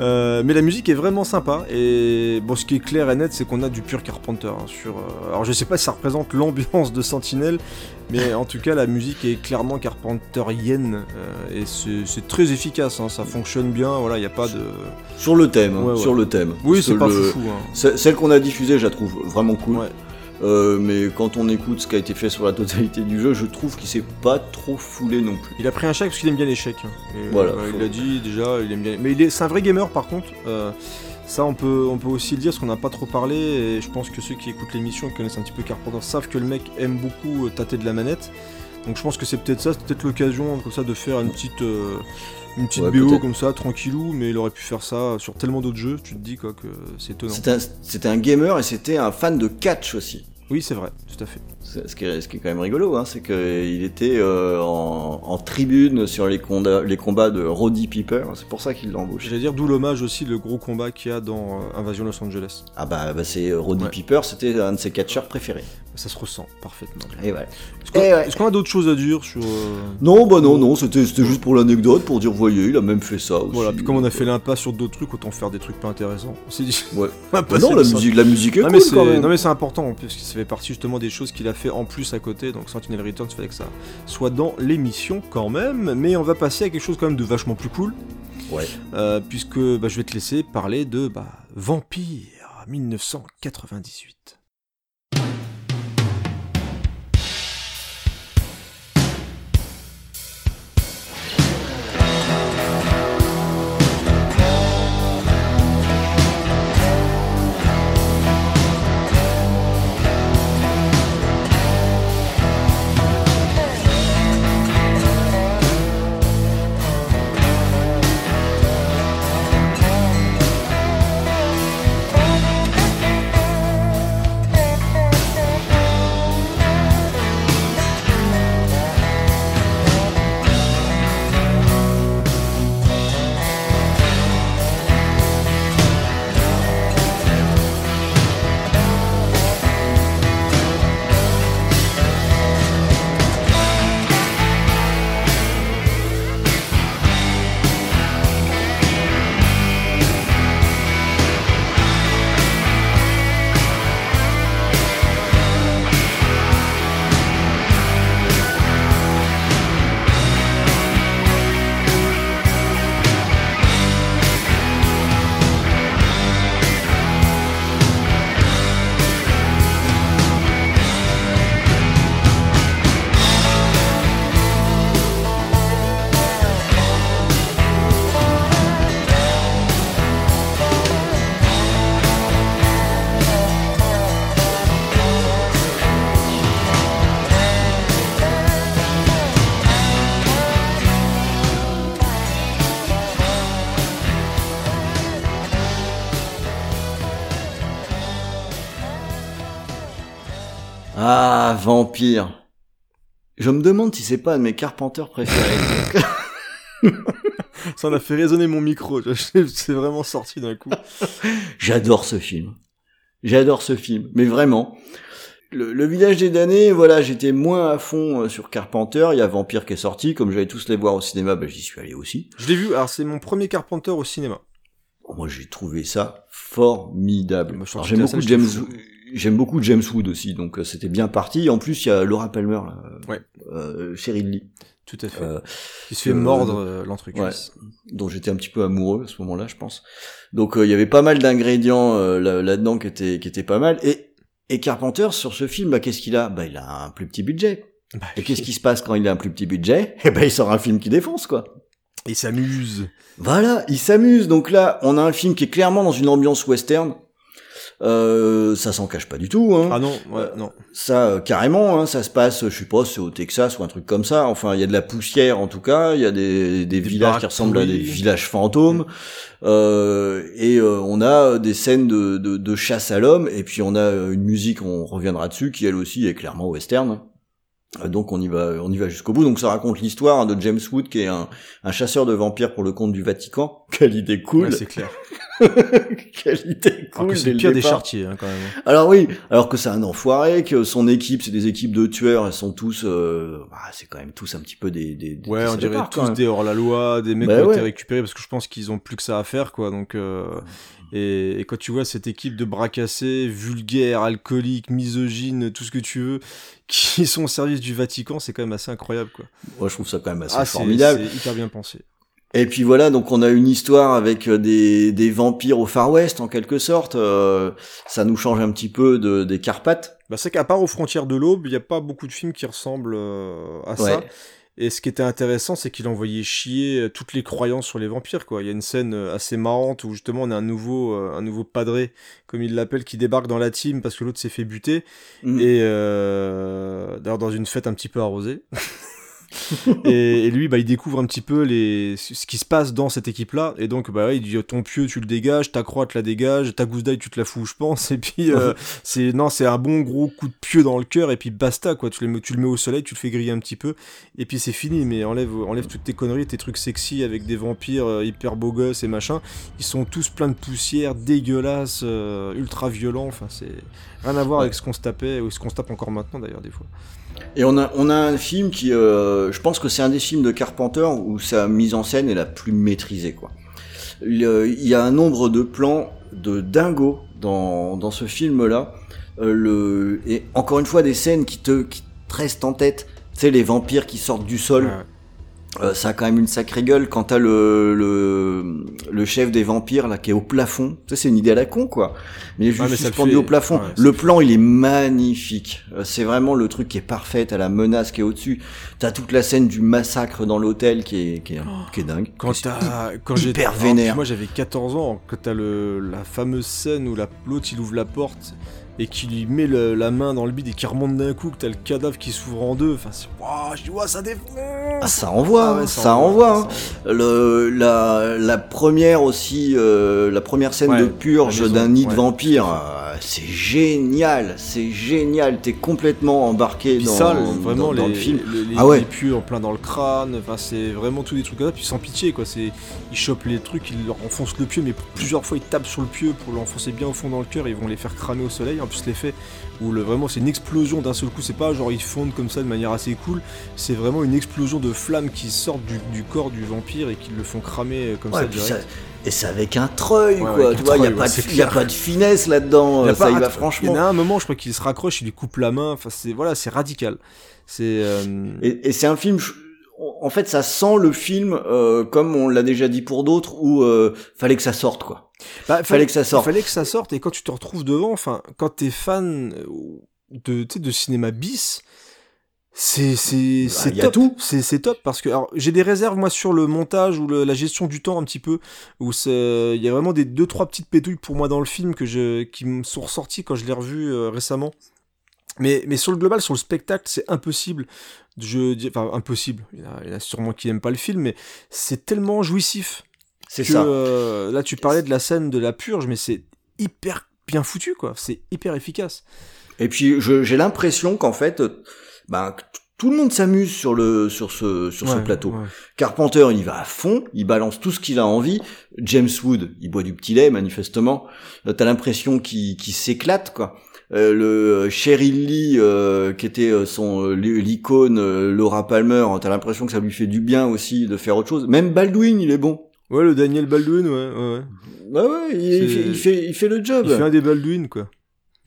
Euh, mais la musique est vraiment sympa, et bon, ce qui est clair et net, c'est qu'on a du pur Carpenter. hein, sur, euh, alors, je sais pas si ça représente l'ambiance de Sentinel, mais en tout cas, la musique est clairement carpenterienne euh, et c'est très efficace. hein, ça fonctionne bien. Voilà, il n'y a pas de. Sur le thème, hein, Ouais, ouais. sur le thème. Oui, c'est pas le- hein. Ce- Celle qu'on a diffusée, je la trouve vraiment cool. Ouais. Euh, mais quand on écoute ce qui a été fait sur la totalité du jeu, je trouve qu'il s'est pas trop foulé non plus. Il a pris un chèque parce qu'il aime bien chèques. hein. Et, Voilà, euh, faut- il l'a dit déjà. Il aime bien. Mais il est, c'est un vrai gamer par contre. euh, ça, on peut, on peut aussi le dire parce qu'on n'a pas trop parlé. Et je pense que ceux qui écoutent l'émission et connaissent un petit peu Carpenter savent que le mec aime beaucoup euh, tâter de la manette. Donc je pense que c'est peut-être ça, c'est peut-être l'occasion comme ça de faire une petite, euh, une petite Ouais, BO comme ça, tranquillou. Mais il aurait pu faire ça sur tellement d'autres jeux. Tu te dis quoi que c'est étonnant. C'était un, c'était un gamer et c'était un fan de catch aussi. Oui, c'est vrai, tout à fait. Ce qui, est, ce qui est quand même rigolo, hein, c'est qu'il était euh, en, en tribune sur les, combats de Roddy Piper. C'est pour ça qu'il l'a embauché. J'allais dire d'où l'hommage aussi, le gros combat qu'il y a dans euh, Invasion Los Angeles. Ah bah, bah c'est euh, Roddy Ouais. Piper, c'était un de ses catcheurs préférés. Ça se ressent parfaitement. Et voilà. Est-ce qu'on ouais. a d'autres choses à dire sur. euh, Non, bah non, non, c'était juste pour l'anecdote, pour dire, voyez, il a même fait ça aussi. Voilà, puis comme on a fait l'impasse sur d'autres trucs, autant faire des trucs pas intéressants. On s'est dit. Ouais. Bah non, la musique, la musique est Non, cool mais c'est quand même. non mais c'est important parce que ça fait partie justement des choses qu'il a fait en plus à côté donc Sentinel Returns fallait que ça soit dans l'émission quand même mais on va passer à quelque chose quand même de vachement plus cool Ouais. euh, puisque bah, je vais te laisser parler de bah, Vampire 1998. Vampire. Je me demande si c'est pas un de mes Carpenters préférés. Ça en a fait résonner mon micro, c'est vraiment sorti d'un coup. J'adore ce film. J'adore ce film, mais vraiment. Le, le village des damnés, voilà, j'étais moins à fond euh, sur Carpenter. Il y a Vampire qui est sorti, comme j'allais tous les voir au cinéma, bah, j'y suis allé aussi. Je l'ai vu, alors c'est mon premier Carpenter au cinéma. Bon, moi, j'ai trouvé ça formidable. J'aime beaucoup James. J'aime beaucoup James Wood aussi, donc euh, c'était bien parti. En plus, il y a Laura Palmer, là, Ouais. euh, Cheryl Lee, Tout à fait. euh, Qui se fait euh, mordre euh, l'entrecuisse. dont j'étais un petit peu amoureux à ce moment-là, je pense. Donc euh, il y avait pas mal d'ingrédients euh, là- là-dedans qui étaient qui étaient pas mal. Et et Carpenter sur ce film, bah, qu'est-ce qu'il a? Bah il a un plus petit budget. Bah, Et qu'est-ce qui se passe quand il a un plus petit budget? Eh ben il sort un film qui défonce quoi. Il s'amuse. Voilà, il s'amuse. Donc là, on a un film qui est clairement dans une ambiance western. Euh, ça s'en cache pas du tout. Hein. Ah non, ouais, non. Ça, euh, carrément, hein, ça se passe, je sais pas, c'est au Texas ou un truc comme ça. Enfin, il y a de la poussière en tout cas. Il y a des, des, villages qui ressemblent à des villages fantômes. Euh, et euh, on a des scènes de, de, de chasse à l'homme. Et puis on a euh, une musique, on reviendra dessus, qui elle aussi est clairement western. Euh, Donc on y va, on y va jusqu'au bout. Donc ça raconte l'histoire de James Wood, qui est un, un chasseur de vampires pour le compte du Vatican. Quelle idée cool Ouais, c'est clair. Alors cool que c'est dès le le pire des départ. chartiers, hein, quand même. Alors oui, alors que c'est un enfoiré, que son équipe, c'est des équipes de tueurs, elles sont tous, euh, bah, c'est quand même tous un petit peu des, des, des Ouais, on dirait tous des hors-la-loi, des mecs Bah qui ont été récupérés parce que je pense qu'ils ont plus que ça à faire, quoi. Donc, euh, et, et quand tu vois cette équipe de bras cassés, vulgaires, alcooliques, misogynes, tout ce que tu veux, qui sont au service du Vatican, c'est quand même assez incroyable, quoi. Moi, je trouve ça quand même assez Ah, formidable. c'est hyper bien pensé. Et puis voilà, donc on a une histoire avec euh, des, des vampires au Far West, en quelque sorte. Euh, ça nous change un petit peu de, des Carpates. Bah, c'est qu'à part aux frontières de l'aube, il n'y a pas beaucoup de films qui ressemblent euh, à ça. Ouais. Et ce qui était intéressant, c'est qu'il envoyait chier euh, toutes les croyances sur les vampires, quoi. Il y a une scène assez marrante où justement on a un nouveau, un nouveau padré, comme il l'appelle, qui débarque dans la team parce que l'autre s'est fait buter. Mm. Et euh, d'ailleurs dans une fête un petit peu arrosée. et, et lui, bah, il découvre un petit peu les, ce qui se passe dans cette équipe-là. Et donc, bah, il dit ton pieu, tu le dégages, ta croix, tu la dégages, ta gousse d'ail, tu te la fous, je pense. Et puis, euh, c'est non, c'est un bon gros coup de pieu dans le cœur. Et puis basta, quoi. Tu le, mets- tu le mets au soleil, tu le fais griller un petit peu. Et puis c'est fini. Mais enlève, enlève toutes tes conneries, tes trucs sexy avec des vampires euh, hyper beaux gosses et machin. Ils sont tous pleins de poussière, dégueulasses, euh, ultra violents. Enfin, c'est rien à voir Ouais. avec ce qu'on se tapait ou ce qu'on se tape encore maintenant d'ailleurs des fois. Et on a, un film qui, euh, je pense que c'est un des films de Carpenter où sa mise en scène est la plus maîtrisée, quoi. Il, euh, y a un nombre de plans de dingo dans, ce film-là. Euh, et encore une fois, des scènes qui te, qui te restent en tête. Tu sais, les vampires qui sortent du sol. Euh, ça a quand même une sacrée gueule quand t'as le, le, le chef des vampires là qui est au plafond. Ça c'est une idée à la con quoi. Mais juste Ouais, mais suspendu fait- au plafond. ouais, le plan il est magnifique. Euh, c'est vraiment le truc qui est parfait. T'as la menace qui est au-dessus. T'as toute la scène du massacre dans l'hôtel qui est, qui est, qui est dingue. Quand t'as, quand j'ai, vénère. Moi j'avais 14 ans, quand t'as le, la fameuse scène où la, l'autre il ouvre la porte et qui lui met le- la main dans le bide et qui remonte d'un coup, que t'as le cadavre qui s'ouvre en deux. Enfin, c'est, Ouah, je dis, ça défonce! Ah, ça envoie, Ah ouais, hein, ça, envoie. hein. ça Le, la, la première aussi, euh, la première scène Ouais, de purge d'un nid de vampire, euh, c'est génial, c'est génial. T'es complètement embarqué dans, ça, le- vraiment, dans, dans les, le film. le- les, Ah ouais. les pieux en plein dans le crâne, enfin, c'est vraiment tous des trucs comme ça, puis sans pitié, quoi. C'est, ils chopent les trucs, ils leur enfoncent le pieu, mais plusieurs fois ils tapent sur le pieu pour l'enfoncer bien au fond dans le cœur, et ils vont les faire cramer au soleil. En plus, l'effet où le, vraiment c'est une explosion d'un seul coup, c'est pas genre ils fondent comme ça de manière assez cool, c'est vraiment une explosion de flammes qui sortent du, du corps du vampire et qui le font cramer euh, comme Ouais, ça puis direct. ça- et c'est avec un treuil, Ouais, quoi. Tu vois, il y a pas ouais, de, a pas finesse là-dedans. Il y Ça va Il y franchement. en a un moment, je crois qu'il se raccroche, il lui coupe la main. Enfin, c'est voilà, c'est radical. C'est euh, Et, et c'est un film. je- En fait, ça sent le film euh, comme on l'a déjà dit pour d'autres, où euh, fallait que ça sorte, quoi. bah, Fallait que ça sorte. Fallait que ça sorte. Et quand tu te retrouves devant, enfin, quand t'es fan euh, de, de cinéma bis, c'est c'est c'est Bah, a top. tout. C'est c'est top parce que alors j'ai des réserves moi sur le montage ou le- la gestion du temps un petit peu où c'est il y a vraiment des deux trois petites pétouilles pour moi dans le film que je qui me sont ressorties quand je l'ai revu euh, récemment. Mais, mais sur le global, sur le spectacle, c'est impossible. Je enfin, impossible. Il y, en a, il y en a sûrement qui n'aiment pas le film, mais c'est tellement jouissif C'est ça. euh, là tu parlais de la scène de la purge mais c'est hyper bien foutu quoi c'est hyper efficace Et puis j'ai l'impression qu'en fait, euh, ben, tout le monde s'amuse sur le sur ce sur ce plateau. ouais. Carpenter, il va à fond, il balance tout ce qu'il a envie. James Wood, il boit du petit lait manifestement. Euh, T'as l'impression qu'il qu'il s'éclate quoi. Euh, le euh, Cheryl Lee, euh, qui était son l'icône Laura Palmer, t'as l'impression que ça lui fait du bien aussi de faire autre chose. Même Baldwin, il est bon. ouais le Daniel Baldwin ouais ouais, ouais. Bah ouais, il, fait, il fait il fait le job. il fait un des Baldwin quoi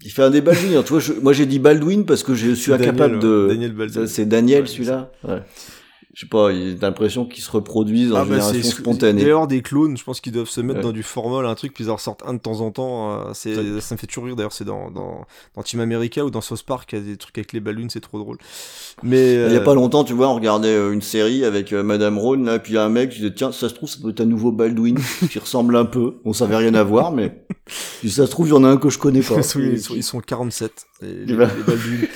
Il fait un des Baldwin. hein. Tu vois, je- moi j'ai dit Baldwin parce que je suis incapable Daniel, de. Daniel Baldwin. C'est Daniel Ouais, celui-là. Ouais. Je sais pas. Il a l'impression qu'ils se reproduisent en Ah bah, génération spontanée. D'ailleurs, des clones, je pense qu'ils doivent se mettre Ouais. dans du formol, un truc, puis ils en ressortent un de temps en temps. c'est, Ça- ça me fait toujours rire. D'ailleurs, c'est dans, dans, dans Team America ou dans South Park, il y a des trucs avec les ballons, c'est trop drôle. Mais Il y a euh, pas longtemps, tu vois, on regardait euh, une série avec euh, Madame Rhône, là, puis il y a un mec qui disait, tiens, ça se trouve, ça peut être un nouveau Baldwin, qui ressemble un peu. On savait rien à voir, mais si ça se trouve, il y en a un que je connais pas. ils, sont, ils sont- ils sont 47. Les, les, les Baldwin.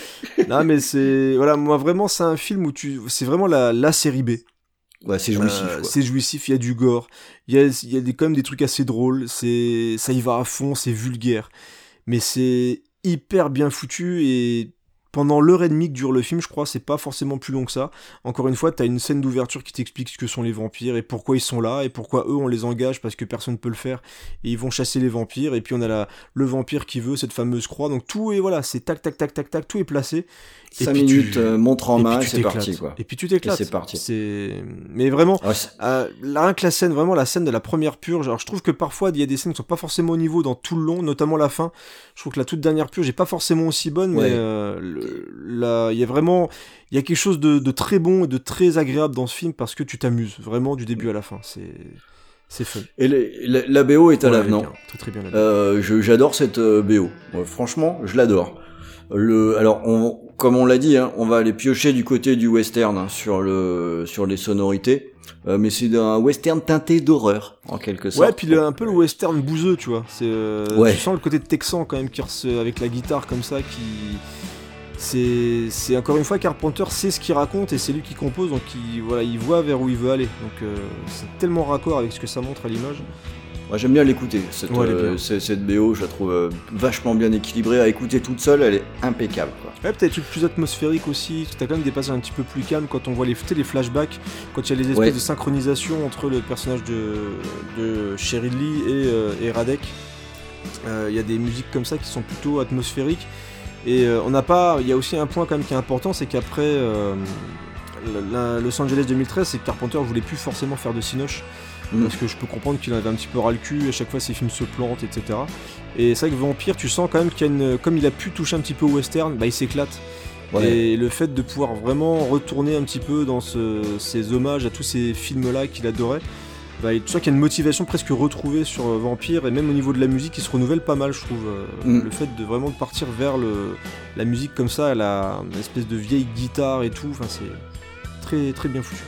Non, mais c'est voilà, moi vraiment, c'est un film où tu, c'est vraiment la, la série B. Ouais, c'est jouissif, Euh, quoi. c'est jouissif, il y a du gore, il y a, y a des, quand même des trucs assez drôles, c'est, ça y va à fond, c'est vulgaire, mais c'est hyper bien foutu et pendant l'heure et demie que dure le film, je crois, c'est pas forcément plus long que ça. Encore une fois, t'as une scène d'ouverture qui t'explique ce que sont les vampires et pourquoi ils sont là et pourquoi eux on les engage parce que personne peut le faire et ils vont chasser les vampires et puis on a la, le vampire qui veut cette fameuse croix donc tout est voilà, c'est tac tac tac tac tac, tout est placé. et 5 puis tu- minutes, euh, montre en et main, puis et tu c'est parti, quoi. Et puis tu t'éclates. C'est parti. C'est mais vraiment Ouais, euh, là, rien que la scène, vraiment la scène de la première purge, alors je trouve que parfois il y a des scènes qui sont pas forcément au niveau dans tout le long, notamment la fin. Je trouve que la toute dernière purge est pas forcément aussi bonne, Ouais. mais euh, le- là, il y a vraiment, il y a quelque chose de, de très bon et de très agréable dans ce film parce que tu t'amuses vraiment du début à la fin. C'est, c'est fun. Et les- la, la BO est à Ouais, l'avenant. Très très bien. Euh, j'adore cette euh, BO. Franchement, je l'adore. Le, alors, on, comme on l'a dit, hein, on va aller piocher du côté du western hein, sur le, sur les sonorités. Euh, mais c'est un western teinté d'horreur, en quelque sorte. Ouais, puis le- un peu le western bouseux, tu vois. C'est, euh, Ouais. Tu sens le côté texan quand même qui avec la guitare comme ça qui. C'est, encore une fois Carpenter sait ce qu'il raconte et c'est lui qui compose donc il, voilà, il voit vers où il veut aller donc euh, c'est tellement raccord avec ce que ça montre à l'image. Moi, j'aime bien l'écouter. Cette, Ouais, euh, cette BO, je la trouve euh, vachement bien équilibrée. À écouter toute seule, elle est impeccable. Quoi. Ouais, peut-être des trucs plus atmosphériques aussi. T'as quand même des passages un petit peu plus calmes quand on voit les, flashbacks, quand il y a les espèces Ouais. de synchronisation entre le personnage de, de Cheryl Lee et, euh, et Radek. Euh, Il y a des musiques comme ça qui sont plutôt atmosphériques. Et euh, on n'a pas. Il y a aussi un point quand même qui est important, c'est qu'après euh, la- la- Los Angeles 2013, c'est que Carpenter voulait plus forcément faire de Cinoche. Mm. Parce que je peux comprendre qu'il en avait un petit peu ras le cul, à chaque fois ses films se plantent, etc. Et c'est vrai que Vampire, tu sens quand même qu'il y a une. Comme il a pu toucher un petit peu au western, bah il s'éclate. Ouais. Et le fait de pouvoir vraiment retourner un petit peu dans ce- ces hommages à tous ces films-là qu'il adorait, bah, tu sens qu'il y a une motivation presque retrouvée sur euh, Vampire, et même au niveau de la musique, il se renouvelle pas mal, je trouve. Euh, Mm. Le fait de vraiment partir vers le, la musique comme ça, la une espèce de vieille guitare et tout, enfin c'est très très bien foutu.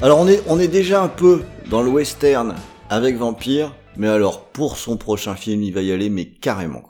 Alors, on est, on est déjà un peu dans le western avec Vampire. Mais alors, pour son prochain film, il va y aller, mais carrément.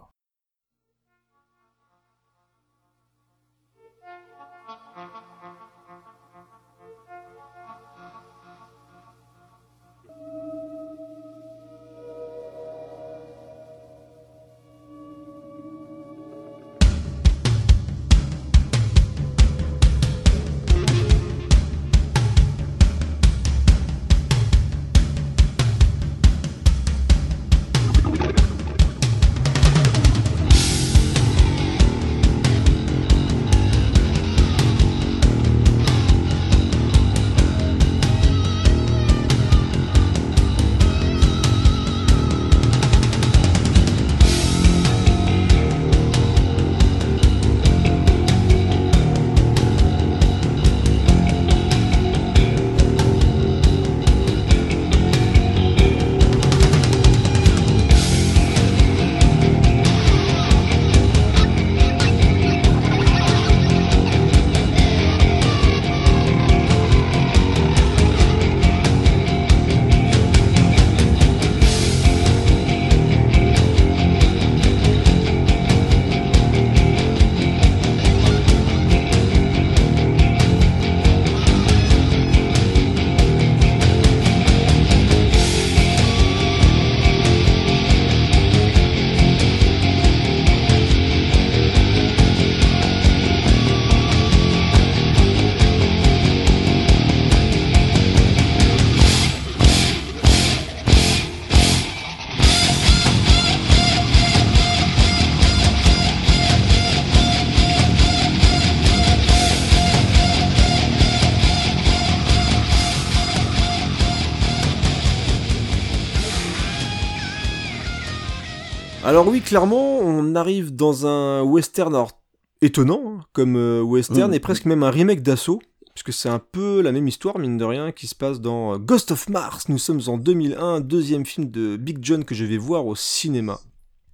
Clairement, on arrive dans un western alors, étonnant, hein, comme euh, western, Mm. et presque même un remake d'Assaut, puisque c'est un peu la même histoire, mine de rien, qui se passe dans euh, Ghost of Mars. Nous sommes en 2001, deuxième film de Big John que je vais voir au cinéma.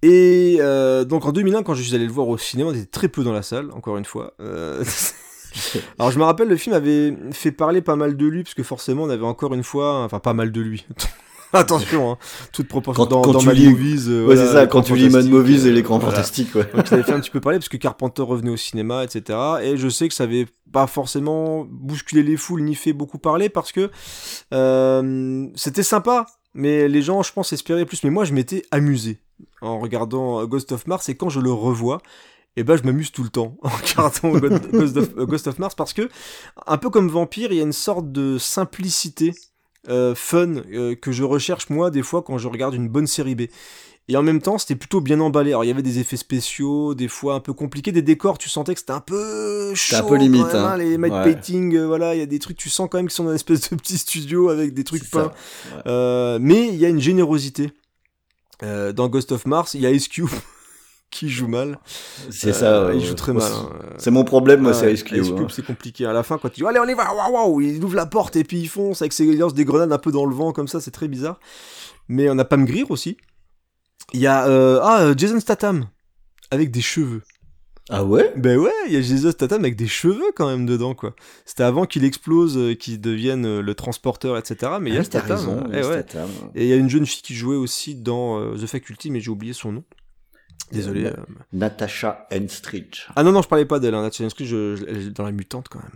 Et euh, donc en 2001, quand je suis allé le voir au cinéma, on était très peu dans la salle, encore une fois. Euh, Alors je me rappelle, le film avait fait parler pas mal de lui, parce que forcément on avait encore une fois, enfin pas mal de lui. Attention, hein, toute proportion Quand- dans, quand dans tu Mad lis- Movies. euh, Ouais, voilà, c'est ça, quand l'écran tu lis Mad Movies et euh, l'écran voilà. fantastique, ouais. Donc ça avait fait un petit peu parler parce que Carpenter revenait au cinéma, etc. Et je sais que ça avait pas forcément bousculé les foules ni fait beaucoup parler parce que euh, c'était sympa. Mais les gens, je pense, espéraient plus. Mais moi, je m'étais amusé en regardant Ghost of Mars et quand je le revois, et ben je m'amuse tout le temps en regardant Go- Ghost of, euh, Ghost of Mars parce que un peu comme Vampire, il y a une sorte de simplicité euh, fun euh, que je recherche moi des fois quand je regarde une bonne série B. Et en même temps, c'était plutôt bien emballé. Alors, il y avait des effets spéciaux, des fois un peu compliqués, des décors, tu sentais que c'était un peu chaud. un peu limite, quand même, hein. Les matte Ouais. painting, euh, voilà, il y a des trucs, tu sens quand même qu'ils sont dans une espèce de petit studio avec des trucs peints. ouais. Mais il y a une générosité. Dans Ghost of Mars, il y a Ice Cube qui joue mal. C'est Euh, ça. Il ouais. joue très mal. c'est- hein. C'est mon problème, moi, c'est Ice Cube. hein. c'est compliqué. À la fin, quand il dit Allez, on y va, waouh, waouh, il ouvre la porte et puis il fonce avec ses lance des grenades un peu dans le vent comme ça, c'est très bizarre. Mais on a Pam Grier aussi. Il y a euh, ah, euh, Jason Statham avec des cheveux. Ah ouais? Ben ouais, il y a Jason Statham avec des cheveux quand même dedans, quoi. C'était avant qu'il explose, euh, qu'il devienne euh, le transporteur, etc. Mais il y a Ah, Statham. raison, hein. il y a Eh ouais. Statham. Et il y a une jeune fille qui jouait aussi dans euh, The Faculty, mais j'ai oublié son nom. Désolé. Euh, euh. Natasha Henstridge. Ah non, non, je parlais pas d'elle. Hein. Natasha Henstridge, je- je- elle est dans la mutante quand même.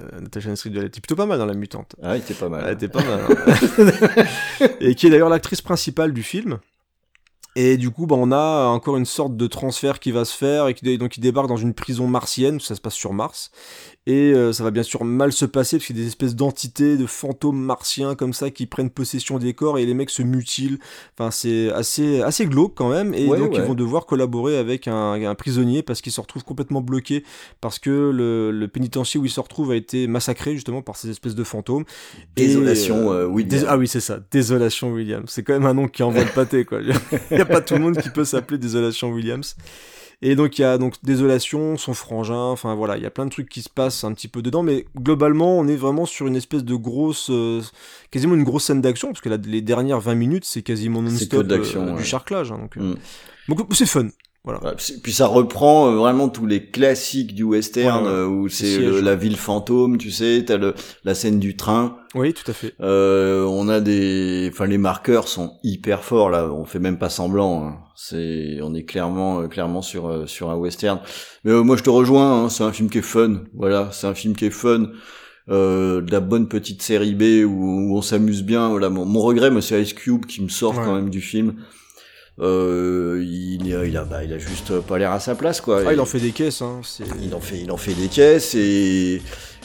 Euh, Natasha Henstridge, elle était plutôt pas mal dans la mutante. Ah, il était pas mal. Elle était pas mal. hein. et qui est d'ailleurs l'actrice principale du film. Et du coup, bah, on a encore une sorte de transfert qui va se faire et qui, donc il débarque dans une prison martienne, ça se passe sur Mars. Et euh, ça va bien sûr mal se passer parce qu'il y a des espèces d'entités, de fantômes martiens comme ça qui prennent possession des corps et les mecs se mutilent. Enfin, c'est assez, assez glauque quand même. Et Ouais, donc, ils vont devoir collaborer avec un, un prisonnier parce qu'il se retrouve complètement bloqué parce que le, le pénitencier où il se retrouve a été massacré justement par ces espèces de fantômes. Et, Désolation, euh, William. Dés- ah oui, c'est ça. Désolation Williams. C'est quand même un nom qui envoie le pâté, quoi. Il n'y a pas tout le monde qui peut s'appeler Désolation Williams. Et donc, il y a donc Désolation, son frangin, enfin voilà, il y a plein de trucs qui se passent un petit peu dedans, mais globalement, on est vraiment sur une espèce de grosse. euh, quasiment une grosse scène d'action, parce que la- les dernières 20 minutes, c'est quasiment non-stop euh, ouais. du charclage. hein, donc, euh, Mm. donc, c'est fun. Voilà. Puis- ça reprend euh, vraiment tous les classiques du western Ouais, ouais. euh, où c'est la ville fantôme, tu sais, t'as le la scène du train. Oui, tout à fait. Euh, on a des, enfin les marqueurs sont hyper forts là. On fait même pas semblant. hein. C'est, on est clairement, clairement sur sur un western. Mais moi je te rejoins. hein, c'est un film qui est fun. Voilà, c'est un film qui est fun. Euh, de la bonne petite série B où, où on s'amuse bien. Voilà, mon, mon regret, moi, c'est Ice Cube qui me sort Ouais. quand même du film. Euh, il, a- il a, bah, il a juste pas l'air à sa place, quoi. Ah, il en fait des caisses, hein. il en fait, il en fait des caisses et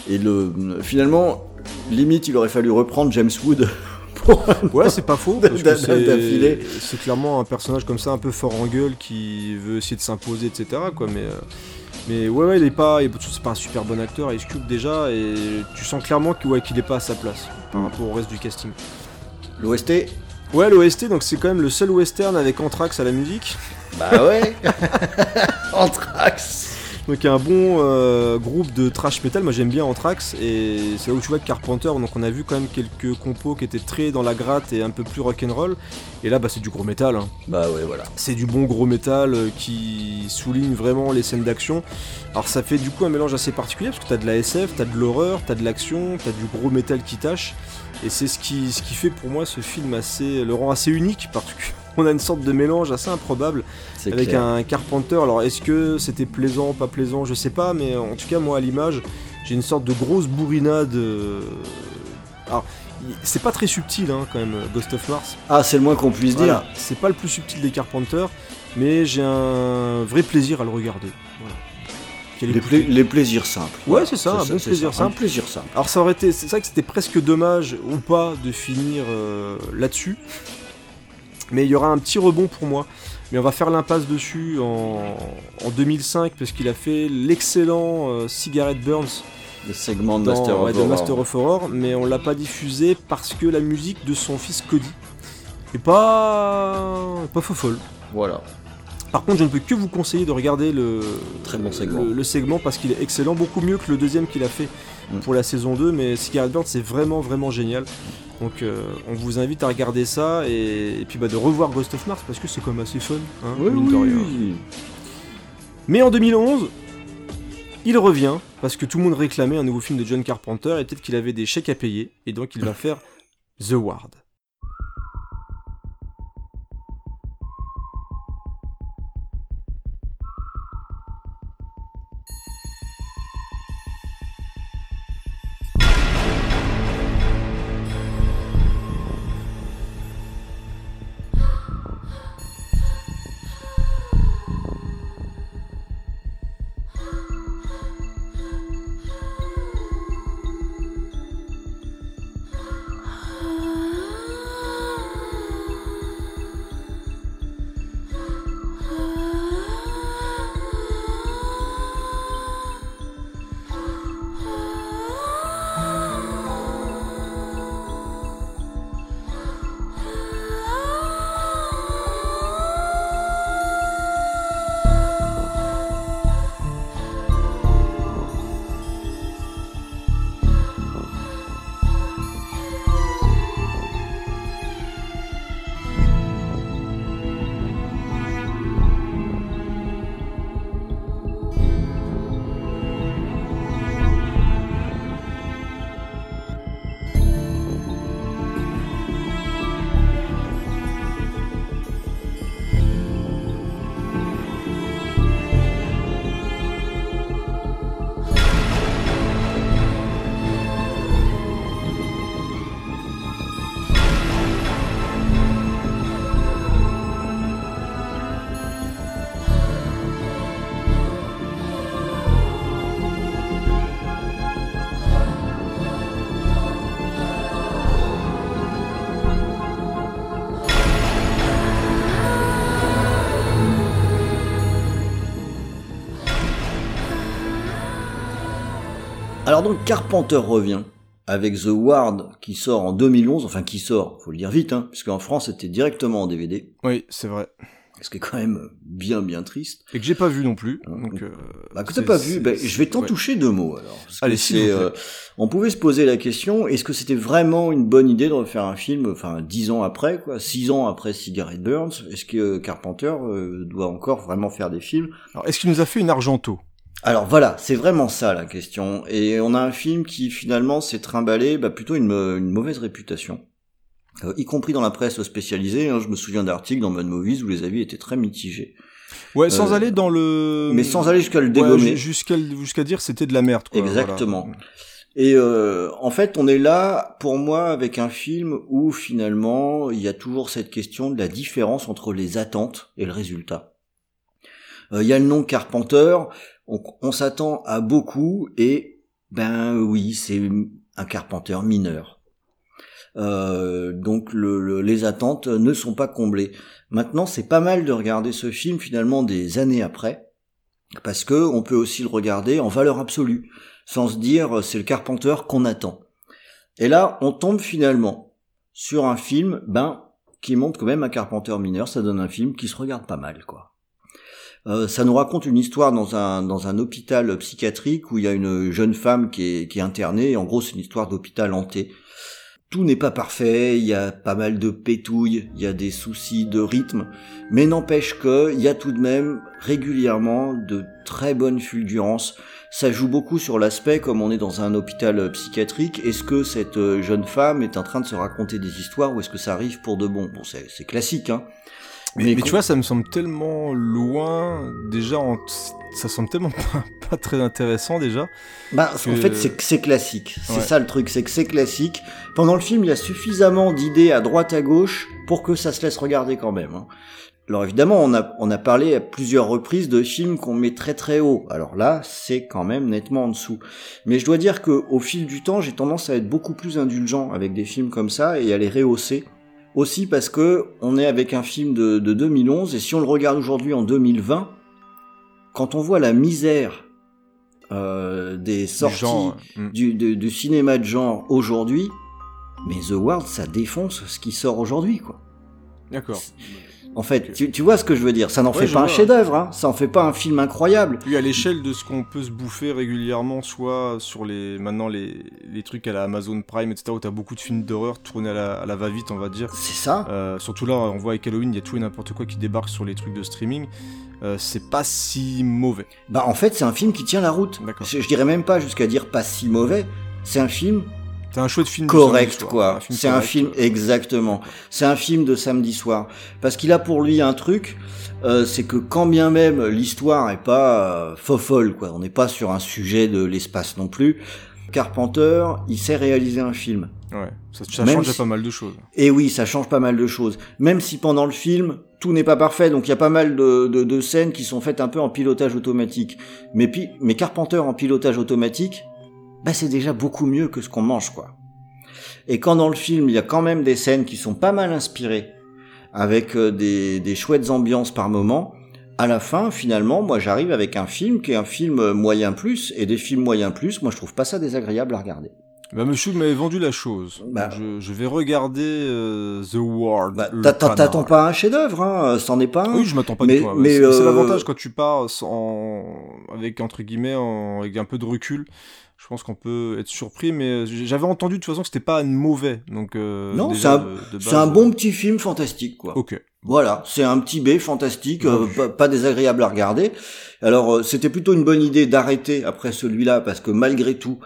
et le finalement limite il aurait fallu reprendre James Wood. pour- Ouais, c'est pas faux. C'est- clairement un personnage comme ça, un peu fort en gueule, qui veut essayer de s'imposer, etc. Quoi, mais, euh, mais ouais, ouais, il est pas, c'est pas un super bon acteur, Ice Cube déjà, et tu sens clairement qu'il ouais, est pas à sa place par rapport au reste du casting. L'OST Ouais, l'OST, donc c'est quand même le seul western avec Anthrax à la musique. Bah ouais. Anthrax. Donc il y a un bon euh, groupe de trash metal, moi j'aime bien Anthrax, et c'est là où tu vois que Carpenter, donc on a vu quand même quelques compos qui étaient très dans la gratte et un peu plus rock'n'roll, et là bah c'est du gros métal. Hein. Bah ouais voilà. C'est du bon gros métal euh, qui souligne vraiment les scènes d'action. Alors ça fait du coup un mélange assez particulier parce que t'as de la SF, t'as de l'horreur, t'as de l'action, t'as du gros métal qui tâche. Et c'est ce qui, ce qui fait pour moi ce film assez, le rend assez unique parce qu'on a une sorte de mélange assez improbable C'est avec clair. un Carpenter. Alors est-ce que c'était plaisant, pas plaisant, je sais pas, mais en tout cas moi à l'image j'ai une sorte de grosse bourrinade. euh, Alors c'est pas très subtil hein, quand même Ghost of Mars. Ah c'est le moins qu'on puisse Voilà, dire. c'est pas le plus subtil des Carpenter, mais j'ai un vrai plaisir à le regarder. Voilà. Les, écouter. pla- les plaisirs simples. Ouais, c'est ça, un bon plaisir ça, Un simple. plaisir simple. Alors ça aurait été, c'est vrai que c'était presque dommage ou pas de finir euh, là-dessus, mais il y aura un petit rebond pour moi. Mais on va faire l'impasse dessus en, en 2005 parce qu'il a fait l'excellent euh, Cigarette Burns Le segment de dans Master ouais, of de. Master of Horror, mais on l'a pas diffusé parce que la musique de son fils Cody est pas pas folle. Voilà. Par contre, je ne peux que vous conseiller de regarder le, Très bon segment. le, le segment parce qu'il est excellent, beaucoup mieux que le deuxième qu'il a fait Mm. pour la saison 2. Mais Cigarette Burn, c'est vraiment, vraiment génial. Donc, euh, on vous invite à regarder ça et, et puis bah, de revoir Ghost of Mars parce que c'est quand même assez fun. hein, Oui, oui. Mais en 2011, il revient parce que tout le monde réclamait un nouveau film de John Carpenter et peut-être qu'il avait des chèques à payer et donc il va faire The Ward. Donc Carpenter revient avec The Ward qui sort en 2011, enfin qui sort, faut le dire vite, hein, puisque en France c'était directement en DVD, Oui, c'est vrai. ce qui est quand même bien bien triste. Et que j'ai pas vu non plus. Donc, euh, Bah que t'as pas vu, bah, je vais t'en ouais. toucher deux mots alors. Parce Allez, plaît. euh, on pouvait se poser la question, est-ce que c'était vraiment une bonne idée de refaire un film, enfin dix ans après, quoi, six ans après Cigarette Burns, est-ce que Carpenter euh, doit encore vraiment faire des films? Alors, est-ce qu'il nous a fait une Argento? Alors voilà, c'est vraiment ça la question. Et on a un film qui finalement s'est trimballé bah, plutôt une, une mauvaise réputation. Euh, y compris dans la presse spécialisée, hein, je me souviens d'articles dans Mad Movies où les avis étaient très mitigés. Ouais, sans Euh, aller dans le. Mais sans aller jusqu'à le dégommer. ju- jusqu'à jusqu'à dire c'était de la merde. Quoi, Exactement. voilà. Et euh, en fait, on est là, pour moi, avec un film où finalement, il y a toujours cette question de la différence entre les attentes et le résultat. Euh, Il y a le nom Carpenter, on, on s'attend à beaucoup, et ben oui, c'est un Carpenter mineur. Euh, donc le- le- les attentes ne sont pas comblées. Maintenant, c'est pas mal de regarder ce film finalement des années après, parce que on peut aussi le regarder en valeur absolue sans se dire c'est le Carpenter qu'on attend. Et là, on tombe finalement sur un film, ben, qui montre quand même un Carpenter mineur. Ça donne un film qui se regarde pas mal, quoi. Euh, ça nous raconte une histoire dans un dans un hôpital psychiatrique où il y a une jeune femme qui est internée. En gros, c'est une histoire d'hôpital hanté. Tout n'est pas parfait, il y a pas mal de pétouilles, il y a des soucis de rythme, mais n'empêche que il y a tout de même régulièrement de très bonnes fulgurances ça joue beaucoup sur l'aspect, comme on est dans un hôpital psychiatrique, est-ce que cette euh, jeune femme est en train de se raconter des histoires ou est-ce que ça arrive pour de bon? Bon, c'est classique, hein. Mais, tu vois, ça me semble tellement loin. Déjà, en- ça semble tellement pas, pas très intéressant déjà. Bah, que- en fait, c'est que c'est classique. C'est Ouais. ça le truc, c'est que c'est classique. Pendant le film, il y a suffisamment d'idées à droite à gauche pour que ça se laisse regarder quand même. hein. Alors évidemment, on a, on a parlé à plusieurs reprises de films qu'on met très très haut. Alors là, c'est quand même nettement en dessous. Mais je dois dire que au fil du temps, j'ai tendance à être beaucoup plus indulgent avec des films comme ça et à les rehausser. Aussi parce que on est avec un film de, de 2011 et si on le regarde aujourd'hui en 2020, quand on voit la misère euh, des sorties genre, mm. du, de- du cinéma de genre aujourd'hui, mais The World, ça défonce ce qui sort aujourd'hui, quoi. D'accord. En fait, tu, tu vois ce que je veux dire Ça n'en Ouais, fait pas un chef-d'œuvre, hein. ça en fait pas un film incroyable. Oui, à l'échelle de ce qu'on peut se bouffer régulièrement, soit sur les maintenant les, les trucs à la Amazon Prime, etc., où t'as beaucoup de films d'horreur tournés à la, à la va-vite, on va dire. C'est ça. Euh, surtout là, on voit avec Halloween, il y a tout et n'importe quoi qui débarque sur les trucs de streaming. Euh, c'est pas si mauvais. Bah en fait, c'est un film qui tient la route. Je dirais même pas jusqu'à dire pas si mauvais. C'est un film C'est un chouette film. correct quoi. C'est un film exactement. C'est un film de samedi soir parce qu'il a pour lui un truc, euh, c'est que quand bien même l'histoire est pas euh, fofolle quoi, on n'est pas sur un sujet de l'espace non plus. Carpenter, il sait réaliser un film. Ouais, ça, change si- pas mal de choses. Et oui, ça change pas mal de choses. Même si pendant le film, tout n'est pas parfait, donc il y a pas mal de, de, de scènes qui sont faites un peu en pilotage automatique. Mais, mais Carpenter en pilotage automatique, bah c'est déjà beaucoup mieux que ce qu'on mange, quoi. Et quand dans le film, il y a quand même des scènes qui sont pas mal inspirées, avec euh, des, des chouettes ambiances par moment, à la fin, finalement, moi j'arrive avec un film qui est un film euh, moyen plus, et des films moyen plus, moi je trouve pas ça désagréable à regarder. Bah, monsieur m'avait vendu la chose. Bah. Je, je vais regarder euh, The Ward. Bah. T'attends pas un chef-d'œuvre, hein, c'en est pas un. Oui, je m'attends pas Mais- du tout. mais, c'est c'est euh, l'avantage quand tu pars sans, avec entre guillemets, en- avec un peu de recul. Je pense qu'on peut être surpris, mais euh, j'avais entendu de toute façon que c'était pas mauvais. Donc euh, Non, c'est un- un euh, bon petit film fantastique, quoi. Ok. Voilà, c'est un petit B fantastique, euh, pas, pas désagréable à regarder. Alors, euh, c'était plutôt une bonne idée d'arrêter après celui-là, parce que malgré tout,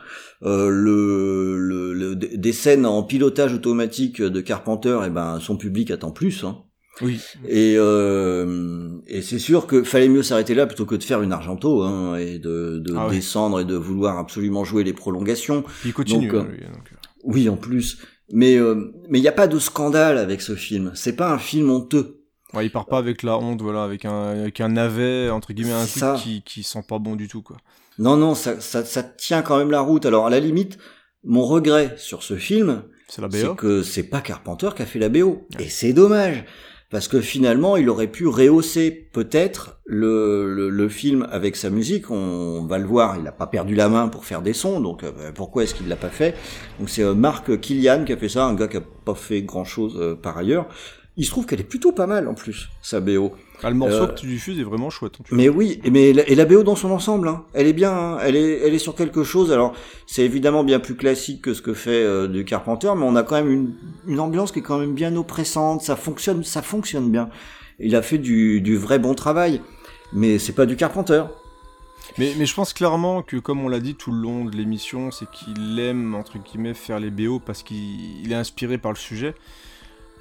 euh, le, le, le- des scènes en pilotage automatique de Carpenter, eh ben, son public attend plus. Hein. Oui. Et, euh, et c'est sûr que fallait mieux s'arrêter là plutôt que de faire une Argento hein, et de, de Ah descendre et de vouloir absolument jouer les prolongations. Puis il continue. Donc, euh, lui, donc, euh. Oui, en plus. Mais euh, mais il n'y a pas de scandale avec ce film. C'est pas un film honteux. Ouais, il part pas avec la honte, voilà, avec un, avec un navet, entre guillemets, un C'est truc ça. qui, qui sent pas bon du tout, quoi. Non, non, ça, ça, ça tient quand même la route. Alors à la limite, mon regret sur ce film, C'est que c'est pas Carpenter qui a fait la BO. Et c'est dommage. Parce que finalement, il aurait pu rehausser peut-être le, le, film avec sa musique. On va le voir, il n'a pas perdu la main pour faire des sons, donc euh, pourquoi est-ce qu'il l'a pas fait? Donc c'est euh, Marc Killian qui a fait ça, un gars qui a pas fait grand-chose euh, par ailleurs. Il se trouve qu'elle est plutôt pas mal en plus, sa BO. Ah, le morceau euh, que tu diffuses est vraiment chouette. hein, Mais oui, et mais la, et la BO dans son ensemble, hein, elle est bien, hein, elle est, elle est sur quelque chose. Alors, c'est évidemment bien plus classique que ce que fait euh, du Carpenter, mais on a quand même une, une ambiance qui est quand même bien oppressante. Ça fonctionne, ça fonctionne bien. Il a fait du, du vrai bon travail, mais c'est pas du Carpenter. Mais, mais je pense clairement que, comme on l'a dit tout le long de l'émission, c'est qu'il aime, entre guillemets, faire les BO parce qu'il il est inspiré par le sujet.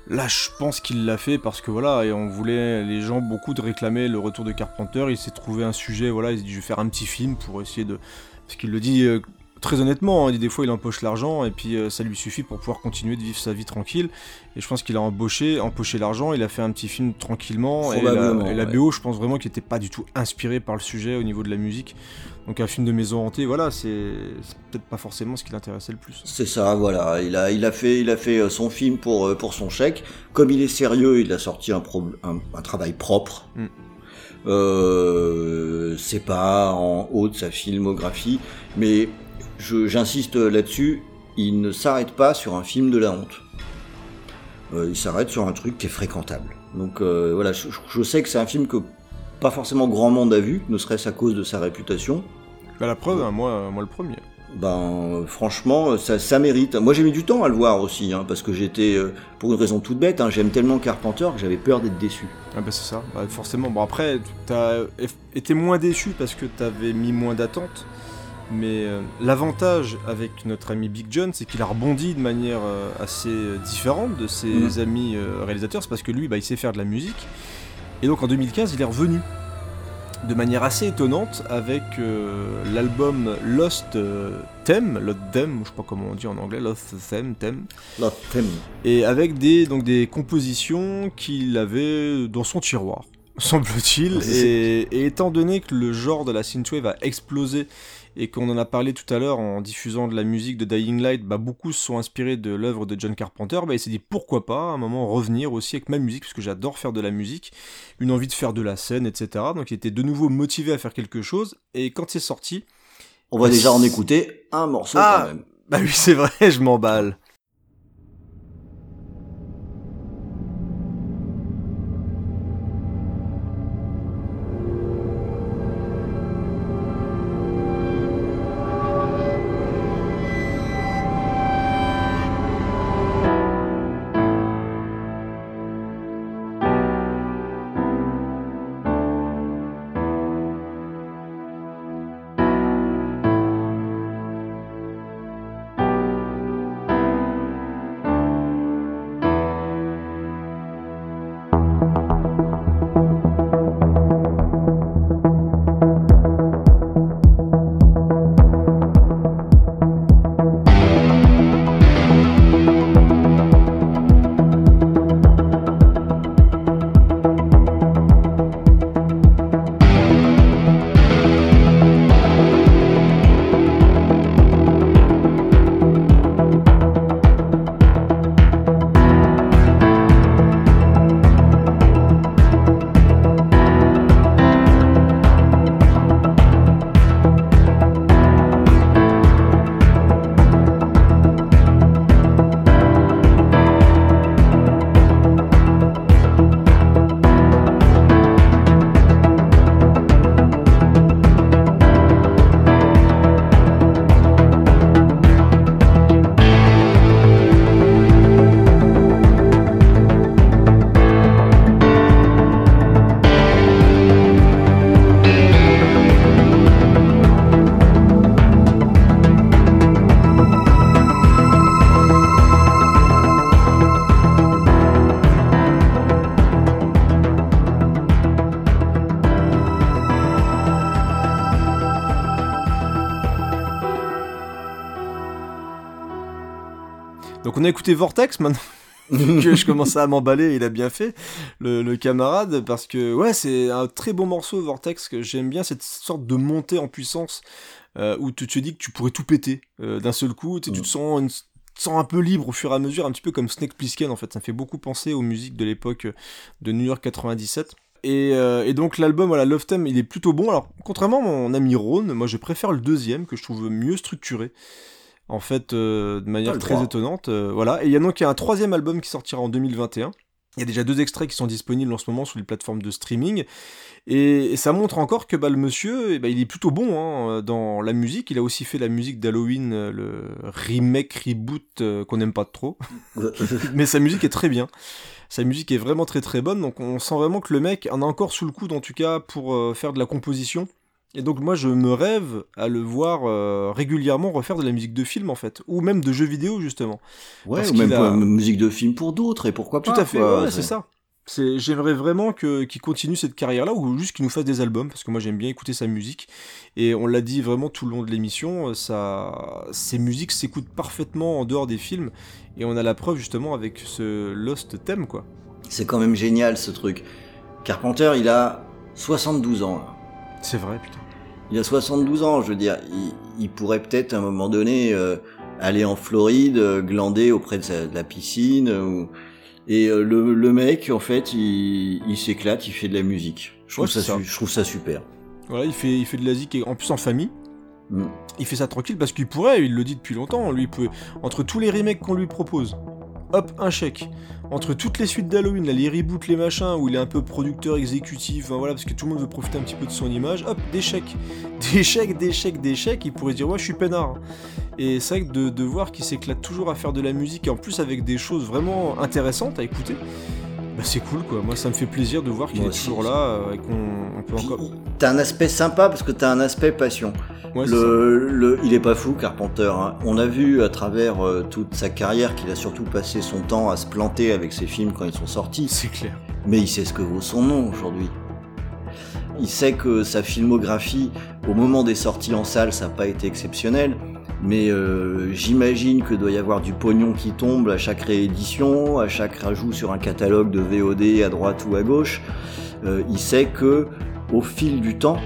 Là, je pense qu'il l'a fait parce que voilà, et on voulait, les gens, beaucoup de réclamer le retour de Carpenter. Il s'est trouvé un sujet, voilà, il s'est dit, je vais faire un petit film pour essayer de. Parce qu'il le dit euh, très honnêtement, hein, des fois il empoche l'argent et puis euh, ça lui suffit pour pouvoir continuer de vivre sa vie tranquille. Et je pense qu'il a embauché, empoché l'argent, il a fait un petit film tranquillement. Et la, Probablement, et la ouais. BO, je pense vraiment qu'il n'était pas du tout inspiré par le sujet au niveau de la musique. Donc un film de maison hantée, voilà, c'est peut-être pas forcément ce qui l'intéressait le plus. C'est ça, voilà. Il a, il a fait, il a fait euh, son film pour euh, pour son chèque. Comme il est sérieux, il a sorti un, pro- un, un travail propre. Mm. Euh, c'est pas en haut de sa filmographie, mais j'insiste là-dessus. Il ne s'arrête pas sur un film de la honte. Euh, il s'arrête sur un truc qui est fréquentable. Donc euh, voilà, je, je sais que c'est un film que pas forcément grand monde a vu, ne serait-ce à cause de sa réputation. Bah, la preuve, hein, moi, moi le premier. Ben franchement, ça, ça mérite. Moi j'ai mis du temps à le voir aussi, hein, parce que j'étais, euh, pour une raison toute bête, hein, j'aime tellement Carpenter que j'avais peur d'être déçu. Ah bah c'est ça, bah, forcément. Bon après, t'as été moins déçu parce que t'avais mis moins d'attentes. Mais euh, l'avantage avec notre ami Big John, c'est qu'il a rebondi de manière euh, assez différente de ses Mhm. amis euh, réalisateurs. C'est parce que lui, bah, il sait faire de la musique. Et donc en 2015, il est revenu de manière assez étonnante avec l'album Lost Theme, Lost Theme, je sais pas comment on dit en anglais, Lost Theme, Theme, Là, thème. et avec des, donc des compositions qu'il avait dans son tiroir, semble-t-il. Et, et étant donné que le genre de la synthwave a explosé et qu'on en a parlé tout à l'heure en diffusant de la musique de Dying Light, bah, beaucoup se sont inspirés de l'œuvre de John Carpenter. Bah, il s'est dit pourquoi pas à un moment revenir aussi avec ma musique, parce que j'adore faire de la musique, une envie de faire de la scène, etc. Donc il était de nouveau motivé à faire quelque chose. Et quand c'est sorti, On va déjà en écouter un morceau Ah. quand même. bah oui c'est vrai, je m'emballe. On a écouté Vortex maintenant. que je commençais à m'emballer, il a bien fait, le, camarade, parce que ouais, c'est un très bon morceau Vortex que j'aime bien cette sorte de montée en puissance euh, où tu te dis que tu pourrais tout péter euh, d'un seul coup, tu, te sens sens un peu libre au fur et à mesure, un petit peu comme Snake Plissken en fait. Ça me fait beaucoup penser aux musiques de l'époque de New York 97. Et, euh, et, donc l'album, voilà, Love Theme, il est plutôt bon. Alors, contrairement à mon ami Ron, moi je préfère le deuxième, que je trouve mieux structuré. En fait, euh, de manière très étonnante. Euh, voilà. Et il y a donc un troisième album qui sortira en 2021. Il y a déjà deux extraits qui sont disponibles en ce moment sur les plateformes de streaming. Et, ça montre encore que bah, le monsieur, eh ben, il est plutôt bon hein, dans la musique. Il a aussi fait la musique d'Halloween, le remake, reboot qu'on n'aime pas trop. Mais sa musique est très bien. Sa musique est vraiment très très bonne, donc on sent vraiment que le mec en a encore sous le coude en tout cas pour euh, faire de la composition. Et donc moi je me rêve à le voir euh, régulièrement refaire de la musique de film en fait, ou même de jeux vidéo justement. Ouais, ou même a... musique de film pour d'autres, et pourquoi pas. Tout à fait, c'est ça. J'aimerais vraiment qu'il continue cette carrière-là ou juste qu'il nous fasse des albums parce que moi j'aime bien écouter sa musique et on l'a dit vraiment tout le long de l'émission, ça, ses musiques s'écoutent parfaitement en dehors des films et on a la preuve justement avec ce Lost Theme quoi. C'est quand même génial ce truc. Carpenter il a 72 ans C'est vrai putain. Il a 72 ans, je veux dire, il, pourrait peut-être à un moment donné euh, aller en Floride, euh, glander auprès de, de la piscine ou et euh, le, le, mec, en fait, il, il s'éclate, il fait de la musique. Je trouve, ça, je trouve ça super. Voilà, il fait, il fait de la zik, en plus en famille. Mm. Il fait ça tranquille parce qu'il pourrait, il le dit depuis longtemps, lui, peut, entre tous les remakes qu'on lui propose, hop, un chèque. Entre toutes les suites d'Halloween, les reboots, les machins, où il est un peu producteur exécutif, voilà, parce que tout le monde veut profiter un petit peu de son image, hop, des chèques. Des chèques, des chèques, des chèques, il pourrait dire, ouais, je suis peinard. Et c'est vrai que de, voir qu'il s'éclate toujours à faire de la musique, et en plus avec des choses vraiment intéressantes à écouter, bah c'est cool quoi. Moi ça me fait plaisir de voir qu'il est toujours là euh, et qu'on peut encore. T'as un aspect sympa parce que t'as un aspect passion. le, il est pas fou Carpenter. Hein. On a vu à travers euh, toute sa carrière qu'il a surtout passé son temps à se planter avec ses films quand ils sont sortis. C'est clair. Mais il sait ce que vaut son nom aujourd'hui. Il sait que sa filmographie, au moment des sorties en salle, ça n'a pas été exceptionnel mais euh, j'imagine que doit y avoir du pognon qui tombe à chaque réédition, à chaque rajout sur un catalogue de VOD à droite ou à gauche. Euh, il sait que au fil du temps,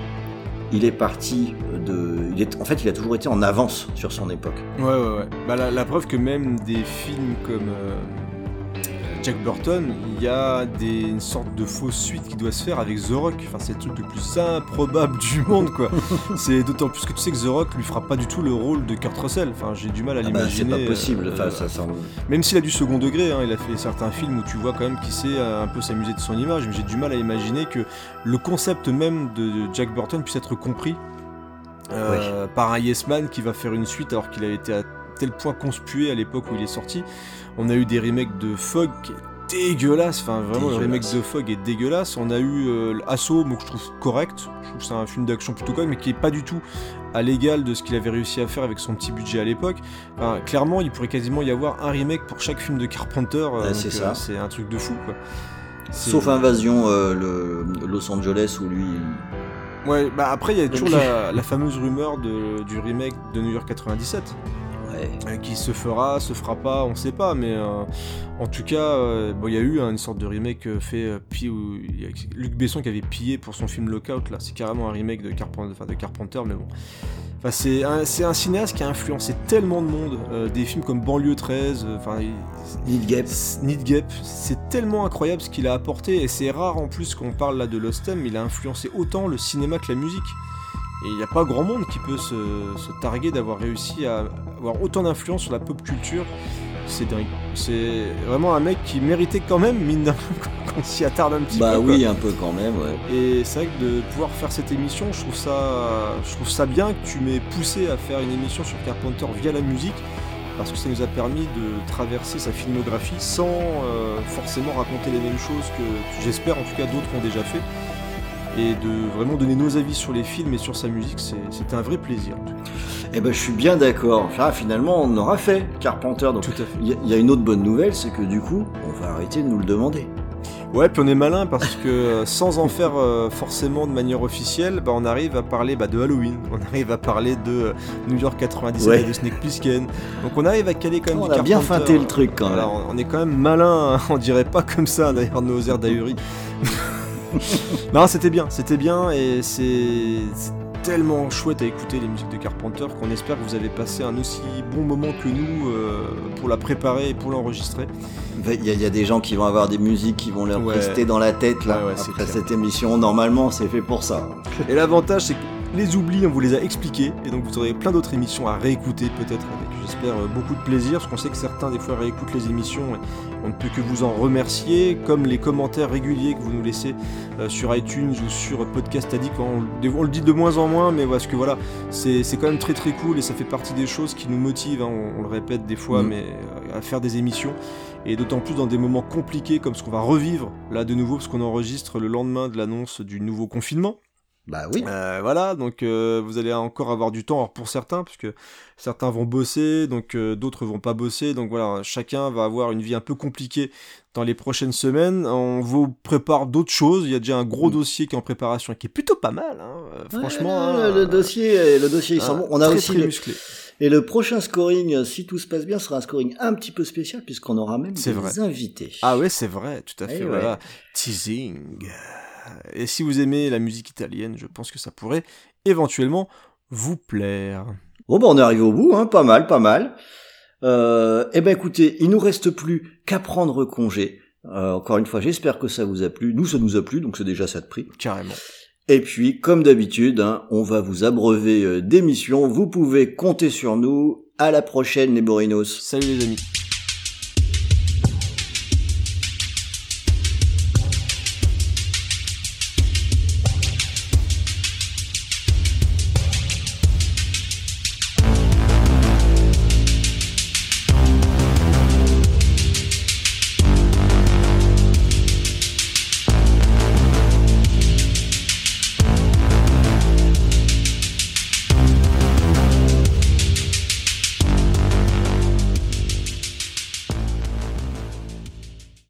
il est parti de. En fait, il a toujours été en avance sur son époque. Ouais, ouais, ouais. Bah, la, la preuve que même des films comme. Euh, Jack Burton, il y a des, une sorte de fausse suite qui doit se faire avec The Rock. Enfin, c'est le truc le plus improbable du monde, quoi. c'est d'autant plus que tu sais que The Rock lui fera pas du tout le rôle de Kurt Russell. Enfin, j'ai du mal à ah bah, l'imaginer. c'est pas possible. Euh, ça, Même s'il a du second degré, hein, il a fait certains films où tu vois quand même qu'il sait un peu s'amuser de son image, mais j'ai du mal à imaginer que le concept même de Jack Burton puisse être compris euh, par un Yes Man qui va faire une suite alors qu'il a été à tel point conspué à l'époque où il est sorti. On a eu des remakes de Fog qui est dégueulasse, enfin vraiment le remake de Fog est dégueulasse. On a eu euh, Assaut, que je trouve correct, je trouve que c'est un film d'action plutôt correct, mais qui est pas du tout à l'égal de ce qu'il avait réussi à faire avec son petit budget à l'époque. clairement, il pourrait quasiment y avoir un remake pour chaque film de Carpenter. Euh, c'est ça. Euh, c'est un truc de fou, quoi. Sauf Invasion le, Los Angeles où lui. Ouais, bah après il y a toujours la, la, fameuse rumeur de, du remake de New York 97. Euh, qui se fera, se fera pas, on sait pas, mais euh, en tout cas, euh, bon, il y a eu hein, une sorte de remake fait, où y a Luc Besson qui avait pillé pour son film Lockout, là, c'est carrément un remake de, de Carpenter, mais bon. Enfin, c'est un, un, cinéaste qui a influencé tellement de monde, des films comme Banlieue 13, enfin. Need Gap. Need Gap, c'est tellement incroyable ce qu'il a apporté, et c'est rare en plus qu'on parle là de Lost Theme, il a influencé autant le cinéma que la musique. Et il n'y a pas grand monde qui peut se, targuer d'avoir réussi à avoir autant d'influence sur la pop culture. C'est dingue. C'est vraiment un mec qui méritait quand même, mine d'un qu'on s'y attarde un petit peu. Bah oui, un peu quand même, ouais. Et c'est vrai que de pouvoir faire cette émission, je trouve ça, je trouve ça bien que tu m'aies poussé à faire une émission sur Carpenter via la musique, parce que ça nous a permis de traverser sa filmographie sans euh, forcément raconter les mêmes choses que j'espère en tout cas d'autres ont déjà fait et de vraiment donner nos avis sur les films et sur sa musique, c'était un vrai plaisir. Eh ben, je suis bien d'accord. Finalement, on aura fait Carpenter. Donc, Tout à fait. Il y, a une autre bonne nouvelle, c'est que du coup, on va arrêter de nous le demander. Ouais, puis on est malin parce que euh, sans en faire euh, forcément de manière officielle, bah, on arrive à parler bah, de Halloween, on arrive à parler de euh, New York 97 Ouais. et de Snake Plissken. Donc on arrive à caler quand même On du a bien feinté le truc quand même. Voilà, on, on est quand même malin, hein. on dirait pas comme ça d'ailleurs nos airs d'ahurie. non, c'était bien, c'était bien et c'est tellement chouette à écouter les musiques de Carpenter qu'on espère que vous avez passé un aussi bon moment que nous euh, pour la préparer et pour l'enregistrer. Il y, a- il y a des gens qui vont avoir des musiques qui vont leur Ouais. rester dans la tête là Ouais, ouais, c'est après cette émission. Normalement, c'est fait pour ça. Et l'avantage, c'est que les oublis, on vous les a expliqués, et donc vous aurez plein d'autres émissions à réécouter, peut-être avec, j'espère, euh, beaucoup de plaisir, parce qu'on sait que certains, des fois, réécoutent les émissions, et on ne peut que vous en remercier, comme les commentaires réguliers que vous nous laissez euh, sur iTunes ou sur Podcast Addict. On, on le dit de moins en moins, mais parce que voilà, c'est c'est quand même très très cool, et ça fait partie des choses qui nous motivent, hein, on, on le répète des fois, Mm. mais euh, à faire des émissions. Et d'autant plus dans des moments compliqués comme ce qu'on va revivre là de nouveau, parce qu'on enregistre le lendemain de l'annonce du nouveau confinement. Bah oui. Euh, voilà, donc euh, vous allez encore avoir du temps alors pour certains, puisque certains vont bosser, donc euh, d'autres vont pas bosser, donc voilà, chacun va avoir une vie un peu compliquée dans les prochaines semaines. On vous prépare d'autres choses, il y a déjà un gros Mm. dossier qui est en préparation et qui est plutôt pas mal, hein, euh, franchement. Ouais, hein, le, dossier, le dossier, ils hein, bons. On a très, aussi très le, musclé. et le prochain scoring, euh, si tout se passe bien, sera un scoring un petit peu spécial puisqu'on aura même des vrai. invités. Ah ouais, c'est vrai, tout à Eh fait, ouais. voilà. Teasing. Et si vous aimez la musique italienne, je pense que ça pourrait éventuellement vous plaire. Bon, bah, on est arrivé au bout, hein, pas mal, pas mal. Euh, eh ben, écoutez, il nous reste plus qu'à prendre congé. Euh, encore une fois, j'espère que ça vous a plu. Nous, ça nous a plu, donc c'est déjà ça de prix. Carrément. Et puis, comme d'habitude, hein, on va vous abreuver euh, d'émissions. Vous pouvez compter sur nous. À la prochaine, les Borinos. Salut les amis.